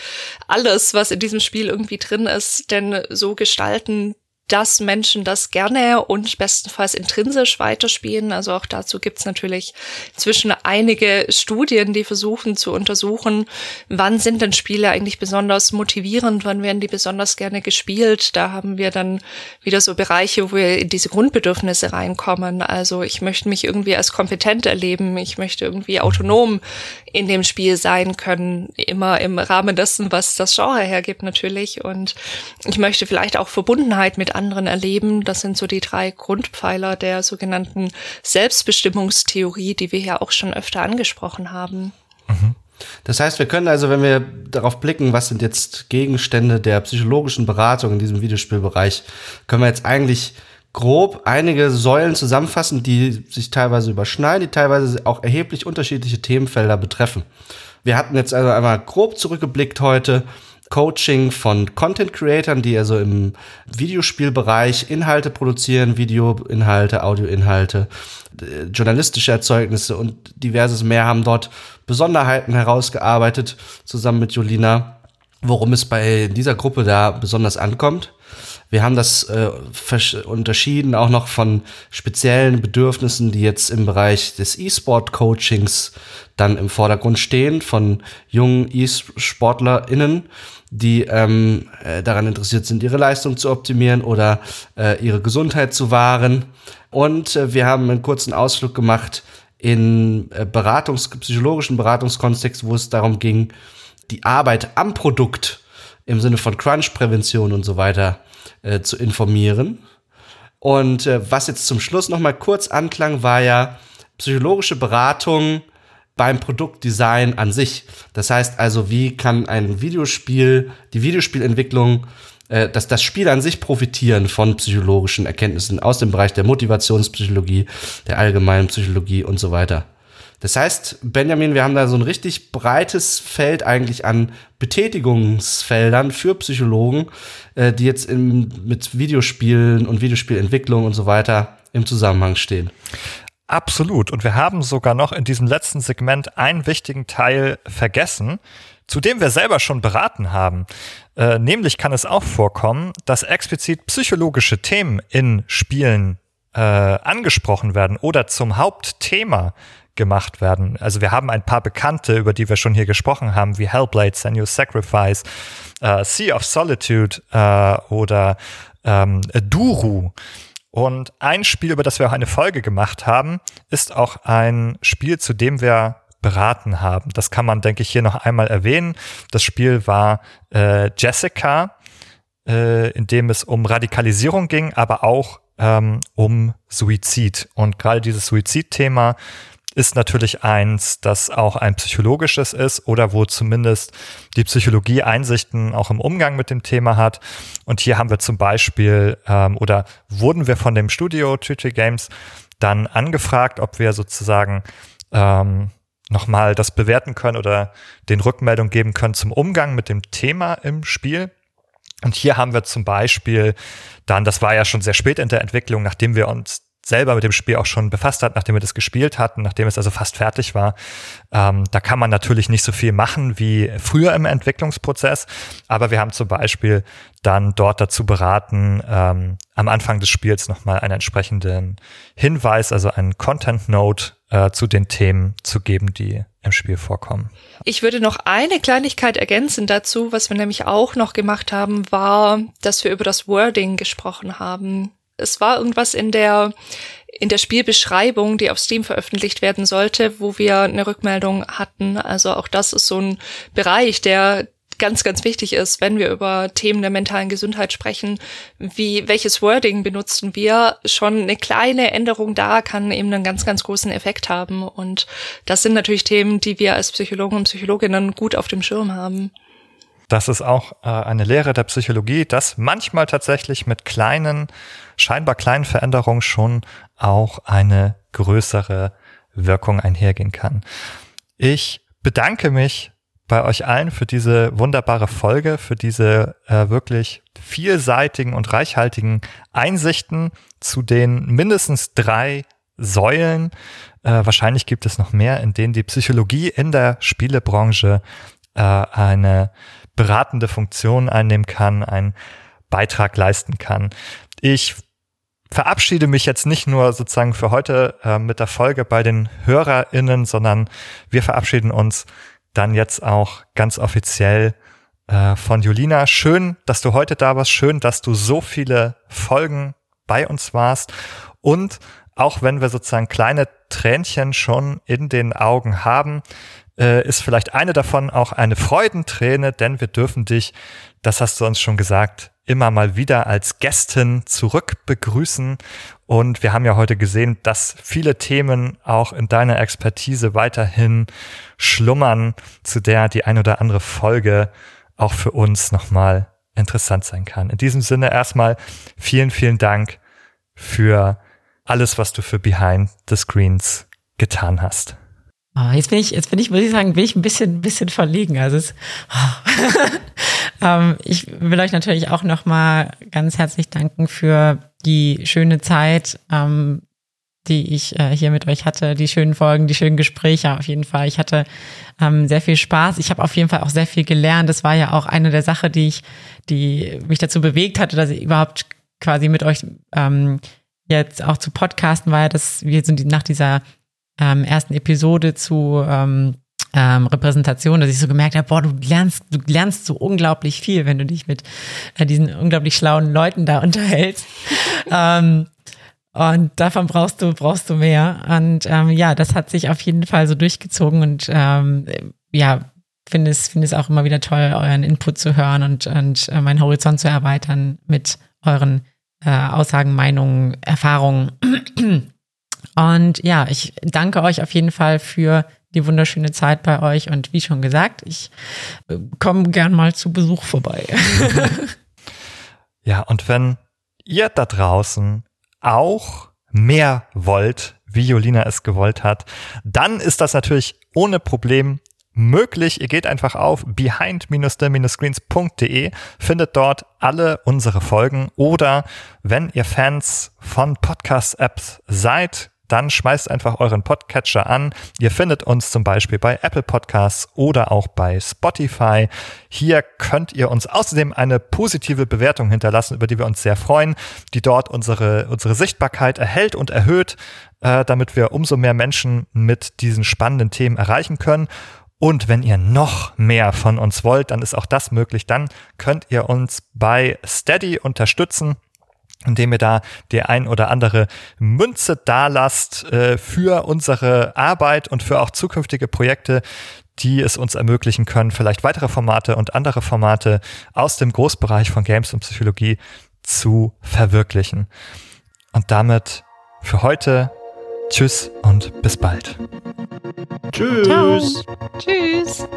alles, was in diesem Spiel irgendwie drin ist, denn so gestalten, dass Menschen das gerne und bestenfalls intrinsisch weiterspielen. Also auch dazu gibt's natürlich inzwischen einige Studien, die versuchen zu untersuchen, wann sind denn Spiele eigentlich besonders motivierend, wann werden die besonders gerne gespielt. Da haben wir dann wieder so Bereiche, wo wir in diese Grundbedürfnisse reinkommen. Also ich möchte mich irgendwie als kompetent erleben, ich möchte irgendwie autonom in dem Spiel sein können, immer im Rahmen dessen, was das Genre hergibt natürlich. Und ich möchte vielleicht auch Verbundenheit mit anderen erleben. Das sind so die drei Grundpfeiler der sogenannten Selbstbestimmungstheorie, die wir ja auch schon öfter angesprochen haben. Mhm. Das heißt, wir können also, wenn wir darauf blicken, was sind jetzt Gegenstände der psychologischen Beratung in diesem Videospielbereich, können wir jetzt eigentlich grob einige Säulen zusammenfassen, die sich teilweise überschneiden, die teilweise auch erheblich unterschiedliche Themenfelder betreffen. Wir hatten jetzt also einmal grob zurückgeblickt heute Coaching von Content Creatern, die also im Videospielbereich Inhalte produzieren, Videoinhalte, Audioinhalte, äh, journalistische Erzeugnisse und diverses mehr haben dort Besonderheiten herausgearbeitet, zusammen mit Jolina, worum es bei dieser Gruppe da besonders ankommt. Wir haben das äh, unterschieden auch noch von speziellen Bedürfnissen, die jetzt im Bereich des E-Sport-Coachings dann im Vordergrund stehen, von jungen E-SportlerInnen, die ähm, äh, daran interessiert sind, ihre Leistung zu optimieren oder äh, ihre Gesundheit zu wahren. Und äh, wir haben einen kurzen Ausflug gemacht in äh, Beratungs psychologischen Beratungskontext, wo es darum ging, die Arbeit am Produkt im Sinne von Crunch-Prävention und so weiter äh, zu informieren. Und äh, was jetzt zum Schluss noch mal kurz anklang, war ja psychologische Beratung beim Produktdesign an sich. Das heißt also, wie kann ein Videospiel, die Videospielentwicklung, äh, dass das Spiel an sich profitieren von psychologischen Erkenntnissen aus dem Bereich der Motivationspsychologie, der allgemeinen Psychologie und so weiter. Das heißt, Benjamin, wir haben da so ein richtig breites Feld eigentlich an Betätigungsfeldern für Psychologen, äh, die jetzt in, mit Videospielen und Videospielentwicklung und so weiter im Zusammenhang stehen. Absolut. Und wir haben sogar noch in diesem letzten Segment einen wichtigen Teil vergessen, zu dem wir selber schon beraten haben. Äh, nämlich kann es auch vorkommen, dass explizit psychologische Themen in Spielen äh, angesprochen werden oder zum Hauptthema gemacht werden. Also wir haben ein paar Bekannte, über die wir schon hier gesprochen haben, wie Hellblade, Senua's Sacrifice, äh, Sea of Solitude äh, oder ähm, Duru. Und ein Spiel, über das wir auch eine Folge gemacht haben, ist auch ein Spiel, zu dem wir beraten haben. Das kann man, denke ich, hier noch einmal erwähnen. Das Spiel war äh, Jessica, äh, in dem es um Radikalisierung ging, aber auch ähm, um Suizid. Und gerade dieses Suizidthema ist natürlich eins, das auch ein psychologisches ist oder wo zumindest die Psychologie Einsichten auch im Umgang mit dem Thema hat. Und hier haben wir zum Beispiel ähm, oder wurden wir von dem Studio Tüte Games dann angefragt, ob wir sozusagen ähm, nochmal das bewerten können oder den Rückmeldung geben können zum Umgang mit dem Thema im Spiel. Und hier haben wir zum Beispiel dann, das war ja schon sehr spät in der Entwicklung, nachdem wir uns selber mit dem Spiel auch schon befasst hat, nachdem wir das gespielt hatten, nachdem es also fast fertig war. Ähm, da kann man natürlich nicht so viel machen wie früher im Entwicklungsprozess, aber wir haben zum Beispiel dann dort dazu beraten, ähm, am Anfang des Spiels nochmal einen entsprechenden Hinweis, also einen Content Note äh, zu den Themen zu geben, die im Spiel vorkommen. Ich würde noch eine Kleinigkeit ergänzen dazu. Was wir nämlich auch noch gemacht haben, war, dass wir über das Wording gesprochen haben. Es war irgendwas in der in der Spielbeschreibung, die auf Steam veröffentlicht werden sollte, wo wir eine Rückmeldung hatten. Also auch das ist so ein Bereich, der ganz, ganz wichtig ist, wenn wir über Themen der mentalen Gesundheit sprechen, wie, welches Wording benutzen wir, schon eine kleine Änderung da kann eben einen ganz, ganz großen Effekt haben. Und das sind natürlich Themen, die wir als Psychologen und Psychologinnen gut auf dem Schirm haben. Das ist auch äh, eine Lehre der Psychologie, dass manchmal tatsächlich mit kleinen, scheinbar kleinen Veränderungen schon auch eine größere Wirkung einhergehen kann. Ich bedanke mich bei euch allen für diese wunderbare Folge, für diese äh, wirklich vielseitigen und reichhaltigen Einsichten zu den mindestens drei Säulen. Äh, wahrscheinlich gibt es noch mehr, in denen die Psychologie in der Spielebranche äh, eine beratende Funktion einnehmen kann, einen Beitrag leisten kann. Ich verabschiede mich jetzt nicht nur sozusagen für heute äh, mit der Folge bei den HörerInnen, sondern wir verabschieden uns dann jetzt auch ganz offiziell äh, von Julina. Schön, dass du heute da warst. Schön, dass du so viele Folgen bei uns warst. Und auch wenn wir sozusagen kleine Tränchen schon in den Augen haben, äh, ist vielleicht eine davon auch eine Freudenträne, denn wir dürfen dich, das hast du uns schon gesagt, immer mal wieder als Gästin zurück begrüßen. Und wir haben ja heute gesehen, dass viele Themen auch in deiner Expertise weiterhin schlummern, zu der die ein oder andere Folge auch für uns nochmal interessant sein kann. In diesem Sinne erstmal vielen, vielen Dank für alles, was du für Behind the Screens getan hast. Oh, jetzt bin ich, jetzt bin ich, muss ich sagen, bin ich ein bisschen, ein bisschen verlegen. Also es, oh. ähm, ich will euch natürlich auch nochmal ganz herzlich danken für die schöne Zeit, ähm, die ich äh, hier mit euch hatte, die schönen Folgen, die schönen Gespräche auf jeden Fall. Ich hatte ähm, sehr viel Spaß. Ich habe auf jeden Fall auch sehr viel gelernt. Das war ja auch eine der Sachen, die ich, die mich dazu bewegt hatte, dass ich überhaupt quasi mit euch ähm, jetzt auch zu podcasten, war dass wir sind nach dieser ähm, ersten Episode zu ähm, ähm, Repräsentation, dass ich so gemerkt habe, boah, du lernst, du lernst so unglaublich viel, wenn du dich mit äh, diesen unglaublich schlauen Leuten da unterhältst. ähm, und davon brauchst du, brauchst du mehr. Und ähm, ja, das hat sich auf jeden Fall so durchgezogen und ähm, ja, finde es, finde es auch immer wieder toll, euren Input zu hören und, und äh, meinen Horizont zu erweitern mit euren äh, Aussagen, Meinungen, Erfahrungen. Und ja, ich danke euch auf jeden Fall für die wunderschöne Zeit bei euch. Und wie schon gesagt, ich äh, komme gern mal zu Besuch vorbei. ja, und wenn ihr da draußen auch mehr wollt, wie Jolina es gewollt hat, dann ist das natürlich ohne Problem möglich. Ihr geht einfach auf behind-the-screens.de, findet dort alle unsere Folgen oder wenn ihr Fans von Podcast-Apps seid, dann schmeißt einfach euren Podcatcher an. Ihr findet uns zum Beispiel bei Apple Podcasts oder auch bei Spotify. Hier könnt ihr uns außerdem eine positive Bewertung hinterlassen, über die wir uns sehr freuen, die dort unsere, unsere Sichtbarkeit erhält und erhöht, äh, damit wir umso mehr Menschen mit diesen spannenden Themen erreichen können. Und wenn ihr noch mehr von uns wollt, dann ist auch das möglich. Dann könnt ihr uns bei Steady unterstützen indem ihr da die ein oder andere Münze dalasst äh, für unsere Arbeit und für auch zukünftige Projekte, die es uns ermöglichen können, vielleicht weitere Formate und andere Formate aus dem Großbereich von Games und Psychologie zu verwirklichen. Und damit für heute Tschüss und bis bald. Tschüss. Ciao. Tschüss.